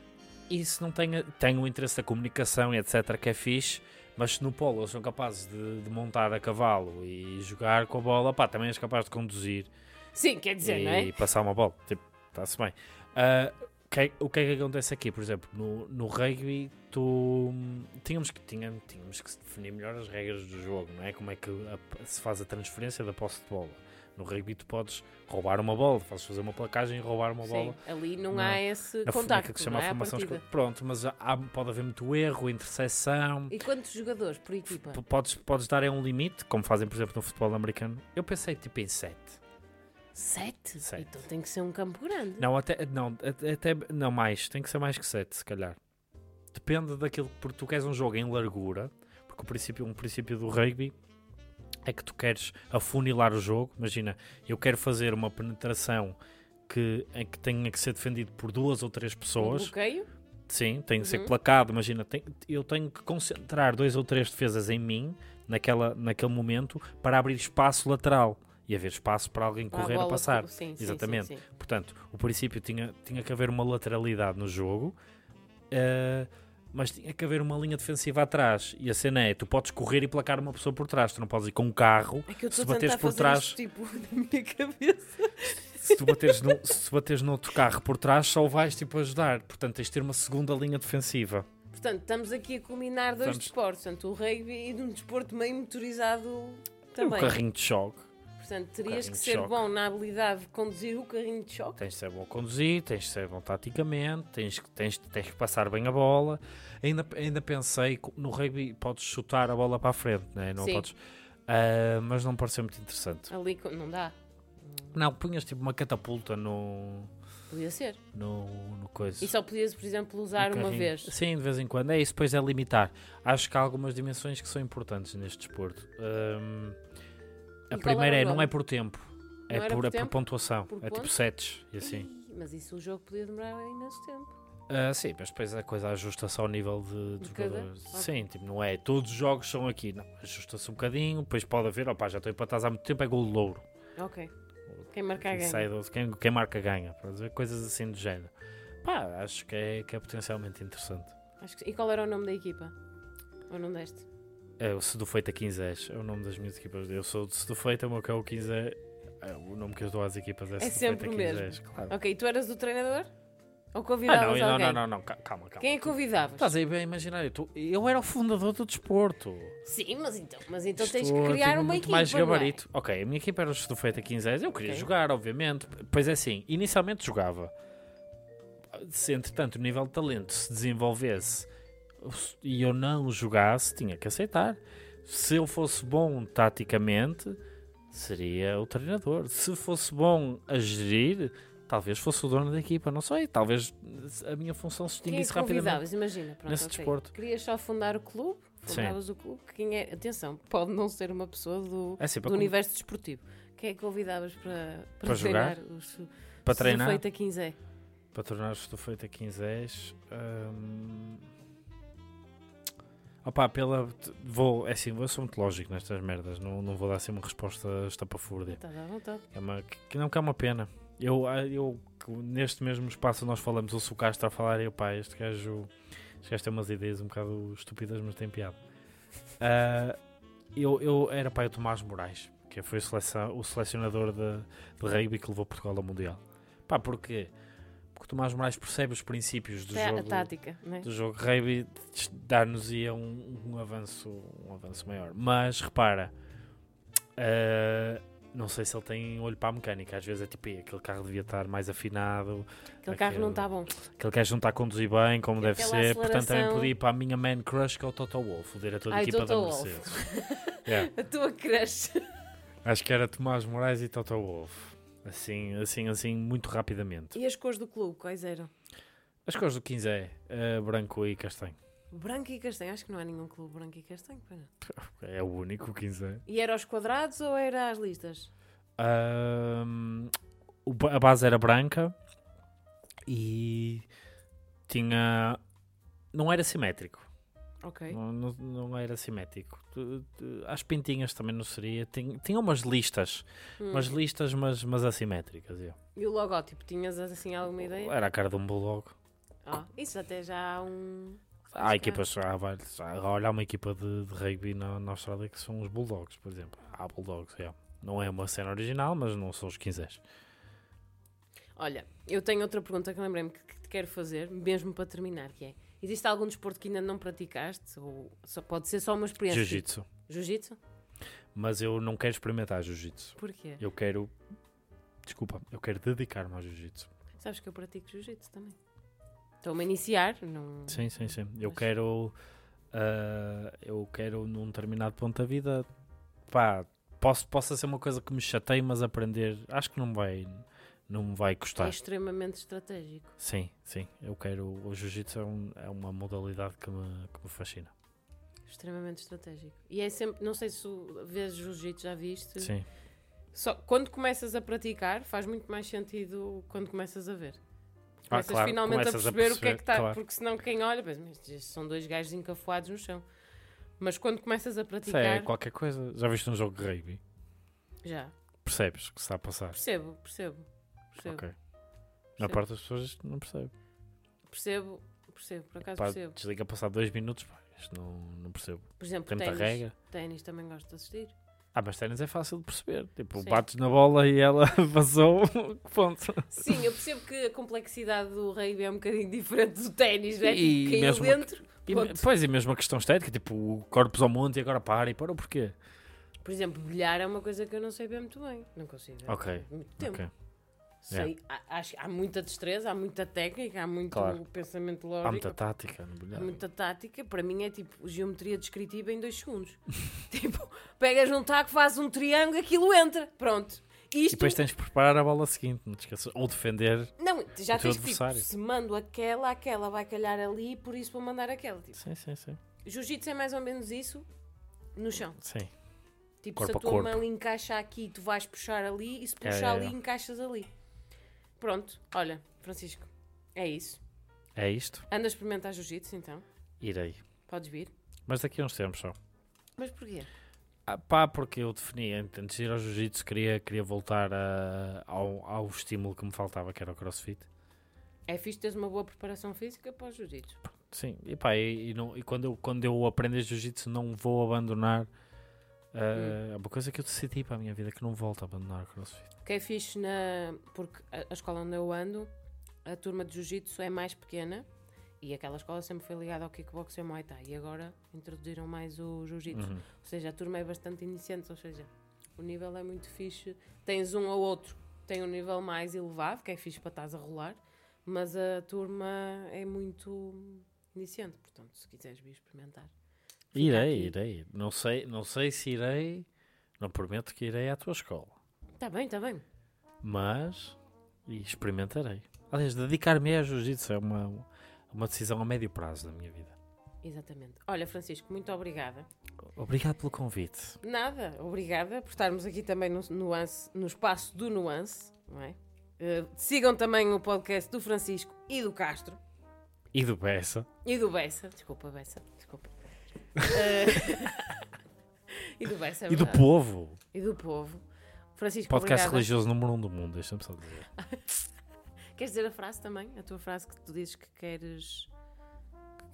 E se não tem, a- tem o interesse da comunicação e etc., que é fixe, mas se no polo eles são capazes de, de montar a cavalo e jogar com a bola, pá, também és capaz de conduzir Sim, quer dizer, e não é? passar uma bola. Tipo, está-se bem. Ah, que o que é que acontece aqui? Por exemplo, no, no rugby, tu tínhamos que, tinha, tínhamos que definir melhor as regras do jogo, não é? Como é que a- se faz a transferência da posse de bola. No rugby, tu podes roubar uma bola, podes fazer uma placagem e roubar uma bola. Sim, ali não, Não. há esse Na contacto, que se chama não é? formação. Pronto, mas há, pode haver muito erro, interseção. E quantos jogadores por equipa? Podes, podes dar é um limite, como fazem, por exemplo, no futebol americano. Eu pensei tipo em 7. Sete? Sete. Então tem que ser um campo grande. Não, até, não, até, até- não mais, tem que ser mais que 7, se calhar. Depende daquilo, porque tu queres um jogo em largura, porque o princípio, um princípio do rugby é que tu queres afunilar o jogo. Imagina, eu quero fazer uma penetração que, em que tenha que ser defendido por duas ou três Um pessoas. bloqueio? Sim, tem que ser Uhum. placado. Imagina, tem- eu tenho que concentrar dois ou três defesas em mim, naquela, naquele momento, para abrir espaço lateral e haver espaço para alguém correr a bola- passar. Sim, Exatamente. sim, sim. Portanto, o princípio tinha, tinha que haver uma lateralidade no jogo, eh, mas tinha que haver uma linha defensiva atrás. E a cena é: tu podes correr e placar uma pessoa por trás, tu não podes ir com um carro. É que eu Se bateres por trás- tipo na minha cabeça. Se tu bateres, no, se tu bateres noutro carro por trás, só vais tipo ajudar. Portanto, tens de ter uma segunda linha defensiva. Portanto, estamos aqui a combinar dois Vamos- desportos, tanto o rugby e de um desporto meio motorizado também. O carrinho de choque. Portanto, terias que ser choque. bom na habilidade de conduzir o carrinho de choque. Tens de ser bom a conduzir, tens de ser bom taticamente, tens, que- tens, tens que passar bem a bola. Ainda, ainda pensei, que no rugby podes chutar a bola para a frente, né? não Sim. podes, Ah, mas não pareceu muito interessante. Ali não dá. Não, punhas tipo uma catapulta no, Podia ser. no, no coisa. E só podias, por exemplo, usar uma vez. Sim, de vez em quando. É isso, depois é limitar. Acho que há algumas dimensões que são importantes neste desporto. A primeira é, não é por tempo, é por, por é por pontuação. Por é tipo sets e assim. Ih, Mas isso o jogo podia demorar imenso tempo. Ah, sim, mas depois a coisa ajusta-se ao nível de, de jogadores. Sim, tipo, não é todos os jogos são aqui. Não, ajusta-se um bocadinho, depois pode haver, opá, já estou empatados há muito tempo, é gol de louro. Ok. Quem marcar Quem, ganha. sai do- quem, quem marca ganha, para dizer coisas assim do género. Pá, acho que é, que é potencialmente interessante. Acho que- E qual era o nome da equipa? Ou não deste? É o Sedufeita 15 é o nome das minhas equipas. Eu sou de Sedufeita, o meu que é o 15 é, é o nome que eu dou às equipas é, É Sedufeita sempre o 15 mesmo. claro. Ok, tu eras o treinador? Ou Ah, convidavas não, não, alguém? não, não, não, ca- calma, calma. Quem é que convidavas? Estás aí bem a imaginar, eu, tô- eu era o fundador do desporto. Sim, mas então, mas então tens Estou- que criar uma muito equipa, mais é? gabarito. Ok, a minha equipa era o do Feita 15 eu queria Ok. jogar, obviamente. Pois é assim, inicialmente jogava. Se entretanto o nível de talento se desenvolvesse e eu não jogasse, tinha que aceitar. Se eu fosse bom taticamente, seria o treinador. Se fosse bom a gerir, talvez fosse o dono da equipa, não sei. Talvez a minha função se é extinguisse que rapidamente. Imagina, pronto, nesse ok. desporto. Querias só fundar o clube? Sim. Fundavas o clube? Quem é... Atenção, pode não ser uma pessoa do, É assim, do universo desportivo. Quem é que convidavas para, para, Para jogar? treinar os para treinar. Feita 15 é. Para tornar o feito a 15 hum... Opa, pela. Vou, é assim, vou ser muito lógico nestas merdas. Não, não vou dar assim uma resposta estapafúrdia. Está à vontade. É uma, que não que é uma pena. Eu, ah, eu, neste mesmo espaço nós falamos, o Sucastro a falar e eu, pá, este gajo, este gajo tem umas ideias um bocado estúpidas, mas tem piada. Uh, eu, eu era pai o Tomás Moraes, que foi o, seleção, o selecionador de, de rugby que levou Portugal ao Mundial. Pá, porquê? Porque o Tomás Moraes percebe os princípios do É jogo. a tática, né? do jogo rugby dar-nos-ia um, um avanço um avanço maior. Mas repara, uh, não sei se ele tem olho para a mecânica. Às vezes é tipo, "Ih, aquele carro devia estar mais afinado, Aquele carro não aquele- está bom. aquele gajo não está a conduzir bem como E deve ser. Portanto, também podia ir para a minha man crush, que é o Toto Wolff, o diretor da Ai, equipa da Toto Wolff. Mercedes. Yeah. A tua crush. Acho que era Tomás Moraes e Toto Wolff. Assim, assim, assim, muito rapidamente. E as cores do clube, quais eram? As cores do 15 é eh, branco e castanho. Branco e castanho. Acho que não há nenhum clube branco e castanho. não. É o único 15 é. E era aos quadrados ou era às listas? Ba- a base era branca e tinha. Não era simétrico. Não, não, não era simétrico. As pintinhas também não seria. Tinha, tinha umas listas. Hum. Umas listas, mas, mas assimétricas. eu. E o logótipo, tinhas assim alguma ideia? Era a cara de um bulldog. Ah, isso até já há um. Há Faz equipas, há, vários- olha, há uma equipa de, de rugby na, na Austrália que são os Bulldogs, por exemplo. Há Bulldogs, é. Não é uma cena original, mas não são os 15. Olha, eu tenho outra pergunta que lembrei-me que, que te quero fazer, mesmo para terminar, que é... Existe algum desporto que ainda não praticaste? Ou só, pode ser só uma experiência? Jiu-jitsu. Jiu-jitsu? Mas eu não quero experimentar jiu-jitsu. Porquê? Eu quero. Desculpa, eu quero dedicar-me ao jiu-jitsu. Sabes que eu pratico jiu-jitsu também. Estou-me a iniciar, não... Sim, sim, sim. Eu Mas- quero. ah, eu quero, num determinado ponto da vida. Pá, posso, possa ser uma coisa que me chateie, mas aprender. Acho que não vai. Não me vai é custar. extremamente estratégico. Sim, sim. Eu quero. O jiu-jitsu é, um- é uma modalidade que me, que me fascina. Extremamente estratégico. E é sempre, não sei se vês jiu-jitsu, já viste? Sim. Só quando começas a praticar, faz muito mais sentido quando começas a ver. Ah, Começas claro, finalmente a começas perceber, o que é que está. claro. Porque senão quem olha, pensa, mas são dois gajos encafuados no chão. Mas quando começas a Isso praticar, é qualquer coisa. Já viste um jogo de rugby? já. Percebes o que se está a passar? Percebo, percebo. Percebo, Ok. Na percebo, parte das pessoas não percebe. percebo, percebo, por acaso Pá, percebo. desliga passar dois minutos. Pá, isto não, não percebo. Por exemplo, Tem muita ténis. regra. Ténis também gosto de assistir. Ah, mas ténis é fácil de perceber. Tipo, Sim. bates na bola e ela vazou. Ponto. Sim, eu percebo que a complexidade do rugby é um bocadinho diferente do ténis, né? E Caiu mesmo dentro. E, Ponto. pois, e mesmo a questão estética, tipo, corpos ao monte e agora para e para, porquê? Por exemplo, bilhar é uma coisa que eu não sei bem muito bem. Não consigo. Ok, muito tempo. Ok. Sei, há, acho, há muita destreza, há muita técnica, há muito Claro. pensamento Há lógico, muita tática no bilhar. há muita tática. Para mim é tipo geometria descritiva em dois segundos. tipo, pegas um taco, fazes um triângulo, aquilo entra. Pronto. E Isto, depois tens de preparar a bola seguinte, não te esqueças. Ou defender. não, já o teu tens que, tipo, adversário. se mando aquela, aquela vai calhar ali, por isso vou mandar aquela. Tipo, Sim, sim, sim. Jiu-jitsu é mais ou menos isso no chão. Sim. Tipo, Corpo se a a tua corpo. mão encaixa aqui, tu vais puxar ali, e se É, puxar é, ali, é. encaixas ali. Pronto, olha, Francisco, é isso. É isto. Anda a experimentar jiu-jitsu então, Irei. podes vir. Mas daqui a uns tempos só. Mas porquê? Ah, pá, porque eu defini, antes de ir ao jiu-jitsu, queria, queria voltar a- ao, ao estímulo que me faltava, que era o crossfit. É fixe teres uma boa preparação física para o jiu-jitsu. Sim, e pá, e, e não, e quando, eu, quando eu aprender jiu-jitsu não vou abandonar. É uma coisa que eu decidi para a minha vida que não volto a abandonar o crossfit. O que é fixe na... porque a, escola onde eu ando, a turma de jiu-jitsu é mais pequena e aquela escola sempre foi ligada ao kickbox e ao muay thai e agora introduziram mais o jiu-jitsu. Uhum. Ou seja, a turma é bastante iniciante, ou seja, o nível é muito fixe. Tens um ou outro tem um nível mais elevado, que é fixe para estás a rolar, mas a turma é muito iniciante, portanto, se quiseres vir experimentar. Irei, aqui. irei. Não sei, não sei se irei. Não prometo que irei à tua escola. Está bem, está bem. Mas experimentarei. Aliás, dedicar-me a jiu-jitsu é uma, uma decisão a médio prazo da minha vida. Exatamente. Olha, Francisco, muito obrigada. Obrigado pelo convite. Nada, obrigada por estarmos aqui também no, nuance, no espaço do nuance, não é? Uh, sigam também o podcast do Francisco e do Castro. E do Bessa. E do Bessa. Desculpa, Bessa. Uh, e do Bessa, é E do verdade. povo. E do povo. Francisco, Podcast obrigada. religioso número um do mundo, deixa-me só dizer. Queres dizer a frase também? A tua frase que tu dizes que queres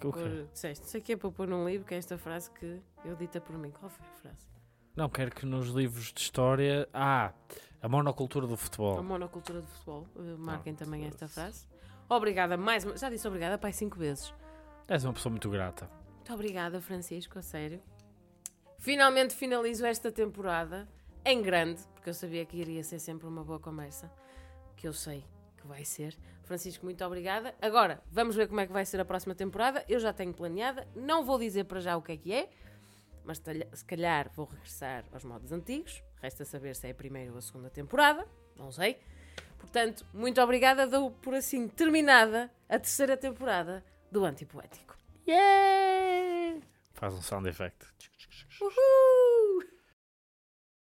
O quê? pôr. Disseste, não sei o que é para pôr num livro, que é esta frase que eu dita por mim. Qual foi a frase? Não, quero que nos livros de história. Ah, a monocultura do A futebol. monocultura do futebol. Uh, marquem Ah, também esta frase. Obrigada mais uma... Já disse obrigada, pai, cinco vezes. És uma pessoa muito grata. Muito obrigada, Francisco, a sério. Finalmente finalizo esta temporada em grande, porque eu sabia que iria ser sempre uma boa conversa, que eu sei que vai ser. Francisco, muito obrigada. Agora, vamos ver como é que vai ser a próxima temporada. Eu já tenho planeada, não vou dizer para já o que é que é, mas se calhar vou regressar aos modos antigos. Resta saber se é a primeira ou a segunda temporada, não sei. Portanto, muito obrigada. Dou por assim terminada a terceira temporada do Antipoético. Yeah! Faz um sound effect. Uhul!